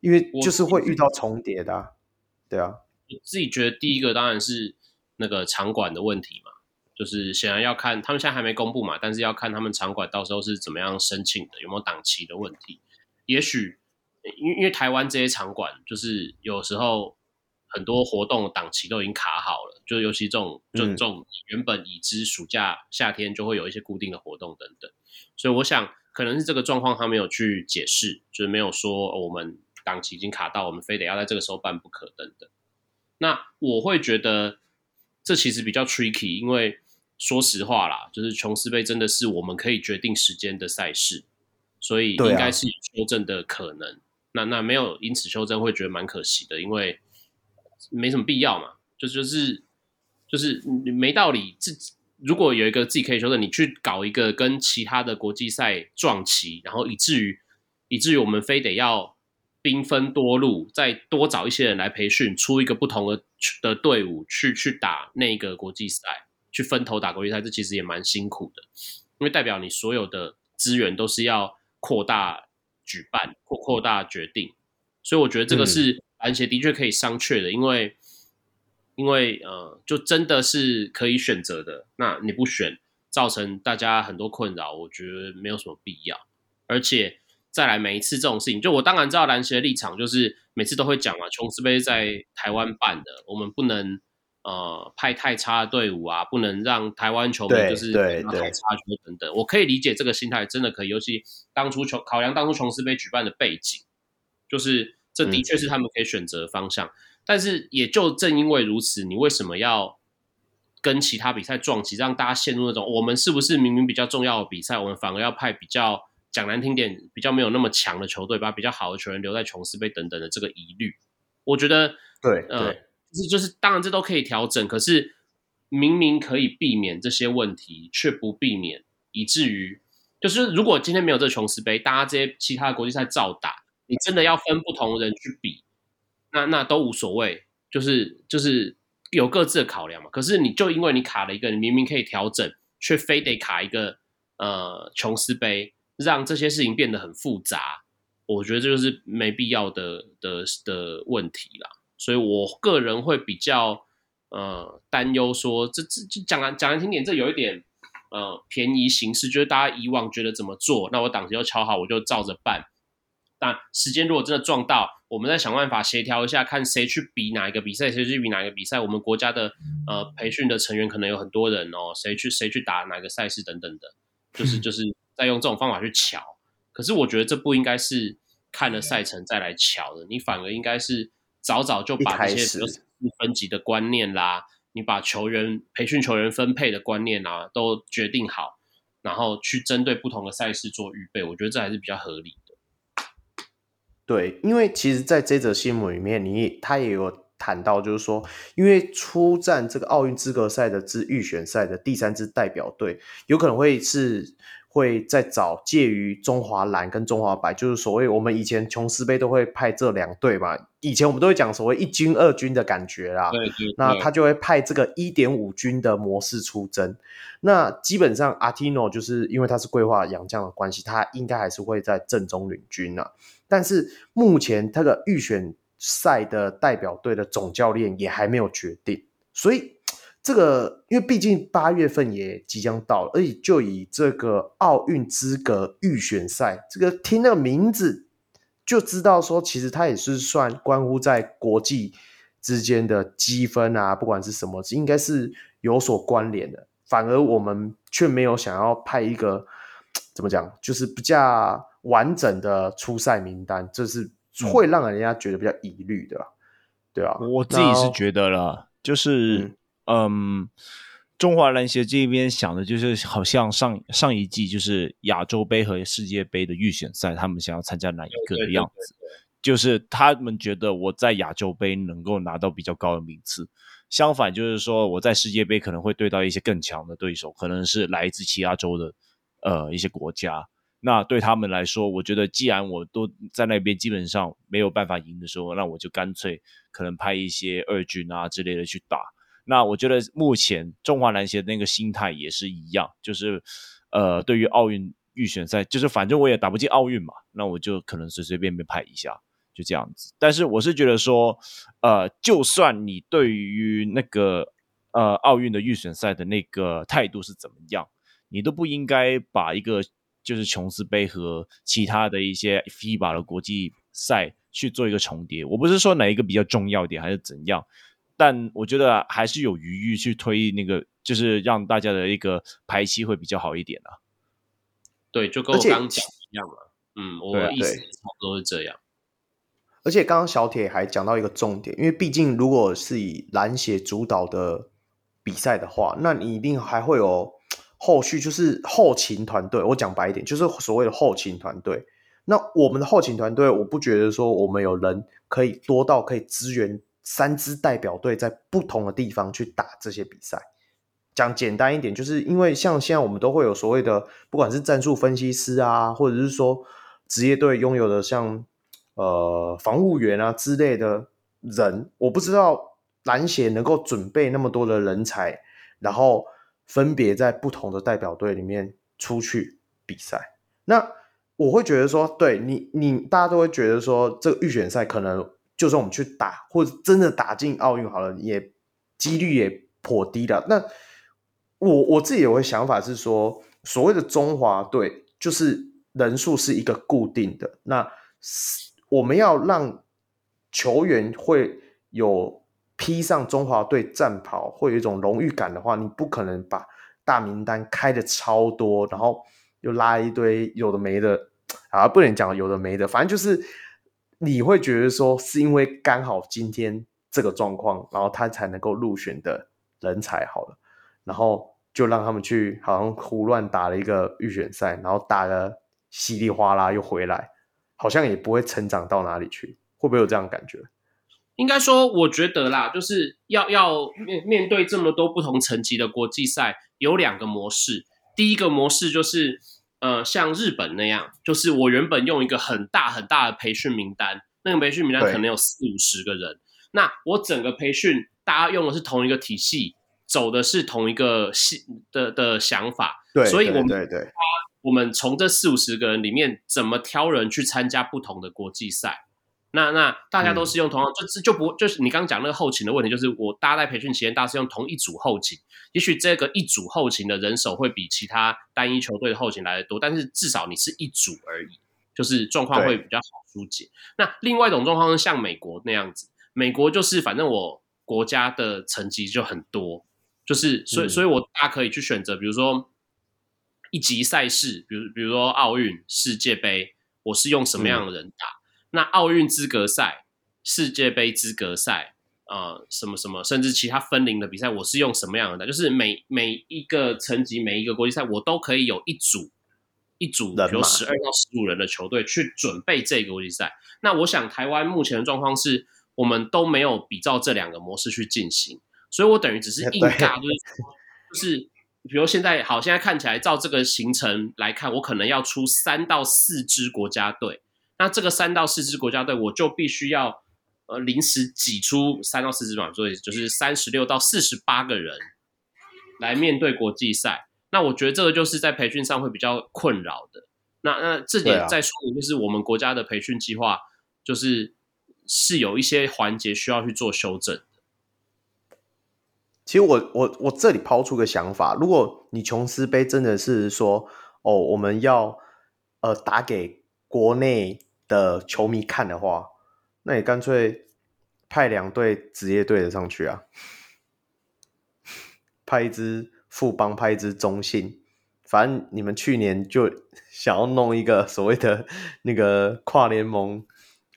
因为就是会遇到重叠的，啊，对啊。我自己觉得第一个当然是那个场馆的问题嘛，就是显然要看他们现在还没公布嘛，但是要看他们场馆到时候是怎么样申请的，有没有档期的问题。也许因为因为台湾这些场馆就是有时候很多活动档期都已经卡好了，就尤其这种就这种原本已知暑假夏天就会有一些固定的活动等等，所以我想可能是这个状况他没有去解释，就是没有说、哦、我们档期已经卡到，我们非得要在这个时候办不可等等。那我会觉得这其实比较 tricky，因为。说实话啦，就是琼斯杯真的是我们可以决定时间的赛事，所以应该是有修正的可能。啊、那那没有因此修正，会觉得蛮可惜的，因为没什么必要嘛。就就是就是没道理。自己如果有一个自己可以修正，你去搞一个跟其他的国际赛撞齐，然后以至于以至于我们非得要兵分多路，再多找一些人来培训，出一个不同的的队伍去去打那个国际赛。去分头打国际赛，这其实也蛮辛苦的，因为代表你所有的资源都是要扩大举办或扩大决定，所以我觉得这个是篮协的确可以商榷的，因为因为呃，就真的是可以选择的，那你不选，造成大家很多困扰，我觉得没有什么必要。而且再来每一次这种事情，就我当然知道篮协的立场，就是每次都会讲嘛，琼斯杯在台湾办的，我们不能。呃，派太差的队伍啊，不能让台湾球迷就是太差球等等。我可以理解这个心态，真的可以。尤其当初琼考量当初琼斯杯举办的背景，就是这的确是他们可以选择的方向。嗯、但是也就正因为如此，你为什么要跟其他比赛撞期，让大家陷入那种我们是不是明明比较重要的比赛，我们反而要派比较讲难听点，比较没有那么强的球队，把比较好的球员留在琼斯杯等等的这个疑虑？我觉得，对，对。呃是，就是当然，这都可以调整。可是明明可以避免这些问题，却不避免，以至于就是如果今天没有这琼斯杯，大家这些其他的国际赛照打，你真的要分不同人去比，那那都无所谓，就是就是有各自的考量嘛。可是你就因为你卡了一个，你明明可以调整，却非得卡一个呃琼斯杯，让这些事情变得很复杂。我觉得这就是没必要的的的问题啦。所以我个人会比较呃担忧说，这这就讲讲来听点，这有一点呃便宜行事，就是大家以往觉得怎么做，那我档期就敲好，我就照着办。但时间如果真的撞到，我们再想办法协调一下，看谁去比哪一个比赛，谁去比哪一个比赛。我们国家的呃培训的成员可能有很多人哦，谁去谁去打哪个赛事等等的，就是 就是在用这种方法去瞧。可是我觉得这不应该是看了赛程再来瞧的，你反而应该是。早早就把这些分级的观念啦，你把球员培训、球员分配的观念啊，都决定好，然后去针对不同的赛事做预备，我觉得这还是比较合理的。对，因为其实在这则新闻里面，你他也有谈到，就是说，因为出战这个奥运资格赛的之预选赛的第三支代表队，有可能会是。会再找介于中华蓝跟中华白，就是所谓我们以前琼斯杯都会派这两队嘛。以前我们都会讲所谓一军二军的感觉啦。对对对。那他就会派这个一点五军的模式出征。那基本上阿提诺就是因为他是规划洋将的关系，他应该还是会在正中领军啊。但是目前他的预选赛的代表队的总教练也还没有决定，所以。这个，因为毕竟八月份也即将到了，而且就以这个奥运资格预选赛，这个听那个名字就知道说，其实它也是算关乎在国际之间的积分啊，不管是什么，应该是有所关联的。反而我们却没有想要派一个怎么讲，就是不较完整的出赛名单，这是会让人家觉得比较疑虑的，对啊？我自己是觉得了，就是。嗯嗯，中华篮协这边想的就是，好像上上一季就是亚洲杯和世界杯的预选赛，他们想要参加哪一个的样子？就是他们觉得我在亚洲杯能够拿到比较高的名次，相反就是说我在世界杯可能会对到一些更强的对手，可能是来自其他洲的呃一些国家。那对他们来说，我觉得既然我都在那边基本上没有办法赢的时候，那我就干脆可能派一些二军啊之类的去打。那我觉得目前中华篮协的那个心态也是一样，就是，呃，对于奥运预选赛，就是反正我也打不进奥运嘛，那我就可能随随便便派一下，就这样子。但是我是觉得说，呃，就算你对于那个呃奥运的预选赛的那个态度是怎么样，你都不应该把一个就是琼斯杯和其他的一些 FIBA 的国际赛去做一个重叠。我不是说哪一个比较重要点还是怎样，但我觉得还是有余裕去推那个，就是让大家的一个排期会比较好一点啊。对，就跟我刚刚讲一样嘛。嗯，我的意思差不多是这样。而且刚刚小铁还讲到一个重点，因为毕竟如果是以篮协主导的比赛的话，那你一定还会有后续，就是后勤团队。我讲白一点，就是所谓的后勤团队。那我们的后勤团队，我不觉得说我们有人可以多到可以支援三支代表队在不同的地方去打这些比赛。讲简单一点，就是因为像现在我们都会有所谓的，不管是战术分析师啊，或者是说职业队拥有的像。呃，防务员啊之类的人，我不知道篮协能够准备那么多的人才，然后分别在不同的代表队里面出去比赛。那我会觉得说，对你，你大家都会觉得说，这个预选赛可能就算我们去打，或者真的打进奥运好了，也几率也颇低的。那我我自己有个想法是说，所谓的中华队就是人数是一个固定的，那我们要让球员会有披上中华队战袍，会有一种荣誉感的话，你不可能把大名单开的超多，然后又拉一堆有的没的啊，不能讲有的没的，反正就是你会觉得说是因为刚好今天这个状况，然后他才能够入选的人才好了，然后就让他们去好像胡乱打了一个预选赛，然后打的稀里哗啦又回来。好像也不会成长到哪里去，会不会有这样感觉？应该说，我觉得啦，就是要要面面对这么多不同层级的国际赛，有两个模式。第一个模式就是，呃，像日本那样，就是我原本用一个很大很大的培训名单，那个培训名单可能有四五十个人，那我整个培训大家用的是同一个体系，走的是同一个系的的想法，对，所以我们对对。我们从这四五十个人里面怎么挑人去参加不同的国际赛？那那大家都是用同样，嗯、就是就不就是你刚刚讲那个后勤的问题，就是我大家在培训期间，大家是用同一组后勤，也许这个一组后勤的人手会比其他单一球队的后勤来的多，但是至少你是一组而已，就是状况会比较好疏解。那另外一种状况是像美国那样子，美国就是反正我国家的成绩就很多，就是所以、嗯、所以我大家可以去选择，比如说。一级赛事，比如比如说奥运、世界杯，我是用什么样的人打？嗯、那奥运资格赛、世界杯资格赛，呃，什么什么，甚至其他分龄的比赛，我是用什么样的？就是每每一个层级、每一个国际赛，我都可以有一组一组，比如十二到十五人的球队去准备这个国际赛。那我想，台湾目前的状况是，我们都没有比照这两个模式去进行，所以我等于只是 硬尬，就是就是。比如现在好，现在看起来照这个行程来看，我可能要出三到四支国家队。那这个三到四支国家队，我就必须要呃临时挤出三到四支嘛，所以就是三十六到四十八个人来面对国际赛。那我觉得这个就是在培训上会比较困扰的。那那这点再说明，就是我们国家的培训计划就是是有一些环节需要去做修正。其实我我我这里抛出个想法，如果你琼斯杯真的是说哦，我们要呃打给国内的球迷看的话，那你干脆派两队职业队的上去啊，派一支富邦，派一支中信，反正你们去年就想要弄一个所谓的 那个跨联盟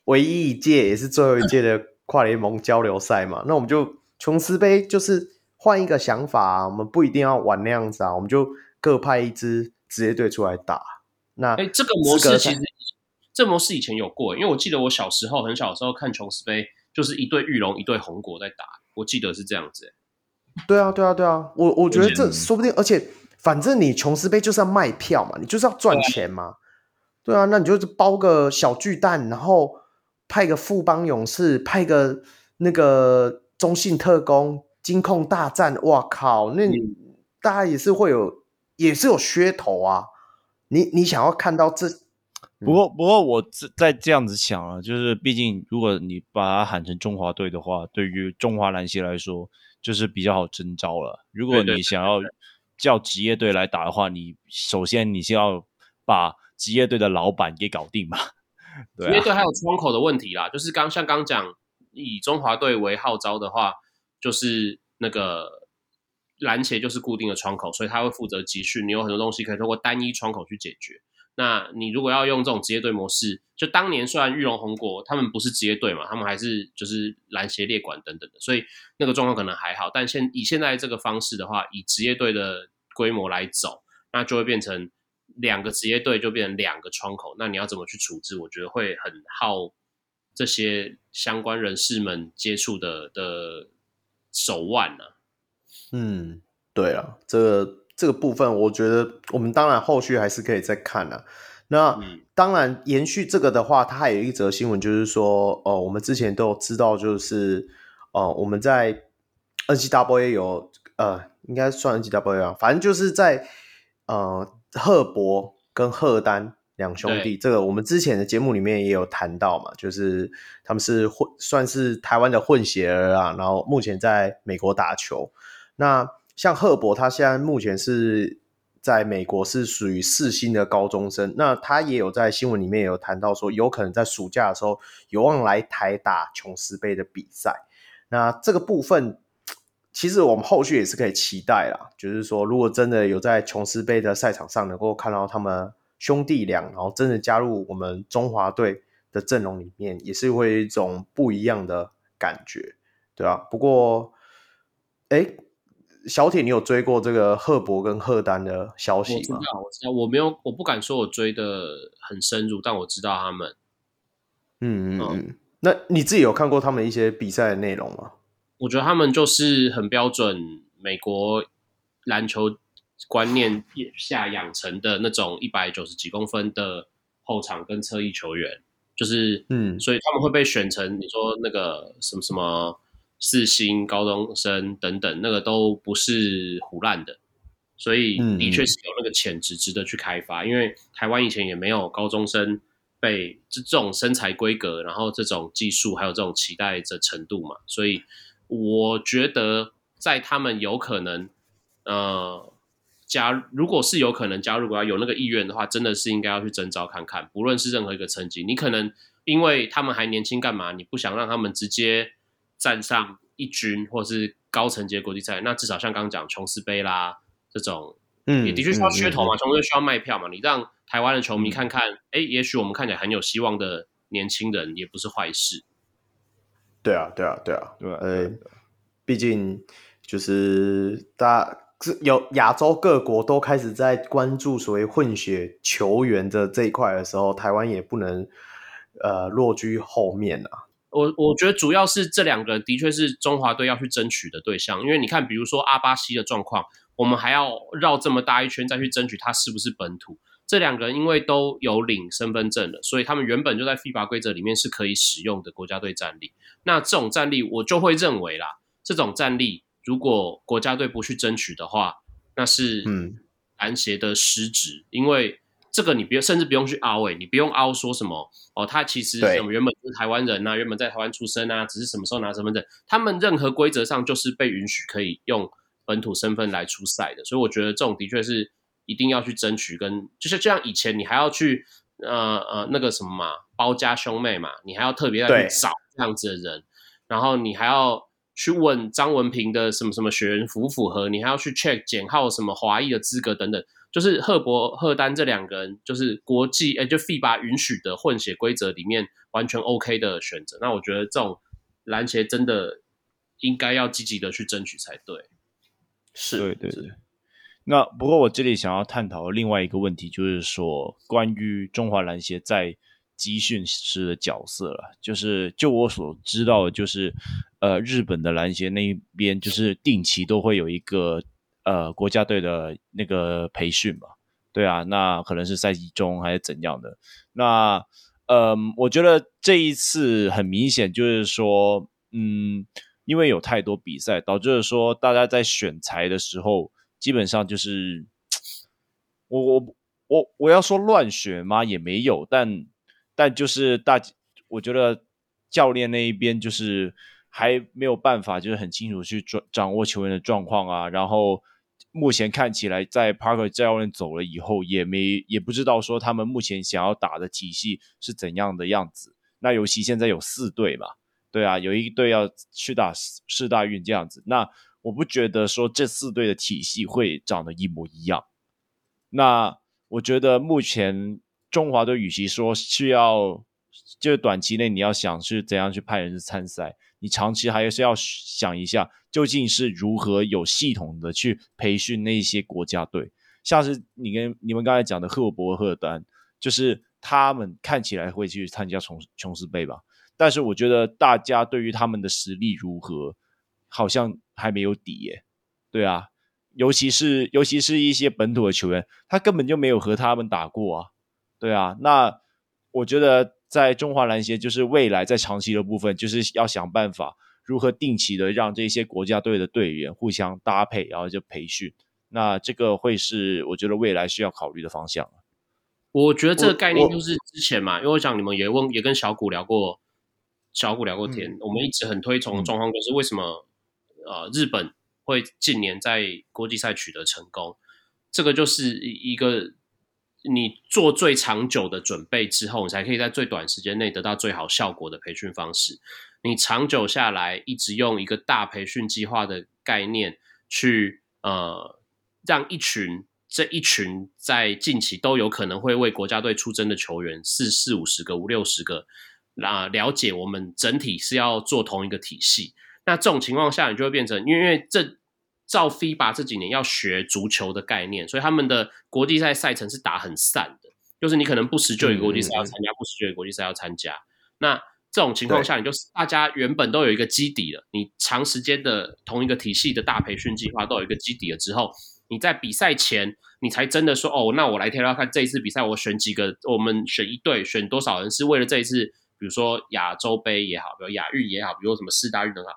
唯一一届也是最后一届的跨联盟交流赛嘛，那我们就琼斯杯就是。换一个想法啊，我们不一定要玩那样子啊，我们就各派一支职业队出来打。那哎，这个模式其实这模式以前有过，因为我记得我小时候很小的时候看琼斯杯，就是一对玉龙一对红国在打，我记得是这样子。对啊，对啊，对啊，我我觉得这说不定，而且反正你琼斯杯就是要卖票嘛，你就是要赚钱嘛。对啊，对啊，那你就是包个小巨蛋，然后派个富邦勇士，派个那个中信特工。金控大战，哇靠！那你大家也是会有，也是有噱头啊。你你想要看到这不过，不过我在这样子想啊，就是毕竟如果你把它喊成中华队的话，对于中华篮协来说，就是比较好征招了。如果你想要叫职业队来打的话，你首先你先要把职业队的老板给搞定嘛。对啊，职业队还有窗口的问题啦，就是刚像刚讲，以中华队为号召的话，就是那个篮协就是固定的窗口，所以他会负责集训，你有很多东西可以通过单一窗口去解决。那你如果要用这种职业队模式，就当年虽然玉龙红果他们不是职业队嘛，他们还是就是篮协列管等等的，所以那个状况可能还好。但现以现在这个方式的话，以职业队的规模来走，那就会变成两个职业队就变成两个窗口。那你要怎么去处置？我觉得会很耗这些相关人士们接触的的手腕呢、啊。嗯，对啊，这个。这个部分，我觉得我们当然后续还是可以再看啊。那当然延续这个的话，它还有一则新闻，就是说，哦，我们之前都有知道，就是，哦，我们在 N C W A 有，呃，应该算 N C W A，啊，反正就是在，呃，赫伯跟赫丹两兄弟，这个我们之前的节目里面也有谈到嘛，就是他们是混，算是台湾的混血儿啊，然后目前在美国打球，那。像赫伯，他现在目前是在美国，是属于四星的高中生。那他也有在新闻里面有谈到说，有可能在暑假的时候有望来台打琼斯杯的比赛。那这个部分，其实我们后续也是可以期待啦。就是说，如果真的有在琼斯杯的赛场上能够看到他们兄弟俩，然后真的加入我们中华队的阵容里面，也是会有一种不一样的感觉，对吧？不过，哎。小铁，你有追过这个赫伯跟赫丹的消息吗？我知道，我知道，我没有，我不敢说我追的很深入，但我知道他们。嗯嗯嗯。那你自己有看过他们一些比赛的内容吗？我觉得他们就是很标准美国篮球观念下养成的那种一百九十几公分的后场跟侧翼球员，就是嗯，所以他们会被选成你说那个什么什么。四星高中生等等，那个都不是胡乱的，所以的确是有那个潜质值得去开发。嗯、因为台湾以前也没有高中生被这这种身材规格，然后这种技术，还有这种期待的程度嘛，所以我觉得在他们有可能呃加，如果是有可能加入，要有那个意愿的话，真的是应该要去征召看看。不论是任何一个层级，你可能因为他们还年轻，干嘛？你不想让他们直接。站上一军或是高层级国际赛，那至少像刚刚讲琼斯杯啦这种，嗯，也的确需要噱头嘛，琼斯杯需要卖票嘛。你让台湾的球迷看看，哎、嗯，也许我们看起来很有希望的年轻人，也不是坏事。对啊，对啊，对啊，对啊，呃，毕竟就是大家有亚洲各国都开始在关注所谓混血球员的这一块的时候，台湾也不能呃落居后面啊。我我觉得主要是这两个人的确是中华队要去争取的对象，因为你看，比如说阿巴西的状况，我们还要绕这么大一圈再去争取他是不是本土。这两个人因为都有领身份证了，所以他们原本就在 FIBA 规则里面是可以使用的国家队战力。那这种战力，我就会认为啦，这种战力如果国家队不去争取的话，那是嗯篮协的失职，因为。这个你不用，甚至不用去凹诶，你不用凹说什么哦，他其实什么原本是台湾人呐、啊，原本在台湾出生啊，只是什么时候拿身份证，他们任何规则上就是被允许可以用本土身份来出赛的，所以我觉得这种的确是一定要去争取跟，跟就是就像以前你还要去呃呃那个什么嘛，包家兄妹嘛，你还要特别要去找这样子的人，然后你还要去问张文平的什么什么学员符不符合，你还要去 check 简浩什么华裔的资格等等。就是赫伯、赫丹这两个人，就是国际诶、欸，就 FIBA 允许的混血规则里面完全 OK 的选择。那我觉得这种篮协真的应该要积极的去争取才对。是，对对对。那不过我这里想要探讨另外一个问题，就是说关于中华篮协在集训师的角色了。就是就我所知道的，就是呃，日本的篮协那一边，就是定期都会有一个。呃，国家队的那个培训嘛，对啊，那可能是赛季中还是怎样的？那呃，我觉得这一次很明显就是说，嗯，因为有太多比赛，导致说大家在选材的时候，基本上就是 我我我我要说乱选吗？也没有，但但就是大，我觉得教练那一边就是还没有办法，就是很清楚去掌掌握球员的状况啊。然后目前看起来，在 Parker 教练走了以后，也没也不知道说他们目前想要打的体系是怎样的样子。那尤其现在有四队嘛，对啊，有一队要去打世大运这样子，那我不觉得说这四队的体系会长得一模一样。那我觉得目前中华队与其说需要，就短期内你要想是怎样去派人参赛，你长期还是要想一下，究竟是如何有系统的去培训那些国家队，像是你跟你们刚才讲的赫伯赫丹，就是他们看起来会去参加琼琼斯杯吧，但是我觉得大家对于他们的实力如何，好像还没有底耶，对啊。尤其是尤其是一些本土的球员，他根本就没有和他们打过啊，对啊。那我觉得在中华篮协，就是未来在长期的部分，就是要想办法如何定期的让这些国家队的队员互相搭配，然后就培训。那这个会是我觉得未来需要考虑的方向。我觉得这个概念就是之前嘛，因为我想你们也问也跟小谷聊过，小谷聊过天，嗯、我们一直很推崇的状况就是为什么、嗯、呃日本。会近年在国际赛取得成功，这个就是一个你做最长久的准备之后，你才可以在最短时间内得到最好效果的培训方式。你长久下来，一直用一个大培训计划的概念去呃，让一群这一群在近期都有可能会为国家队出征的球员四四五十个五六十个，啊，了解我们整体是要做同一个体系。那这种情况下，你就会变成，因为这照 FIBA 这几年要学足球的概念，所以他们的国际赛赛程是打很散的，就是你可能不时就有国际赛要参加，嗯、不时就有国际赛要参加。那这种情况下，你就是大家原本都有一个基底了，你长时间的同一个体系的大培训计划都有一个基底了之后，你在比赛前，你才真的说，哦，那我来挑挑看这一次比赛，我选几个，我们选一队，选多少人是为了这一次，比如说亚洲杯也好，比如亚运也好，比如什么四大运也好。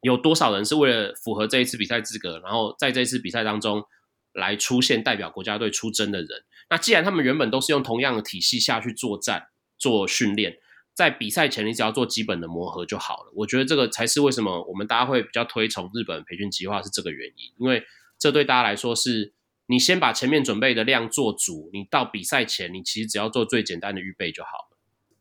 有多少人是为了符合这一次比赛资格，然后在这一次比赛当中来出现代表国家队出征的人？那既然他们原本都是用同样的体系下去作战、做训练，在比赛前你只要做基本的磨合就好了。我觉得这个才是为什么我们大家会比较推崇日本培训计划是这个原因，因为这对大家来说是你先把前面准备的量做足，你到比赛前你其实只要做最简单的预备就好。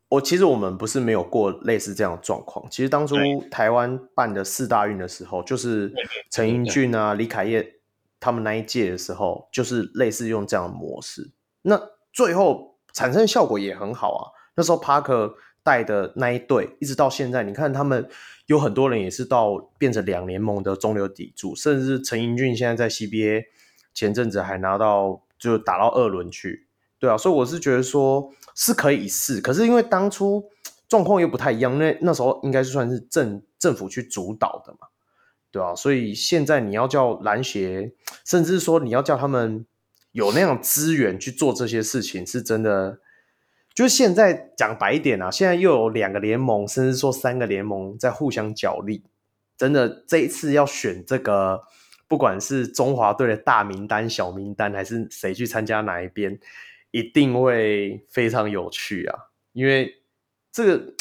我其实我们不是没有过类似这样的状况。其实当初台湾办的四大运的时候，就是陈英俊啊、李凯业他们那一届的时候，就是类似用这样的模式。那最后产生效果也很好啊。那时候帕克带的那一队，一直到现在，你看他们有很多人也是到变成两联盟的中流砥柱，甚至陈英俊现在在 CBA 前阵子还拿到就打到二轮去。对啊，所以我是觉得说是可以试，可是因为当初 状况又不太一样，那那时候应该是算是政政府去主导的嘛，对啊，所以现在你要叫篮协，甚至说你要叫他们有那样资源去做这些事情，是真的。就是现在讲白一点啊，现在又有两个联盟，甚至说三个联盟在互相角力，真的这一次要选这个，不管是中华队的大名单、小名单，还是谁去参加哪一边。一定会非常有趣啊！因为这个，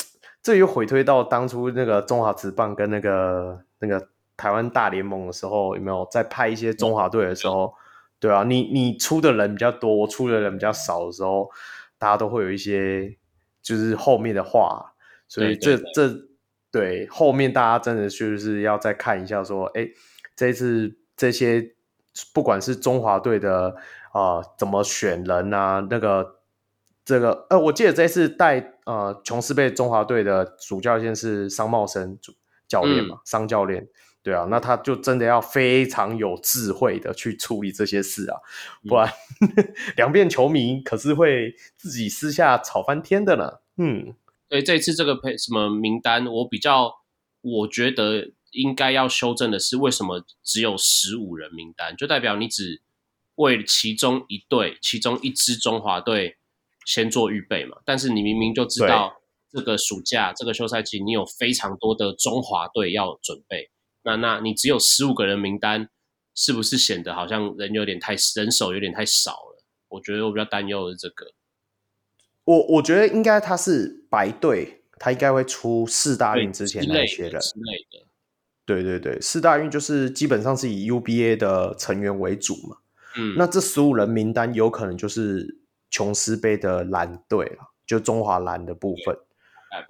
这又回推到当初那个中华职棒跟那个那个台湾大联盟的时候，有没有在派一些中华队的时候？对啊，你你出的人比较多，我出的人比较少的时候，大家都会有一些就是后面的话，所以这这对后面大家真的就是要再看一下，说，哎，这次这些不管是中华队的。啊、呃，怎么选人啊？那个，这个，呃，我记得这次带呃琼斯杯中华队的主教练是商茂生主教练嘛，商、嗯、教练，对啊，那他就真的要非常有智慧的去处理这些事啊，不然、嗯、两边球迷可是会自己私下吵翻天的呢。嗯，对，这次这个配什么名单，我比较我觉得应该要修正的是，为什么只有十五人名单，就代表你只。为其中一队、其中一支中华队先做预备嘛？但是你明明就知道，这个暑假、这个休赛期，你有非常多的中华队要准备。那那你只有十五个人名单，是不是显得好像人有点太人手有点太少了？我觉得我比较担忧的是这个。我我觉得应该他是白队，他应该会出四大运之前那些人之类的。对对对，四大运就是基本上是以 UBA 的成员为主嘛。嗯，那这十五人名单有可能就是琼斯杯的蓝队了，就中华蓝的部分。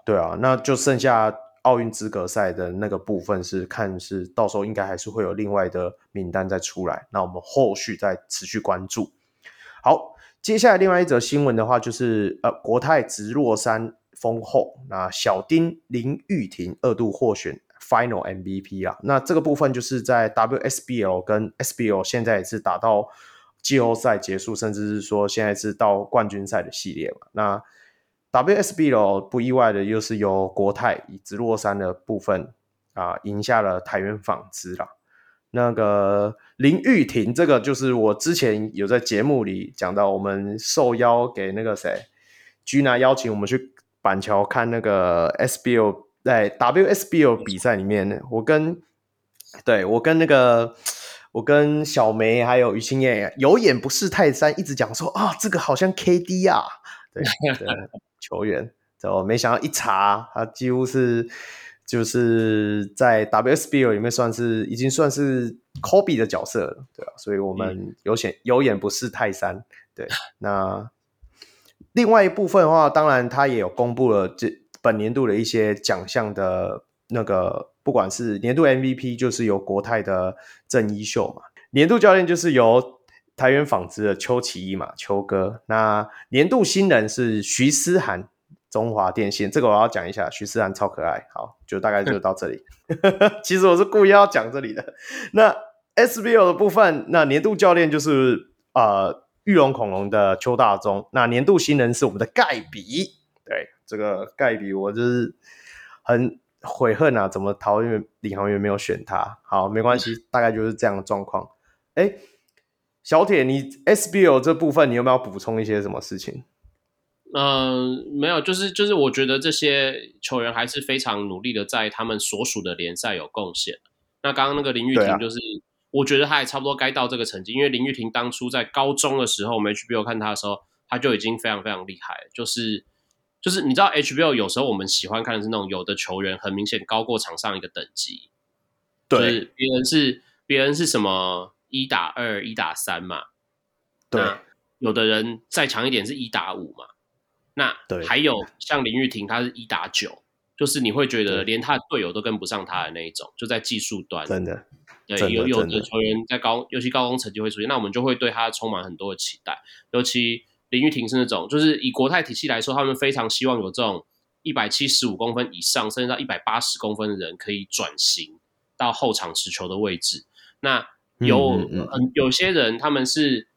对啊，那就剩下奥运资格赛的那个部分是看是到时候应该还是会有另外的名单再出来，那我们后续再持续关注。好。接下来另外一则新闻的话，就是呃，国泰直落三封后，那小丁林玉婷二度获选 Final MVP 啊。那这个部分就是在 WSBL 跟 SBL 现在也是打到季后赛结束，甚至是说现在是到冠军赛的系列嘛。那 WSBL 不意外的又是由国泰以直落三的部分啊赢下了台元纺织啦。那个林玉婷，这个就是我之前有在节目里讲到，我们受邀给那个谁，Gina 邀请我们去板桥看那个 SBL 在 WSBL 比赛里面，我跟对我跟那个我跟小梅还有于青燕有眼不识泰山，一直讲说啊，这个好像 KD 啊，对对球员，就没想到一查，他几乎是。就是在 WSBL 里面算是已经算是 Kobe 的角色了，对啊，所以我们有眼有眼不识泰山，对。那另外一部分的话，当然他也有公布了这本年度的一些奖项的那个，不管是年度 MVP 就是由国泰的郑伊秀嘛，年度教练就是由台元纺织的邱启一嘛，邱哥。那年度新人是徐思涵。中华电信这个我要讲一下，徐思涵超可爱。好，就大概就到这里。其实我是故意要讲这里的。那 SBL 的部分，那年度教练就是呃玉龙恐龙的邱大中。那年度新人是我们的盖比。对，这个盖比我就是很悔恨啊，怎么桃园领航员没有选他？好，没关系，大概就是这样的状况。哎，小铁，你 SBL 这部分你有没有补充一些什么事情？嗯、呃，没有，就是就是，我觉得这些球员还是非常努力的，在他们所属的联赛有贡献。那刚刚那个林玉婷，就是、啊、我觉得他也差不多该到这个成绩，因为林玉婷当初在高中的时候，我们 HBO 看他的时候，他就已经非常非常厉害。就是就是，你知道 HBO 有时候我们喜欢看的是那种有的球员很明显高过场上一个等级，对，就是、别人是别人是什么一打二、一打三嘛，对，有的人再强一点是一打五嘛。那还有像林玉婷，她是一打九，就是你会觉得连他的队友都跟不上他的那一种，就在技术端。真的，对，有有的球员在高，尤其高中成绩会出现，那我们就会对他充满很多的期待。尤其林玉婷是那种，就是以国泰体系来说，他们非常希望有这种一百七十五公分以上，甚至到一百八十公分的人可以转型到后场持球的位置。那有嗯嗯嗯有些人他们是。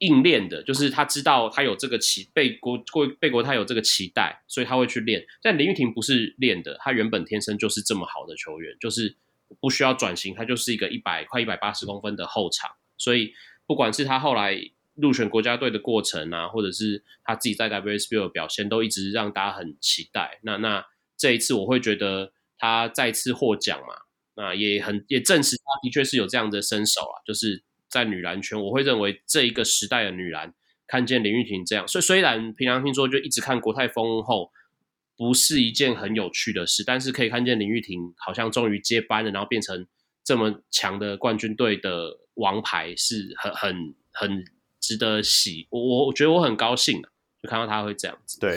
硬练的，就是他知道他有这个期被国国被国泰有这个期待，所以他会去练。但林玉婷不是练的，他原本天生就是这么好的球员，就是不需要转型，他就是一个一百快一百八十公分的后场。所以不管是他后来入选国家队的过程啊，或者是他自己在 WSBL 的表现，都一直让大家很期待。那那这一次我会觉得他再次获奖嘛，那也很也证实他的确是有这样的身手啊，就是。在女篮圈，我会认为这一个时代的女篮看见林玉婷这样，所以虽然平常听说就一直看国泰封后不是一件很有趣的事，但是可以看见林玉婷好像终于接班了，然后变成这么强的冠军队的王牌，是很很很值得喜。我我我觉得我很高兴啊，就看到他会这样子。对，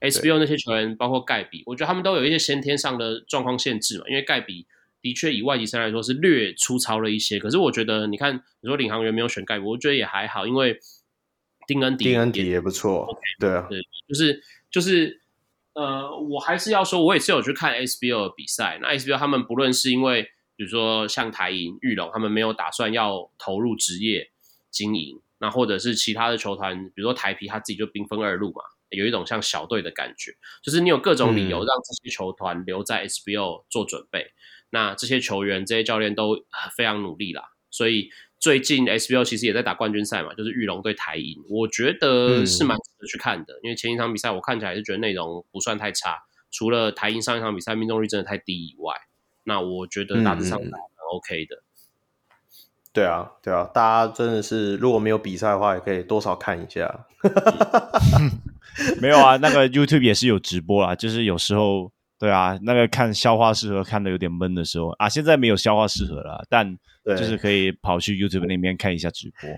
那 SBO 那些球员，包括盖比，我觉得他们都有一些先天上的状况限制嘛，因为盖比。的确，以外籍生来说是略粗糙了一些。可是我觉得，你看，你说领航员没有选盖比，我觉得也还好，因为丁恩迪，丁恩迪也不错。Okay, 对啊，对，就是就是，呃，我还是要说，我也是有去看 SBO 的比赛。那 SBO 他们不论是因为，比如说像台银、玉龙，他们没有打算要投入职业经营，那或者是其他的球团，比如说台皮，他自己就兵分二路嘛，有一种像小队的感觉，就是你有各种理由让这些球团留在 SBL 做准备。嗯那这些球员、这些教练都非常努力啦，所以最近 SBL 其实也在打冠军赛嘛，就是玉龙对台银，我觉得是蛮值得去看的，嗯、因为前一场比赛我看起来是觉得内容不算太差，除了台银上一场比赛命中率真的太低以外，那我觉得大致上还蛮 OK 的。对啊，对啊，大家真的是如果没有比赛的话，也可以多少看一下。没有啊，那个 YouTube 也是有直播啊，就是有时候，对啊，那个看消化适合看的有点闷的时候啊，现在没有消化适合了，但就是可以跑去 YouTube 那边看一下直播。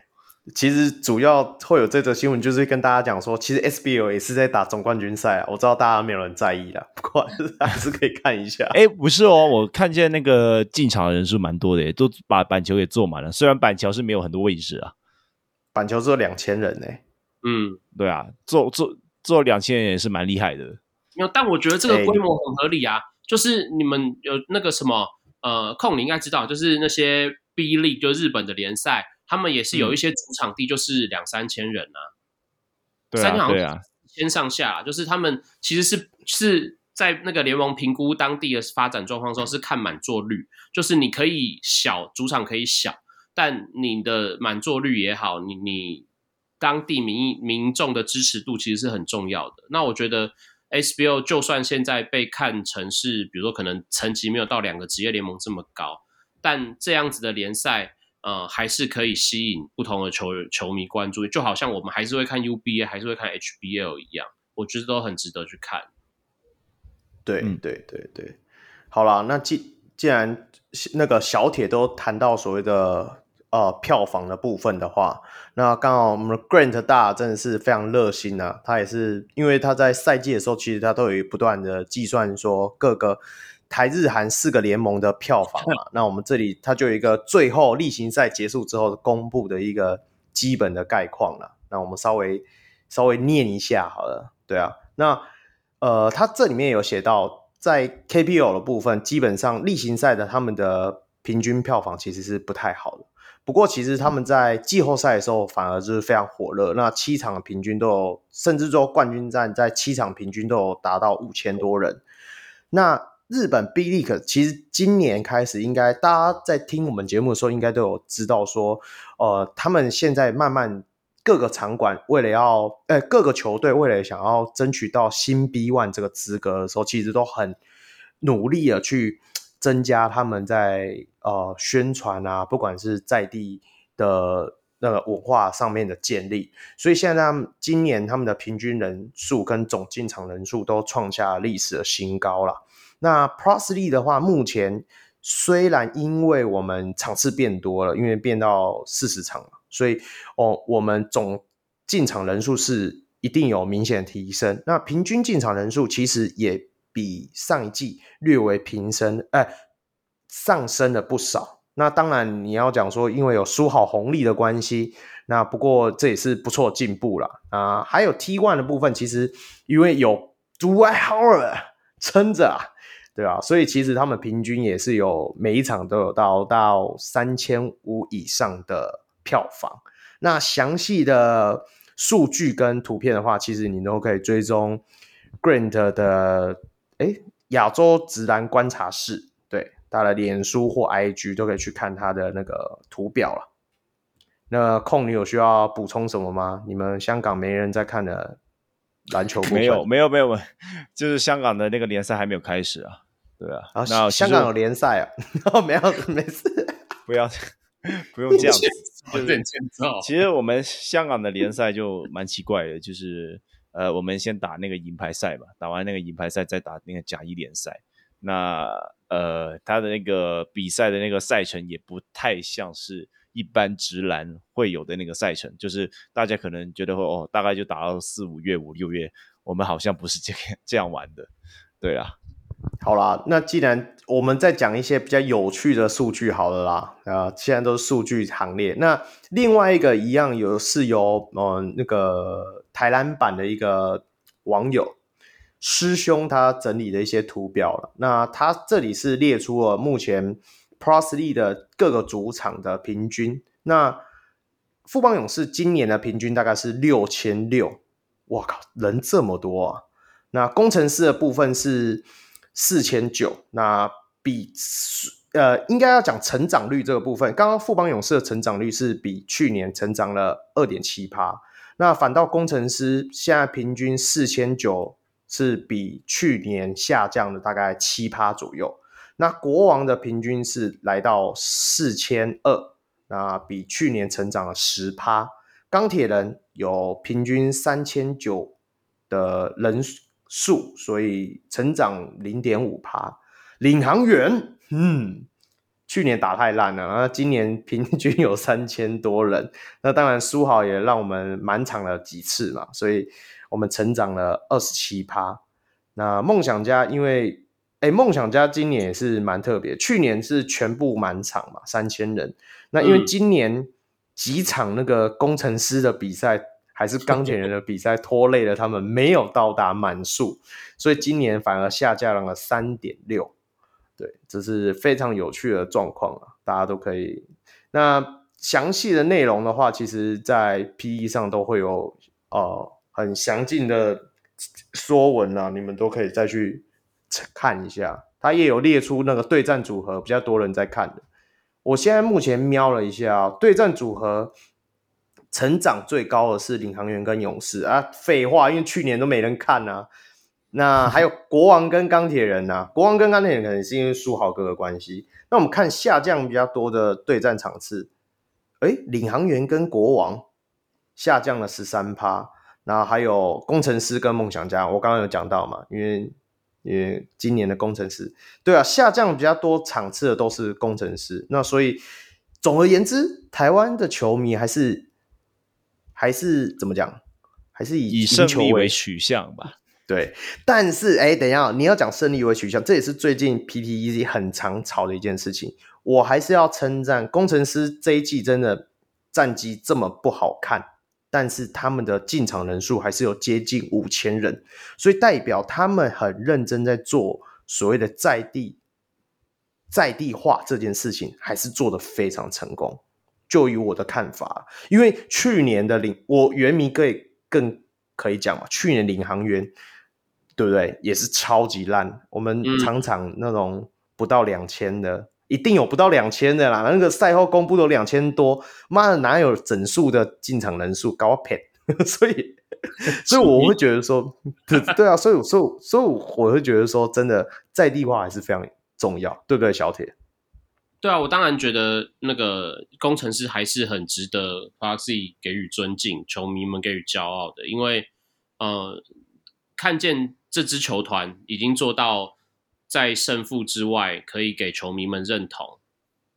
其实主要会有这则新闻，就是跟大家讲说，其实 SBL 也是在打总冠军赛啊。我知道大家没有人在意啦，不过还是可以看一下。哎，不是哦，我看见那个进场的人数蛮多的，耶，都把板球给坐满了。虽然板桥是没有很多位置啊，板桥只有两千人呢。嗯，对啊，坐坐坐两千人也是蛮厉害的。没有，但我觉得这个规模很合理啊。就是你们有那个什么呃，控你应该知道，就是那些 B League 就日本的联赛。他们也是有一些主场地，就是两三千人啊，对啊，对啊，千上下，就是他们其实是是在那个联盟评估当地的发展状况的时候，是看满座率，就是你可以小主场可以小，但你的满座率也好，你你当地民民众的支持度其实是很重要的。那我觉得 SBO 就算现在被看成是，比如说可能层级没有到两个职业联盟这么高，但这样子的联赛。呃，还是可以吸引不同的球球迷关注，就好像我们还是会看 UBA，还是会看 HBL 一样，我觉得都很值得去看。对对对对，好啦，那既既然那个小铁都谈到所谓的呃票房的部分的话，那刚好我们的 Grant 大真的是非常热心啊，他也是因为他在赛季的时候，其实他都有不断的计算说各个。台日韩四个联盟的票房嘛，那我们这里它就有一个最后例行赛结束之后公布的一个基本的概况了。那我们稍微稍微念一下好了，对啊，那呃，它这里面有写到，在 KPL 的部分，基本上例行赛的他们的平均票房其实是不太好的。不过其实他们在季后赛的时候反而就是非常火热，那七场的平均都有，甚至说冠军战在七场平均都有达到五千多人。那日本 B League 其实今年开始，应该大家在听我们节目的时候，应该都有知道说，呃，他们现在慢慢各个场馆为了要，呃，各个球队为了想要争取到新 B One 这个资格的时候，其实都很努力的去增加他们在呃宣传啊，不管是在地的那个文化上面的建立，所以现在他们今年他们的平均人数跟总进场人数都创下历史的新高了。那 ProSLy 的话，目前虽然因为我们场次变多了，因为变到四十场了，所以哦，我们总进场人数是一定有明显提升。那平均进场人数其实也比上一季略微平升，哎，上升了不少。那当然你要讲说，因为有输好红利的关系，那不过这也是不错进步了啊。还有 T One 的部分，其实因为有 Dwight Howard 撑着啊。对啊，所以其实他们平均也是有每一场都有到到三千五以上的票房。那详细的数据跟图片的话，其实你都可以追踪 Grant 的诶亚洲直男观察室，对，他的脸书或 IG 都可以去看他的那个图表了。那空你有需要补充什么吗？你们香港没人在看的篮球？没有，没有，没有，就是香港的那个联赛还没有开始啊。对啊，然后香港有联赛啊，然后没有没事，不要 不用这样子，有点欠揍。其实我们香港的联赛就蛮奇怪的，就是呃，我们先打那个银牌赛嘛，打完那个银牌赛再打那个甲一联赛。那呃，他的那个比赛的那个赛程也不太像是一般直篮会有的那个赛程，就是大家可能觉得会哦，大概就打到四五月、五六月，我们好像不是这样 这样玩的，对啊。好啦，那既然我们再讲一些比较有趣的数据好了啦，啊，现在都是数据行列。那另外一个一样有是由呃那个台篮版的一个网友师兄他整理的一些图表了。那他这里是列出了目前 Plus League 的各个主场的平均。那富邦勇士今年的平均大概是六千六，哇靠，人这么多啊！那工程师的部分是。四千九，那比呃，应该要讲成长率这个部分。刚刚富邦勇士的成长率是比去年成长了二点七趴，那反倒工程师现在平均四千九是比去年下降了大概七趴左右。那国王的平均是来到四千二，那比去年成长了十趴。钢铁人有平均三千九的人数，所以成长零点五趴。领航员，嗯，去年打太烂了，那今年平均有三千多人。那当然，书豪也让我们满场了几次嘛，所以我们成长了二十七趴。那梦想家，因为哎，梦想家今年也是蛮特别，去年是全部满场嘛，三千人。那因为今年几场那个工程师的比赛，嗯、还是钢铁人的比赛 拖累了他们，没有到达满数，所以今年反而下降了三点六。对，这是非常有趣的状况啊，大家都可以。那详细的内容的话，其实在 PE 上都会有呃很详尽的。说文啊，你们都可以再去看一下，他也有列出那个对战组合比较多人在看的。我现在目前瞄了一下，对战组合成长最高的是领航员跟勇士啊，废话，因为去年都没人看啊。那 还有国王跟钢铁人啊，国王跟钢铁人可能是因为书豪哥的关系。那我们看下降比较多的对战场次，诶，领航员跟国王下降了十三趴。然后还有工程师跟梦想家，我刚刚有讲到嘛，因为因为今年的工程师，对啊，下降比较多场次的都是工程师。那所以总而言之，台湾的球迷还是还是怎么讲，还是以以胜利为取向吧。对，但是哎，等一下，你要讲胜利为取向，这也是最近 PTEZ 很常吵的一件事情。我还是要称赞工程师这一季真的战绩这么不好看。但是他们的进场人数还是有接近五千人，所以代表他们很认真在做所谓的在地在地化这件事情，还是做得非常成功。就以我的看法，因为去年的领我原迷可以更可以讲嘛，去年领航员对不对？也是超级烂，我们常常那种不到两千的。嗯一定有不到两千的啦，那个赛后公布都两千多，妈的哪有整数的进场人数高配？所以，所以我会觉得说，对对啊，所以所以所以我会觉得说，真的在地化还是非常重要，对不对，小铁？对啊，我当然觉得那个工程师还是很值得 Proxy 给予尊敬，球迷们给予骄傲的，因为呃，看见这支球团已经做到。在胜负之外，可以给球迷们认同。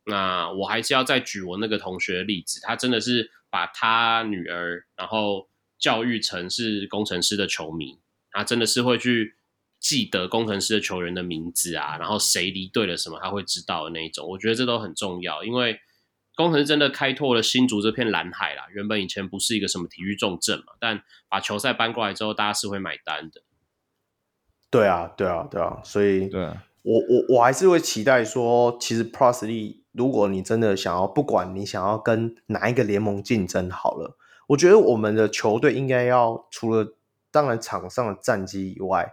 那我还是要再举我那个同学的例子，他真的是把他女儿，然后教育成是工程师的球迷，他真的是会去记得工程师的球员的名字啊，然后谁离队了什么，他会知道的那一种。我觉得这都很重要，因为工程师真的开拓了新竹这片蓝海啦。原本以前不是一个什么体育重镇嘛，但把球赛搬过来之后，大家是会买单的。对啊，对啊，对啊，所以，对啊，我我我还是会期待说，其实 Plus League，如果你真的想要，不管你想要跟哪一个联盟竞争好了，我觉得我们的球队应该要除了当然场上的战绩以外，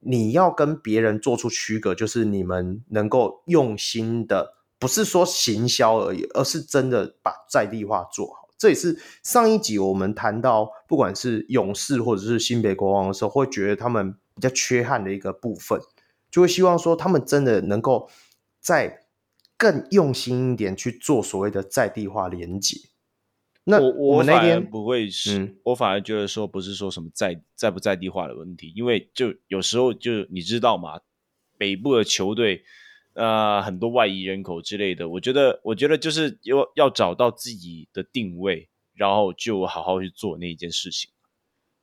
你要跟别人做出区隔，就是你们能够用心的，不是说行销而已，而是真的把在地化做好。这也是上一集我们谈到，不管是勇士或者是新北国王的时候，会觉得他们。比较缺憾的一个部分，就会希望说他们真的能够再更用心一点去做所谓的在地化连接。那我我那天不会是，嗯、我反而觉得说不是说什么在在不在地化的问题，因为就有时候就你知道嘛，北部的球队呃很多外移人口之类的，我觉得我觉得就是要要找到自己的定位，然后就好好去做那一件事情。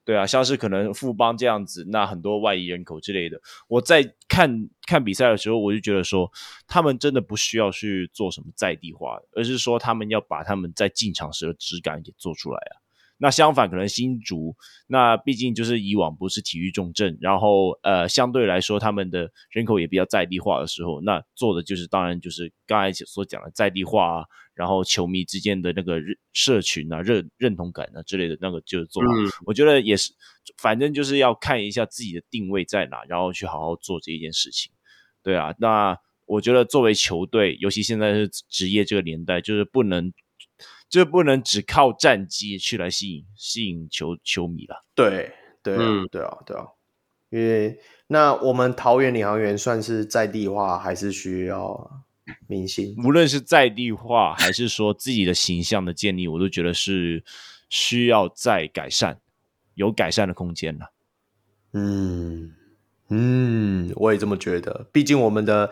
对啊，像是可能富邦这样子，那很多外移人口之类的，我在看看比赛的时候，我就觉得说，他们真的不需要去做什么在地化，而是说他们要把他们在进场时的质感给做出来啊。那相反，可能新竹，那毕竟就是以往不是体育重镇，然后呃，相对来说他们的人口也比较在地化的时候，那做的就是当然就是刚才所讲的在地化啊，然后球迷之间的那个社群啊、认认同感啊之类的那个就是做好。嗯、我觉得也是，反正就是要看一下自己的定位在哪，然后去好好做这一件事情。对啊，那我觉得作为球队，尤其现在是职业这个年代，就是不能。就不能只靠战绩去来吸引吸引球球迷了。对对、嗯、对啊对啊，因为那我们桃园领航员算是在地化，还是需要明星，无论是在地化还是说自己的形象的建立，我都觉得是需要再改善，有改善的空间了。嗯嗯，我也这么觉得。毕竟我们的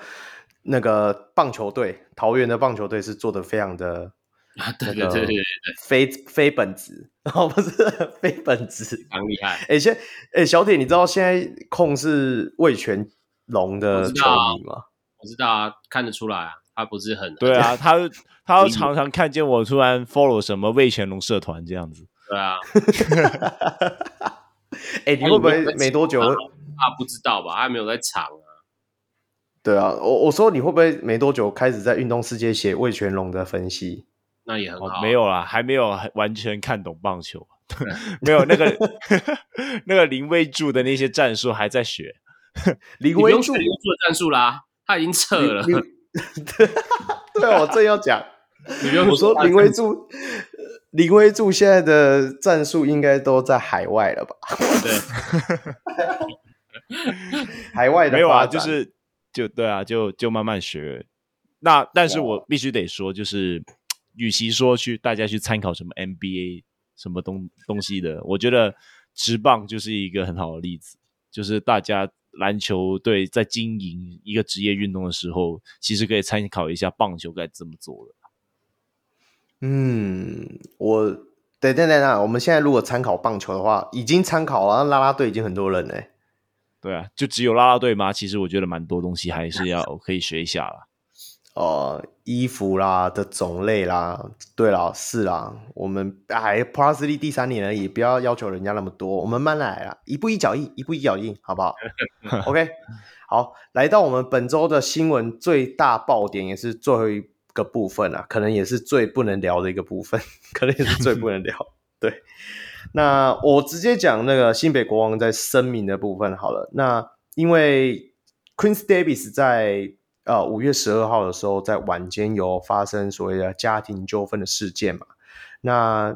那个棒球队，桃园的棒球队是做的非常的。啊，对对对对对对，非非本质，哦，不是非本质，很厉害。哎、欸，现哎、欸，小铁，你知道现在控是魏全龙的球迷吗？我知道啊，看得出来啊，他不是很对啊，他 他常常看见我突然 follow 什么魏全龙社团这样子。对啊。哎、欸，你会不会没多久？他不知道吧？他没有在场啊。对啊，我我说你会不会没多久开始在运动世界写魏全龙的分析？那也很好、啊哦，没有啦，还没有完全看懂棒球，没有那个那个林威柱的那些战术还在学。林威柱林威柱的战术啦，他已经撤了。对，我正要讲，我说林威柱，林威柱现在的战术应该都在海外了吧？对，海外的没有啊，就是就对啊，就就慢慢学。那但是我必须得说，就是。与其说去大家去参考什么 NBA 什么东东西的，我觉得直棒就是一个很好的例子，就是大家篮球队在经营一个职业运动的时候，其实可以参考一下棒球该怎么做的。嗯，我等等等等我们现在如果参考棒球的话，已经参考了，啦啦队已经很多人嘞。对啊，就只有啦啦队吗？其实我觉得蛮多东西还是要可以学一下啦。呃，衣服啦的种类啦，对啦，是啦，我们还 Plus 第三年而已，不要要求人家那么多，我们慢来啊，一步一脚印，一步一脚印，好不好？OK，好，来到我们本周的新闻最大爆点，也是最后一个部分啊，可能也是最不能聊的一个部分，可能也是最不能聊。对，那我直接讲那个新北国王在声明的部分好了，那因为 Queen's Davis 在。呃，五月十二号的时候，在晚间有发生所谓的家庭纠纷的事件嘛？那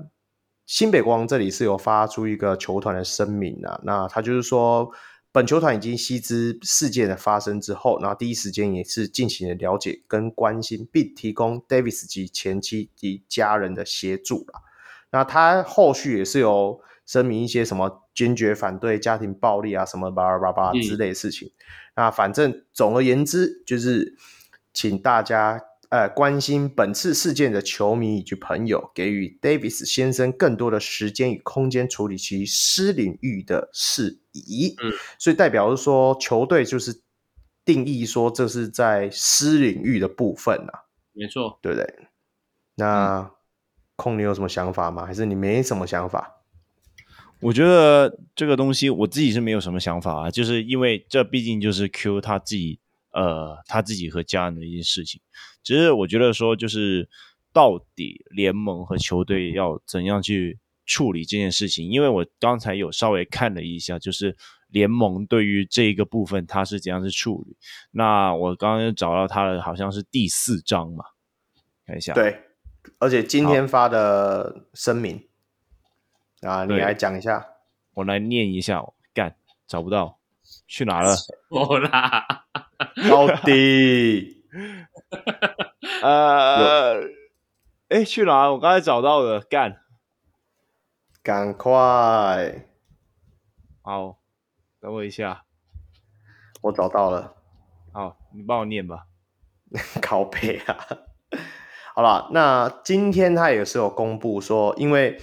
新北国王这里是有发出一个球团的声明啊，那他就是说，本球团已经悉知事件的发生之后，然后第一时间也是进行了了解跟关心，并提供 Davis 及前妻及家人的协助啦。那他后续也是有声明一些什么坚决反对家庭暴力啊，什么巴拉巴拉之类的事情。嗯那反正总而言之，就是请大家呃关心本次事件的球迷以及朋友，给予 Davis 先生更多的时间与空间处理其私领域的事宜。嗯，所以代表是说，球队就是定义说这是在私领域的部分啊，没错，对不对？那空你有什么想法吗？还是你没什么想法？我觉得这个东西我自己是没有什么想法啊，就是因为这毕竟就是 Q 他自己呃他自己和家人的一件事情。只是我觉得说，就是到底联盟和球队要怎样去处理这件事情？因为我刚才有稍微看了一下，就是联盟对于这一个部分他是怎样去处理。那我刚刚找到他的好像是第四章嘛，看一下。对，而且今天发的声明。啊，你来讲一下，我来念一下。干，找不到，去哪了？我啦，到底，呃，哎，去哪？我刚才找到了，干，赶快，好，等我一下，我找到了，好，你帮我念吧，靠北啊，好了，那今天他也是有公布说，因为。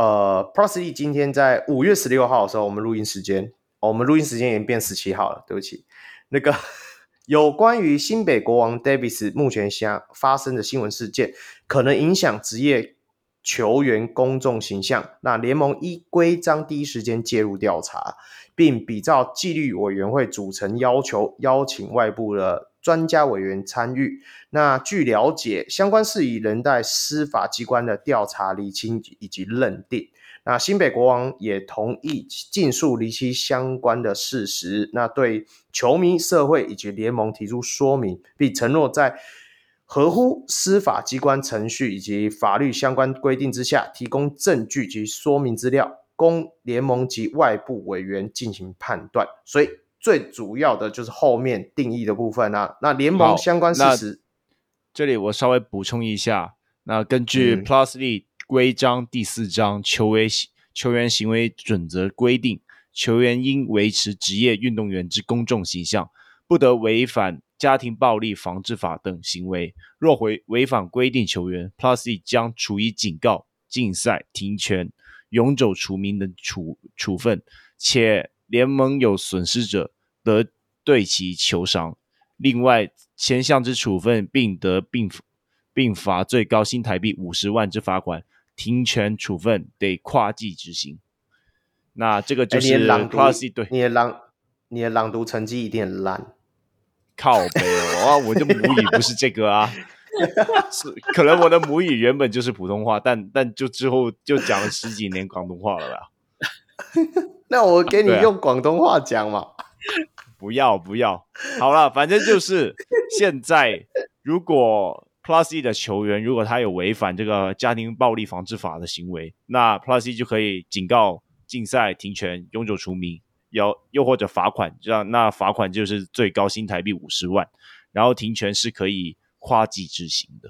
呃，Plus League 今天在五月十六号的时候，我们录音时间，哦，我们录音时间已经变十七号了，对不起。那个有关于新北国王 Davis 目前相发生的新闻事件，可能影响职业球员公众形象，那联盟依规章第一时间介入调查，并比照纪律委员会组成要求，邀请外部的。专家委员参与。那据了解，相关事宜仍待司法机关的调查厘清以及认定。那新北国王也同意尽速厘清相关的事实。那对球迷、社会以及联盟提出说明，并承诺在合乎司法机关程序以及法律相关规定之下，提供证据及说明资料，供联盟及外部委员进行判断。所以。最主要的就是后面定义的部分啊，那联盟相关事实，这里我稍微补充一下，那根据 Plus League 规章第四章球员球员行为准则规定，球员应维持职业运动员之公众形象，不得违反家庭暴力防治法等行为。若违违反规定，球员 Plus League 将处以警告、禁赛、停权、永久除名等处处分，且联盟有损失者得对其求偿。另外，前项之处分，并得并并罚最高新台币五十万之罚款，停权处分得跨季执行。那这个就是 Plus 对你的朗你的朗读成绩一定很烂，靠北哦，我的母语不是这个啊，是可能我的母语原本就是普通话，但但就之后就讲了十几年广东话了啦。那我给你用广东话讲嘛。不要不要，好了，反正就是 现在，如果 Plus E 的球员如果他有违反这个家庭暴力防治法的行为，那 Plus E 就可以警告、禁赛、停权、永久除名，要又或者罚款，这样那罚款就是最高新台币五十万，然后停权是可以跨季执行的。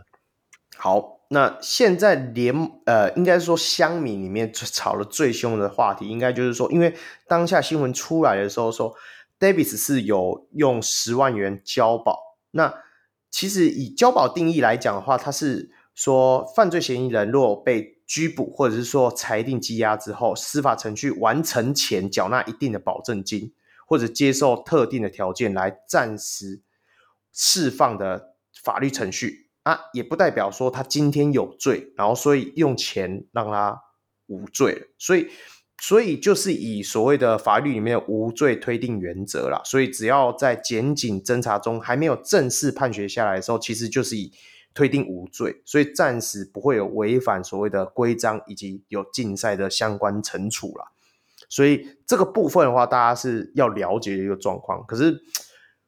好，那现在联呃，应该说乡民里面吵得最凶的话题，应该就是说，因为当下新闻出来的时候说。Davis 是有用十万元交保。那其实以交保定义来讲的话，他是说犯罪嫌疑人若被拘捕或者是说裁定羁押之后，司法程序完成前缴纳一定的保证金，或者接受特定的条件来暂时释放的法律程序啊，也不代表说他今天有罪，然后所以用钱让他无罪，所以。所以就是以所谓的法律里面的无罪推定原则啦，所以只要在检警侦查中还没有正式判决下来的时候，其实就是以推定无罪，所以暂时不会有违反所谓的规章以及有禁赛的相关惩处啦。所以这个部分的话，大家是要了解一个状况。可是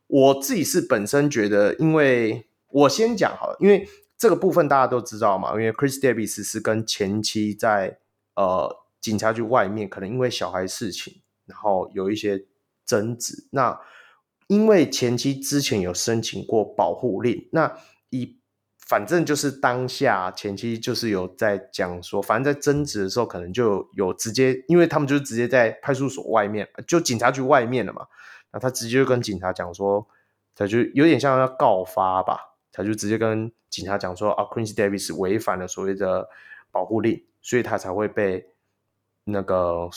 我自己是本身觉得，因为我先讲好了，因为这个部分大家都知道嘛，因为 Chris Davis 是跟前妻在呃。警察局外面可能因为小孩事情，然后有一些争执。那因为前妻之前有申请过保护令，那以反正就是当下前妻就是有在讲说，反正在争执的时候可能就有直接，因为他们就是直接在派出所外面，就警察局外面了嘛。那他直接就跟警察讲说，他就有点像要告发吧，他就直接跟警察讲说啊，Quincy Davis 违反了所谓的保护令，所以他才会被。那个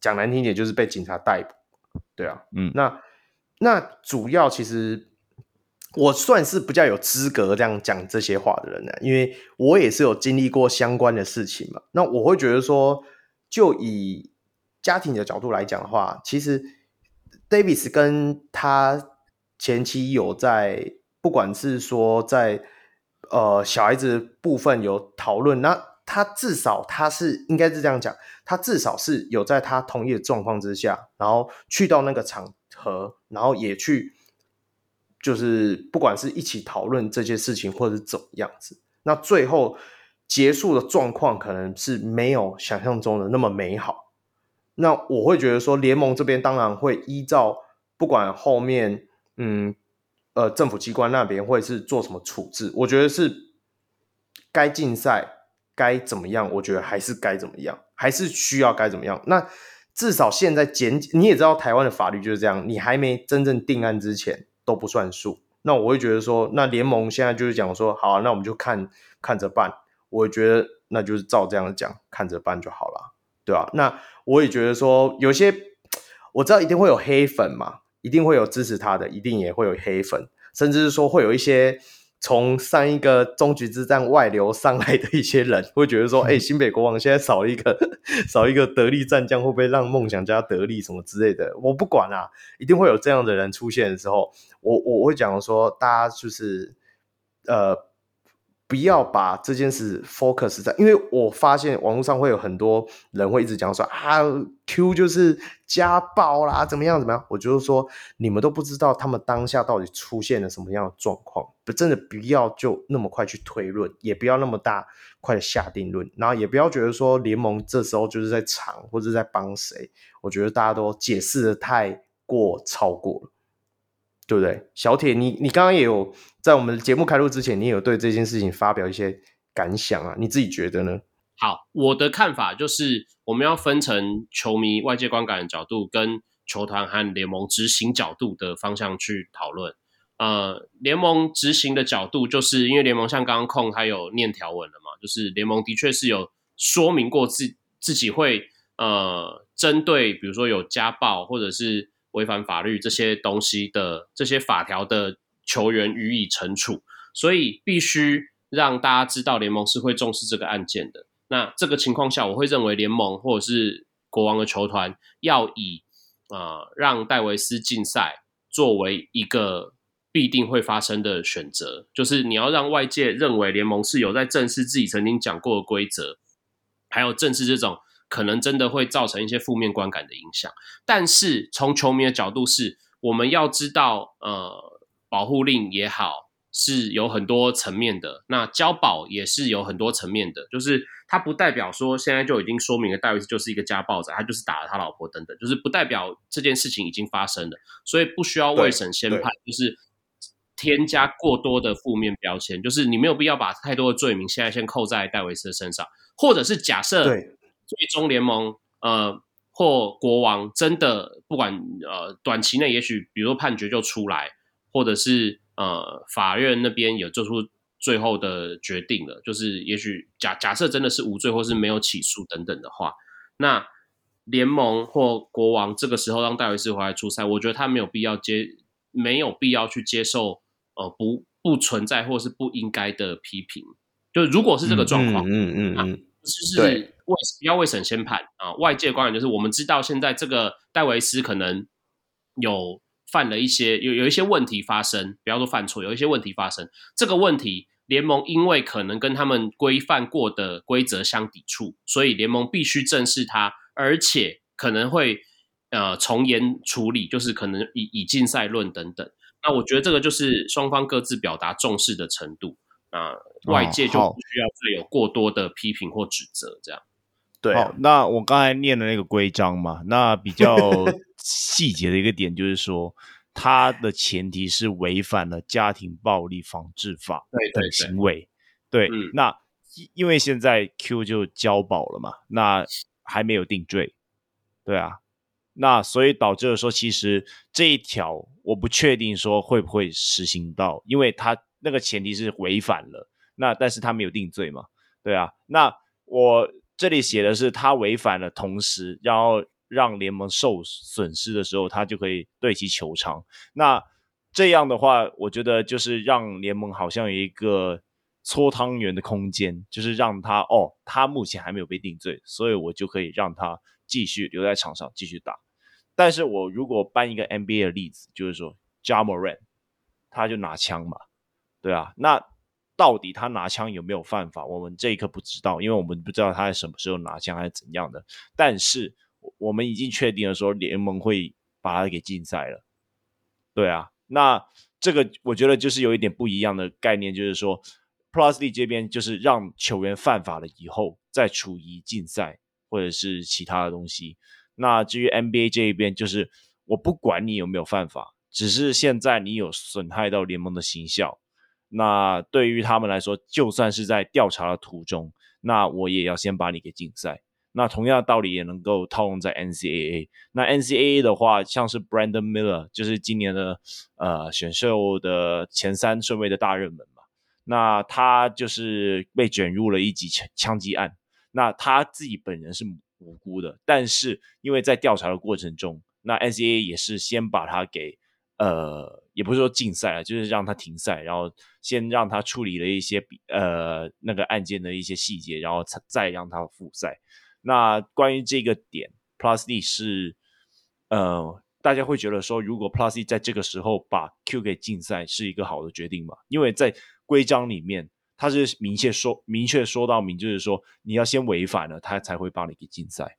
讲难听点，就是被警察逮捕，对啊，嗯，那那主要其实我算是比较有资格这样讲这些话的人呢，因为我也是有经历过相关的事情嘛。那我会觉得说，就以家庭的角度来讲的话，其实 Davis 跟他前妻有在，不管是说在呃小孩子部分有讨论，那。他至少他是应该是这样讲，他至少是有在他同意的状况之下，然后去到那个场合，然后也去，就是不管是一起讨论这些事情，或者是怎么样子，那最后结束的状况可能是没有想象中的那么美好。那我会觉得说，联盟这边当然会依照不管后面，嗯，呃，政府机关那边会是做什么处置，我觉得是该禁赛。该怎么样？我觉得还是该怎么样，还是需要该怎么样。那至少现在检，你也知道台湾的法律就是这样，你还没真正定案之前都不算数。那我会觉得说，那联盟现在就是讲说，好，那我们就看看着办。我觉得那就是照这样讲，看着办就好了，对吧？那我也觉得说，有些 我知道一定会有黑粉嘛，一定会有支持他的，一定也会有黑粉，甚至是说会有一些。从上一个终局之战外流上来的一些人会觉得说：“哎、欸，新北国王现在少一个少一个得力战将，会不会让梦想家得力什么之类的？”我不管啊，一定会有这样的人出现的时候，我我会讲说，大家就是呃。不要把这件事 focus 在，因为我发现网络上会有很多人会一直讲说啊，Q 就是家暴啦，怎么样怎么样？我就是说，你们都不知道他们当下到底出现了什么样的状况，不真的不要就那么快去推论，也不要那么大快的下定论，然后也不要觉得说联盟这时候就是在藏或者在帮谁，我觉得大家都解释的太过超过了。对不对？小铁，你你刚刚也有在我们节目开录之前，你有对这件事情发表一些感想啊？你自己觉得呢？好，我的看法就是，我们要分成球迷、外界观感的角度，跟球团和联盟执行角度的方向去讨论。呃，联盟执行的角度，就是因为联盟像刚刚控他有念条文了嘛，就是联盟的确是有说明过自自己会呃针对比如说有家暴或者是违反法律这些东西的这些法条的球员予以惩处，所以必须让大家知道联盟是会重视这个案件的。那这个情况下，我会认为联盟或者是国王的球团要以呃让戴维斯禁赛作为一个必定会发生的选择，就是你要让外界认为联盟是有在正视自己曾经讲过的规则，还有正视这种可能真的会造成一些负面观感的影响。但是从球迷的角度是，我们要知道，呃，保护令也好。是有很多层面的，那交保也是有很多层面的，就是它不代表说现在就已经说明了戴维斯就是一个家暴者，他就是打了他老婆等等，就是不代表这件事情已经发生了，所以不需要未审先判，就是添加过多的负面标签，就是你没有必要把太多的罪名现在先扣在戴维斯的身上，或者是假设最终联盟呃或国王真的不管呃短期内也许比如说判决就出来，或者是。呃，法院那边有做出最后的决定了，就是也许假假设真的是无罪或是没有起诉等等的话，那联盟或国王这个时候让戴维斯回来出赛，我觉得他没有必要接，没有必要去接受呃不不存在或是不应该的批评。就如果是这个状况，嗯嗯嗯，就是不要为审先判啊，外界观点就是我们知道现在这个戴维斯可能有。犯了一些有有一些问题发生，不要说犯错，有一些问题发生。这个问题联盟因为可能跟他们规范过的规则相抵触，所以联盟必须正视它，而且可能会呃从严处理，就是可能以以禁赛论等等。那我觉得这个就是双方各自表达重视的程度，那外界就不需要再有过多的批评或指责，这样。对、啊，那我刚才念的那个规章嘛，那比较细节的一个点就是说，它的前提是违反了家庭暴力防治法的行为。对，对，对，对，嗯、那因为现在 Q 就交保了嘛，那还没有定罪。对啊，那所以导致了说，其实这一条我不确定说会不会实行到，因为他那个前提是违反了，那但是他没有定罪嘛。对啊，那我。这里写的是他违反了，同时要让联盟受损失的时候，他就可以对其求偿。那这样的话，我觉得就是让联盟好像有一个搓汤圆的空间，就是让他哦，他目前还没有被定罪，所以我就可以让他继续留在场上继续打。但是我如果搬一个 NBA 的例子，就是说 Ja Morant，他就拿枪嘛，对啊，那。到底他拿枪有没有犯法？我们这一刻不知道，因为我们不知道他在什么时候拿枪还是怎样的。但是我们已经确定了，说联盟会把他给禁赛了。对啊，那这个我觉得就是有一点不一样的概念，就是说 p l u s l e 这边就是让球员犯法了以后再处以禁赛或者是其他的东西。那至于 NBA 这一边，就是我不管你有没有犯法，只是现在你有损害到联盟的形象。那对于他们来说，就算是在调查的途中，那我也要先把你给禁赛。那同样的道理也能够套用在 NCAA。那 NCAA 的话，像是 Brandon Miller，就是今年的呃选秀的前三顺位的大热门嘛。那他就是被卷入了一起枪击案。那他自己本人是无辜的，但是因为在调查的过程中，那 NCAA 也是先把他给呃。也不是说禁赛了，就是让他停赛，然后先让他处理了一些比呃那个案件的一些细节，然后才再让他复赛。那关于这个点，Plus D 是呃大家会觉得说，如果 Plus D 在这个时候把 Q 给禁赛是一个好的决定吗？因为在规章里面，他是明确说明确说到明，就是说你要先违反了，他才会帮你给禁赛。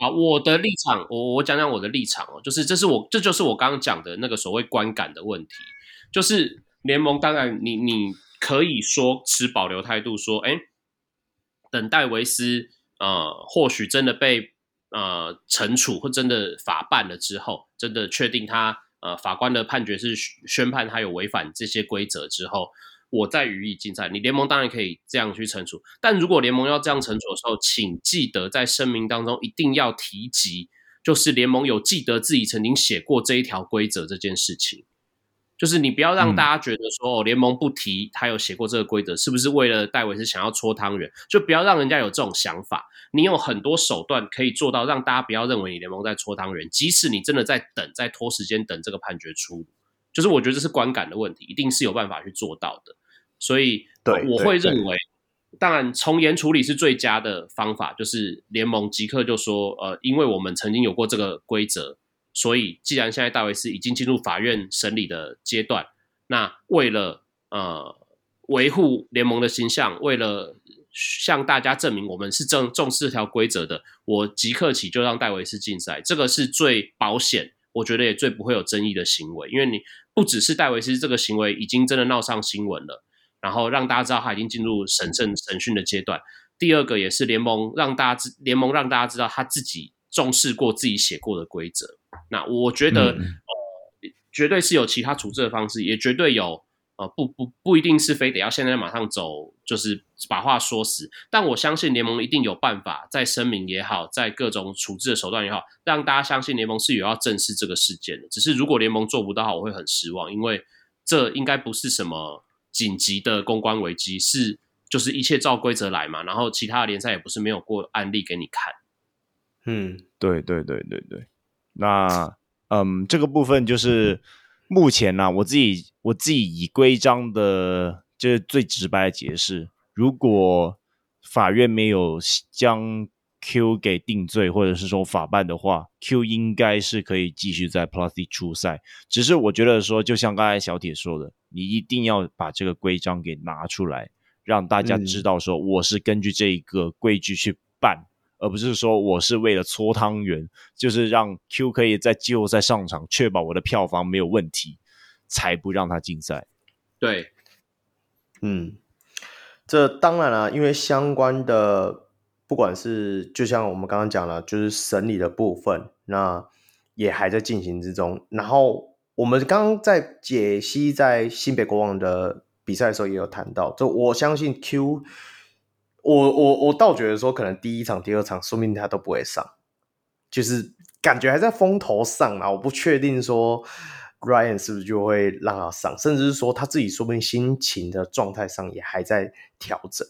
好，我的立场，我我讲讲我的立场哦，就是这是我这就是我刚刚讲的那个所谓观感的问题，就是联盟当然你你可以说持保留态度说，哎，等戴维斯呃或许真的被呃惩处或真的法办了之后，真的确定他呃法官的判决是宣判他有违反这些规则之后，我再予以禁赛。你联盟当然可以这样去惩处，但如果联盟要这样惩处的时候，请记得在声明当中一定要提及，就是联盟有记得自己曾经写过这一条规则这件事情。就是你不要让大家觉得说，哦，联盟不提他有写过这个规则，是不是为了戴维斯想要搓汤圆？就不要让人家有这种想法。你有很多手段可以做到，让大家不要认为你联盟在搓汤圆。即使你真的在等，在拖时间等这个判决出，就是我觉得这是观感的问题，一定是有办法去做到的。所以，对，我会认为，当然从严处理是最佳的方法。就是联盟即刻就说，呃，因为我们曾经有过这个规则。所以，既然现在戴维斯已经进入法院审理的阶段，那为了呃维护联盟的形象，为了向大家证明我们是正重视这条规则的，我即刻起就让戴维斯禁赛，这个是最保险，我觉得也最不会有争议的行为。因为你不只是戴维斯这个行为已经真的闹上新闻了，然后让大家知道他已经进入审证审讯的阶段。第二个也是联盟让大家知联盟让大家知道他自己重视过自己写过的规则。那我觉得，嗯、呃，绝对是有其他处置的方式，也绝对有，呃，不不不一定是非得要现在马上走，就是把话说死。但我相信联盟一定有办法，在声明也好，在各种处置的手段也好，让大家相信联盟是有要正视这个事件的。只是如果联盟做不到，我会很失望，因为这应该不是什么紧急的公关危机，是就是一切照规则来嘛。然后其他的联赛也不是没有过案例给你看。嗯，对对对对对。那，嗯，这个部分就是目前呢、啊，我自己我自己以规章的，就是最直白的解释，如果法院没有将 Q 给定罪，或者是说法办的话，Q 应该是可以继续在 Plus D 出赛。只是我觉得说，就像刚才小铁说的，你一定要把这个规章给拿出来，让大家知道说，我是根据这一个规矩去办。嗯而不是说我是为了搓汤圆，就是让 Q 可以在季后赛上场，确保我的票房没有问题，才不让他禁赛。对，嗯，这当然了、啊，因为相关的，不管是就像我们刚刚讲了，就是审理的部分，那也还在进行之中。然后我们刚刚在解析在新北国王的比赛的时候，也有谈到，就我相信 Q。我我我倒觉得说，可能第一场、第二场，说明他都不会上，就是感觉还在风头上啊。我不确定说 Ryan 是不是就会让他上，甚至是说他自己说不定心情的状态上也还在调整。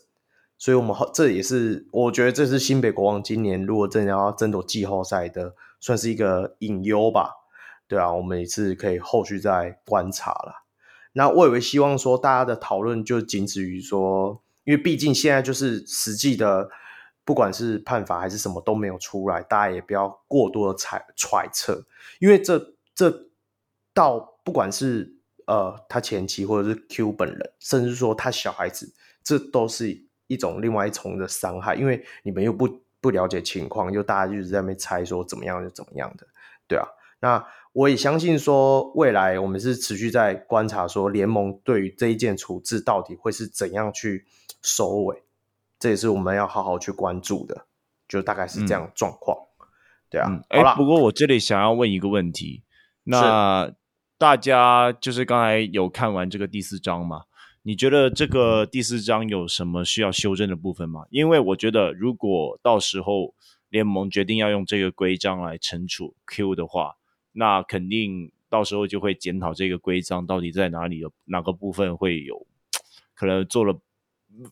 所以，我们这也是我觉得这是新北国王今年如果真的要争夺季后赛的，算是一个隐忧吧。对啊，我们也是可以后续再观察了。那我以为希望说大家的讨论就仅止于说。因为毕竟现在就是实际的，不管是判罚还是什么都没有出来，大家也不要过多的猜揣测。因为这这到不管是呃他前妻或者是 Q 本人，甚至说他小孩子，这都是一种另外一重的伤害。因为你们又不不了解情况，又大家就是在那边猜说怎么样就怎么样的，对啊。那我也相信说，未来我们是持续在观察说联盟对于这一件处置到底会是怎样去。收尾，这也是我们要好好去关注的，就大概是这样状况，嗯、对啊。哎、嗯，不过我这里想要问一个问题，那大家就是刚才有看完这个第四章吗？你觉得这个第四章有什么需要修正的部分吗？因为我觉得，如果到时候联盟决定要用这个规章来惩处 Q 的话，那肯定到时候就会检讨这个规章到底在哪里有哪个部分会有可能做了。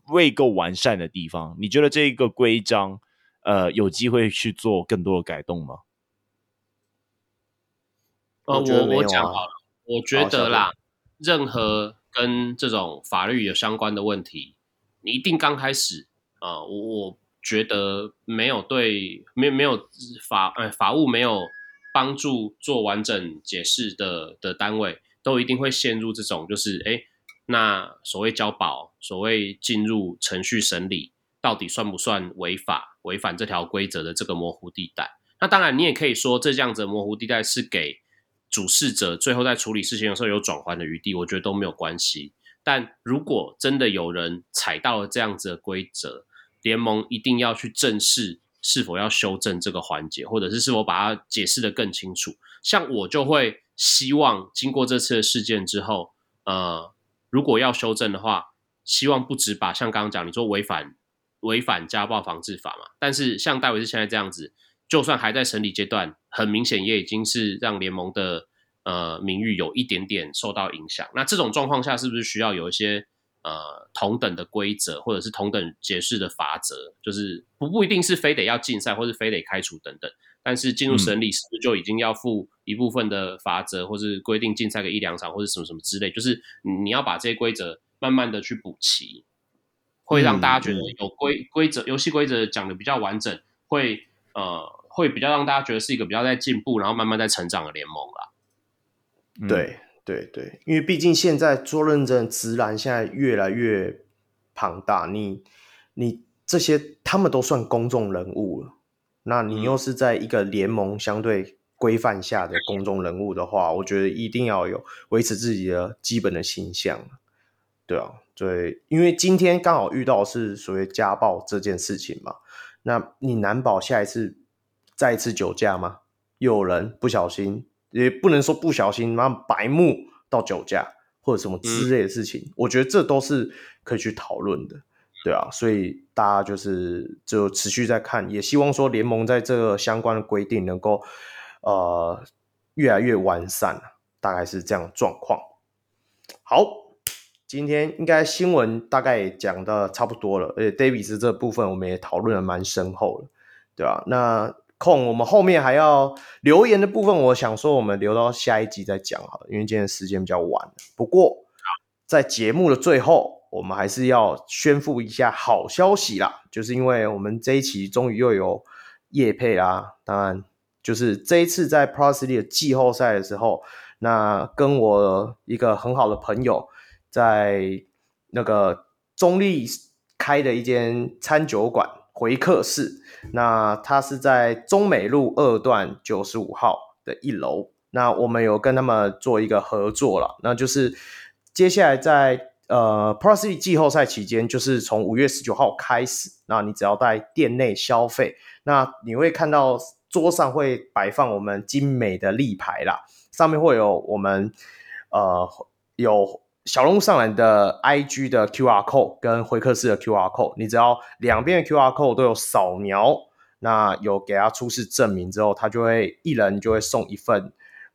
未够完善的地方，你觉得这个规章，呃，有机会去做更多的改动吗？呃，我我讲好了，我觉得啦，任何跟这种法律有相关的问题，你一定刚开始啊，呃，我我觉得没有对，没有没有法，呃，法务没有帮助做完整解释的的单位，都一定会陷入这种就是哎。那所谓交保，所谓进入程序审理，到底算不算违法、违反这条规则的这个模糊地带？那当然，你也可以说，这样子模糊地带是给主事者最后在处理事情的时候有转圜的余地，我觉得都没有关系。但如果真的有人踩到了这样子的规则，联盟一定要去正视是否要修正这个环节，或者是是否把它解释得更清楚。像我就会希望经过这次的事件之后，呃，如果要修正的话，希望不止把像刚刚讲你说违反违反家暴防治法嘛，但是像戴维斯现在这样子，就算还在审理阶段，很明显也已经是让联盟的呃名誉有一点点受到影响。那这种状况下，是不是需要有一些？呃，同等的规则，或者是同等解释的法则，就是不不一定是非得要禁赛，或是非得开除等等。但是进入审理时就已经要付一部分的罚则，或是规定禁赛个一两场，或者什么什么之类。就是你要把这些规则慢慢的去补齐，会让大家觉得有规规则游戏规则讲的比较完整，会呃会比较让大家觉得是一个比较在进步，然后慢慢在成长的联盟啦。对。对对，因为毕竟现在做认证直男现在越来越庞大，你你这些他们都算公众人物了，那你又是在一个联盟相对规范下的公众人物的话，我觉得一定要有维持自己的基本的形象，对啊，对，因为今天刚好遇到是所谓家暴这件事情嘛，那你难保下一次再一次酒驾吗？有人不小心。也不能说不小心，妈白目到酒驾或者什么之类的事情，嗯、我觉得这都是可以去讨论的，对啊，所以大家就是就持续在看，也希望说联盟在这个相关的规定能够呃越来越完善，大概是这样的状况。好，今天应该新闻大概讲的差不多了，而且 Davis 这部分我们也讨论的蛮深厚了，对吧、啊？那空，我们后面还要留言的部分，我想说我们留到下一集再讲好了，因为今天时间比较晚。不过在节目的最后，我们还是要宣布一下好消息啦，就是因为我们这一期终于又有叶配啦。当然，就是这一次在 Plus League 的季后赛的时候，那跟我一个很好的朋友在那个中立开的一间餐酒馆。回客室，那它是在中美路二段九十五号的一楼。那我们有跟他们做一个合作了，那就是接下来在呃 p r o s i t y 季后赛期间，就是从五月十九号开始，那你只要在店内消费，那你会看到桌上会摆放我们精美的立牌啦，上面会有我们呃有。小龙上篮的 IG 的 QR code 跟回客室的 QR code，你只要两边的 QR code 都有扫描，那有给他出示证明之后，他就会一人就会送一份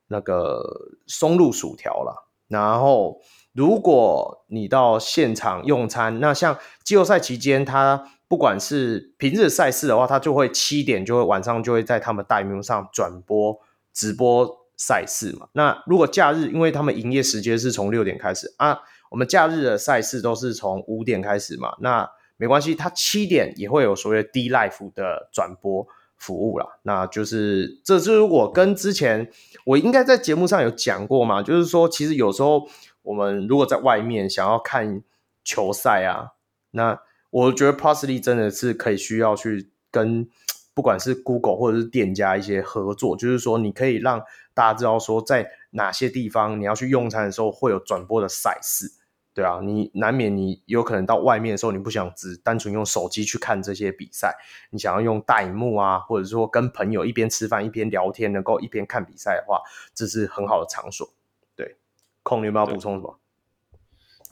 那个松露薯条了。然后，如果你到现场用餐，那像季后赛期间，他不管是平日赛事的话，他就会七点就会晚上就会在他们大荧幕上转播直播。赛事嘛，那如果假日，因为他们营业时间是从六点开始啊，我们假日的赛事都是从五点开始嘛，那没关系，他七点也会有所谓 D Life 的转播服务啦。那就是这是如果跟之前我应该在节目上有讲过嘛，就是说其实有时候我们如果在外面想要看球赛啊，那我觉得 Plus League 真的是可以需要去跟不管是 Google 或者是店家一些合作，就是说你可以让。大家知道说，在哪些地方你要去用餐的时候会有转播的赛事，对啊，你难免你有可能到外面的时候，你不想只单纯用手机去看这些比赛，你想要用大荧幕啊，或者说跟朋友一边吃饭一边聊天，能够一边看比赛的话，这是很好的场所。对，空你有没有补充什么？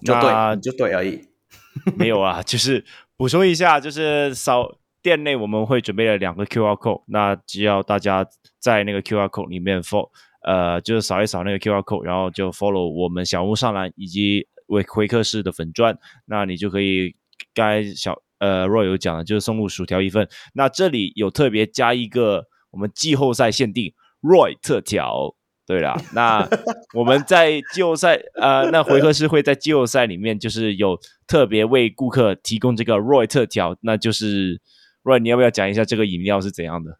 就对，就对而已。没有啊，就是补充一下，就是扫店内我们会准备了两个 QR code，那只要大家。在那个 QR code 里面 follow，呃，就是扫一扫那个 QR code，然后就 follow 我们小屋上篮以及回回客室的粉专，那你就可以该小呃 Roy 有讲的，就是送入薯条一份。那这里有特别加一个我们季后赛限定 Roy 特调。对啦，那我们在季后赛呃，那回客室会在季后赛里面就是有特别为顾客提供这个 Roy 特调，那就是 Roy，你要不要讲一下这个饮料是怎样的？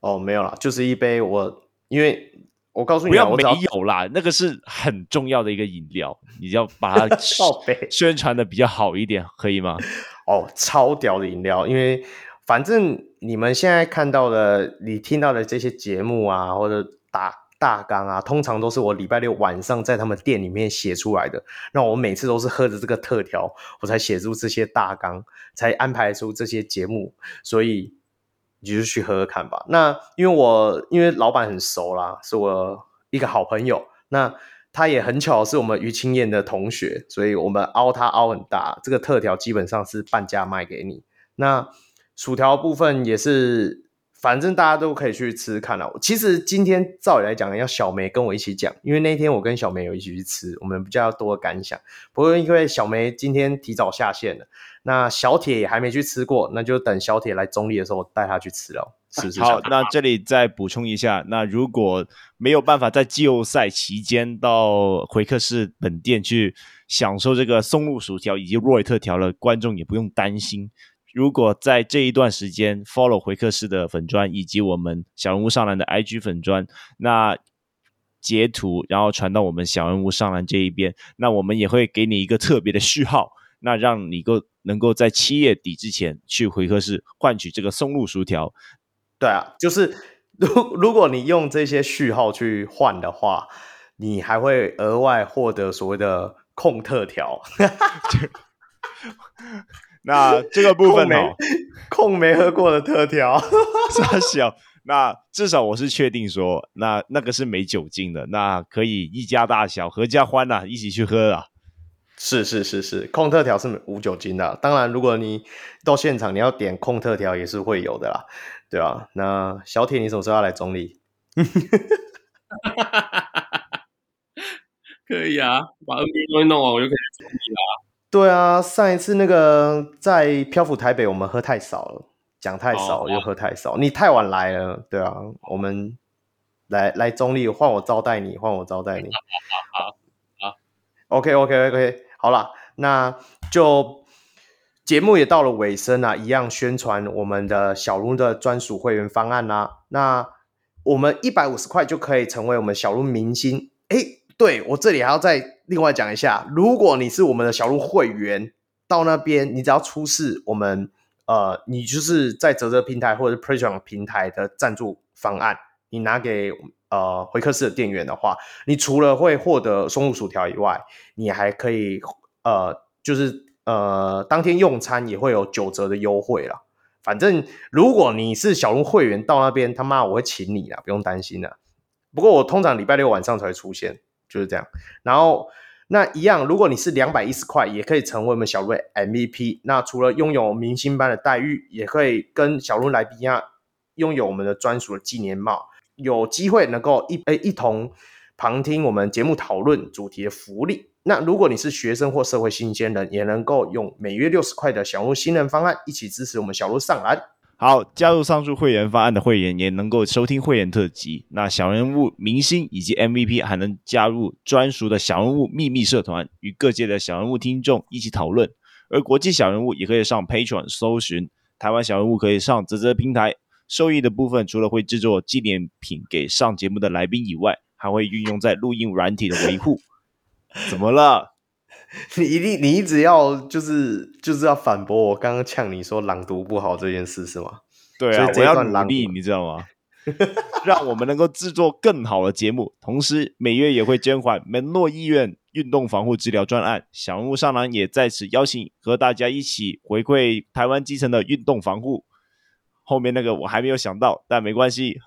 哦，没有啦，就是一杯我，因为我告诉你，不要没有啦，那个是很重要的一个饮料，你要把它 宣传的比较好一点，可以吗？哦，超屌的饮料，因为反正你们现在看到的，你听到的这些节目啊，或者大大纲啊，通常都是我礼拜六晚上在他们店里面写出来的，那我每次都是喝着这个特调，我才写出这些大纲，才安排出这些节目，所以。你就去喝喝看吧。那因为我因为老板很熟啦，是我一个好朋友。那他也很巧是我们于清燕的同学，所以我们凹他凹很大。这个特调基本上是半价卖给你。那薯条部分也是，反正大家都可以去吃吃看了。其实今天照理来讲，要小梅跟我一起讲，因为那天我跟小梅有一起去吃，我们比较多的感想。不过因为小梅今天提早下线了，那小铁也还没去吃过，那就等小铁来中立的时候带他去吃了。是不是？好，那这里再补充一下，那如果没有办法在季后赛期间到回客室本店去享受这个松露薯条以及 Roy 特条的观众也不用担心。如果在这一段时间 follow 回客室的粉砖以及我们小人物上篮的 IG 粉砖，那截图然后传到我们小人物上篮这一边，那我们也会给你一个特别的序号，那让你够能够在七月底之前去回客室换取这个松露薯条。对啊，就是如如果你用这些序号去换的话，你还会额外获得所谓的控特调。那这个部分呢，控没喝过的特调，傻小。那至少我是确定说，那那个是没酒精的，那可以一家大小合家欢呐，一起去喝啊。是是是是，控特调是无酒精的。当然，如果你到现场你要点控特调，也是会有的啦，对啊，那小铁，你什么时候要来中坜？可以啊，把 NBA 东西弄完，我就可以来中坜啦。对啊，上一次那个在漂浮台北，我们喝太少了，讲太少又喝太少，你太晚来了，对啊，我们来来中立，换我招待你，换我招待你。好，好，OK OK OK。好了，那就节目也到了尾声啊，一样宣传我们的小鹿的专属会员方案啦、啊。那我们一百五十块就可以成为我们小鹿明星。哎，对，我这里还要再另外讲一下，如果你是我们的小鹿会员，到那边你只要出示我们呃，你就是在啧啧平台或者是 Patreon 平台的赞助方案，你拿给。呃，回客室的店员的话，你除了会获得松露薯条以外，你还可以呃，就是呃，当天用餐也会有九折的优惠啦。反正如果你是小鹿会员，到那边他妈我会请你啦，不用担心啦。不过我通常礼拜六晚上才会出现，就是这样。然后那一样，如果你是两百一十块，也可以成为我们小鹿 MVP。那除了拥有明星般的待遇，也可以跟小鹿来宾一样，拥有我们的专属的纪念帽。有机会能够一诶一同旁听我们节目讨论主题的福利。那如果你是学生或社会新鲜人，也能够用每月六十块的小鹿新人方案一起支持我们小鹿上篮。好，加入上述会员方案的会员也能够收听会员特辑。那小人物明星以及 MVP 还能加入专属的小人物秘密社团，与各界的小人物听众一起讨论。而国际小人物也可以上 Patreon 搜寻，台湾小人物可以上啧啧平台。受益的部分，除了会制作纪念品给上节目的来宾以外，还会运用在录音软体的维护。怎么了？你一定你一直要就是就是要反驳我刚刚呛你说朗读不好这件事是吗？对啊，我要努力，你知道吗？让我们能够制作更好的节目，同时每月也会捐款门诺医院运动防护治疗专案。小人物上篮也在此邀请和大家一起回馈台湾基层的运动防护。后面那个我还没有想到，但没关系，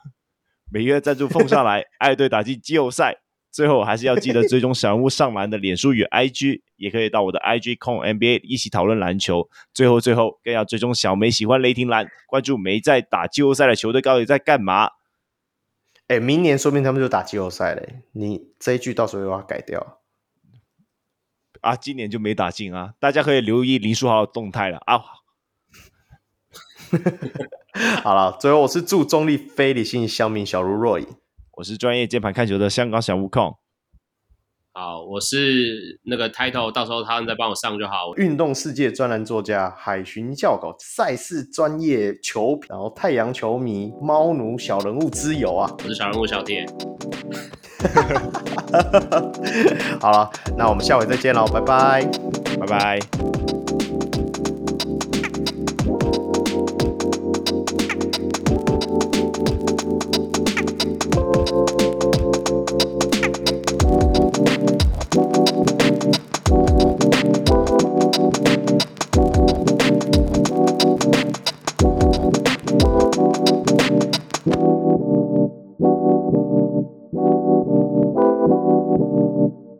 每月赞助奉上来，爱队打进季后赛。最后还是要记得追踪小人物上篮的脸书与 IG，也可以到我的 IG 控 NBA 一起讨论篮球。最后最后更要追踪小梅喜欢雷霆蓝，关注没在打季后赛的球队到底在干嘛。哎，明年说不定他们就打季后赛嘞，你这一句到时候又要改掉啊？今年就没打进啊，大家可以留意林书豪的动态了啊。好了，最后我是祝中立非理性乡民小如若隐，我是专业键盘看球的香港小悟空。好，我是那个 title，到时候他们再帮我上就好。运动世界专栏作家海巡教稿，赛事专业球评，然后太阳球迷猫奴小人物之友啊，我是小人物小铁。好了，那我们下回再见喽，拜拜，拜拜。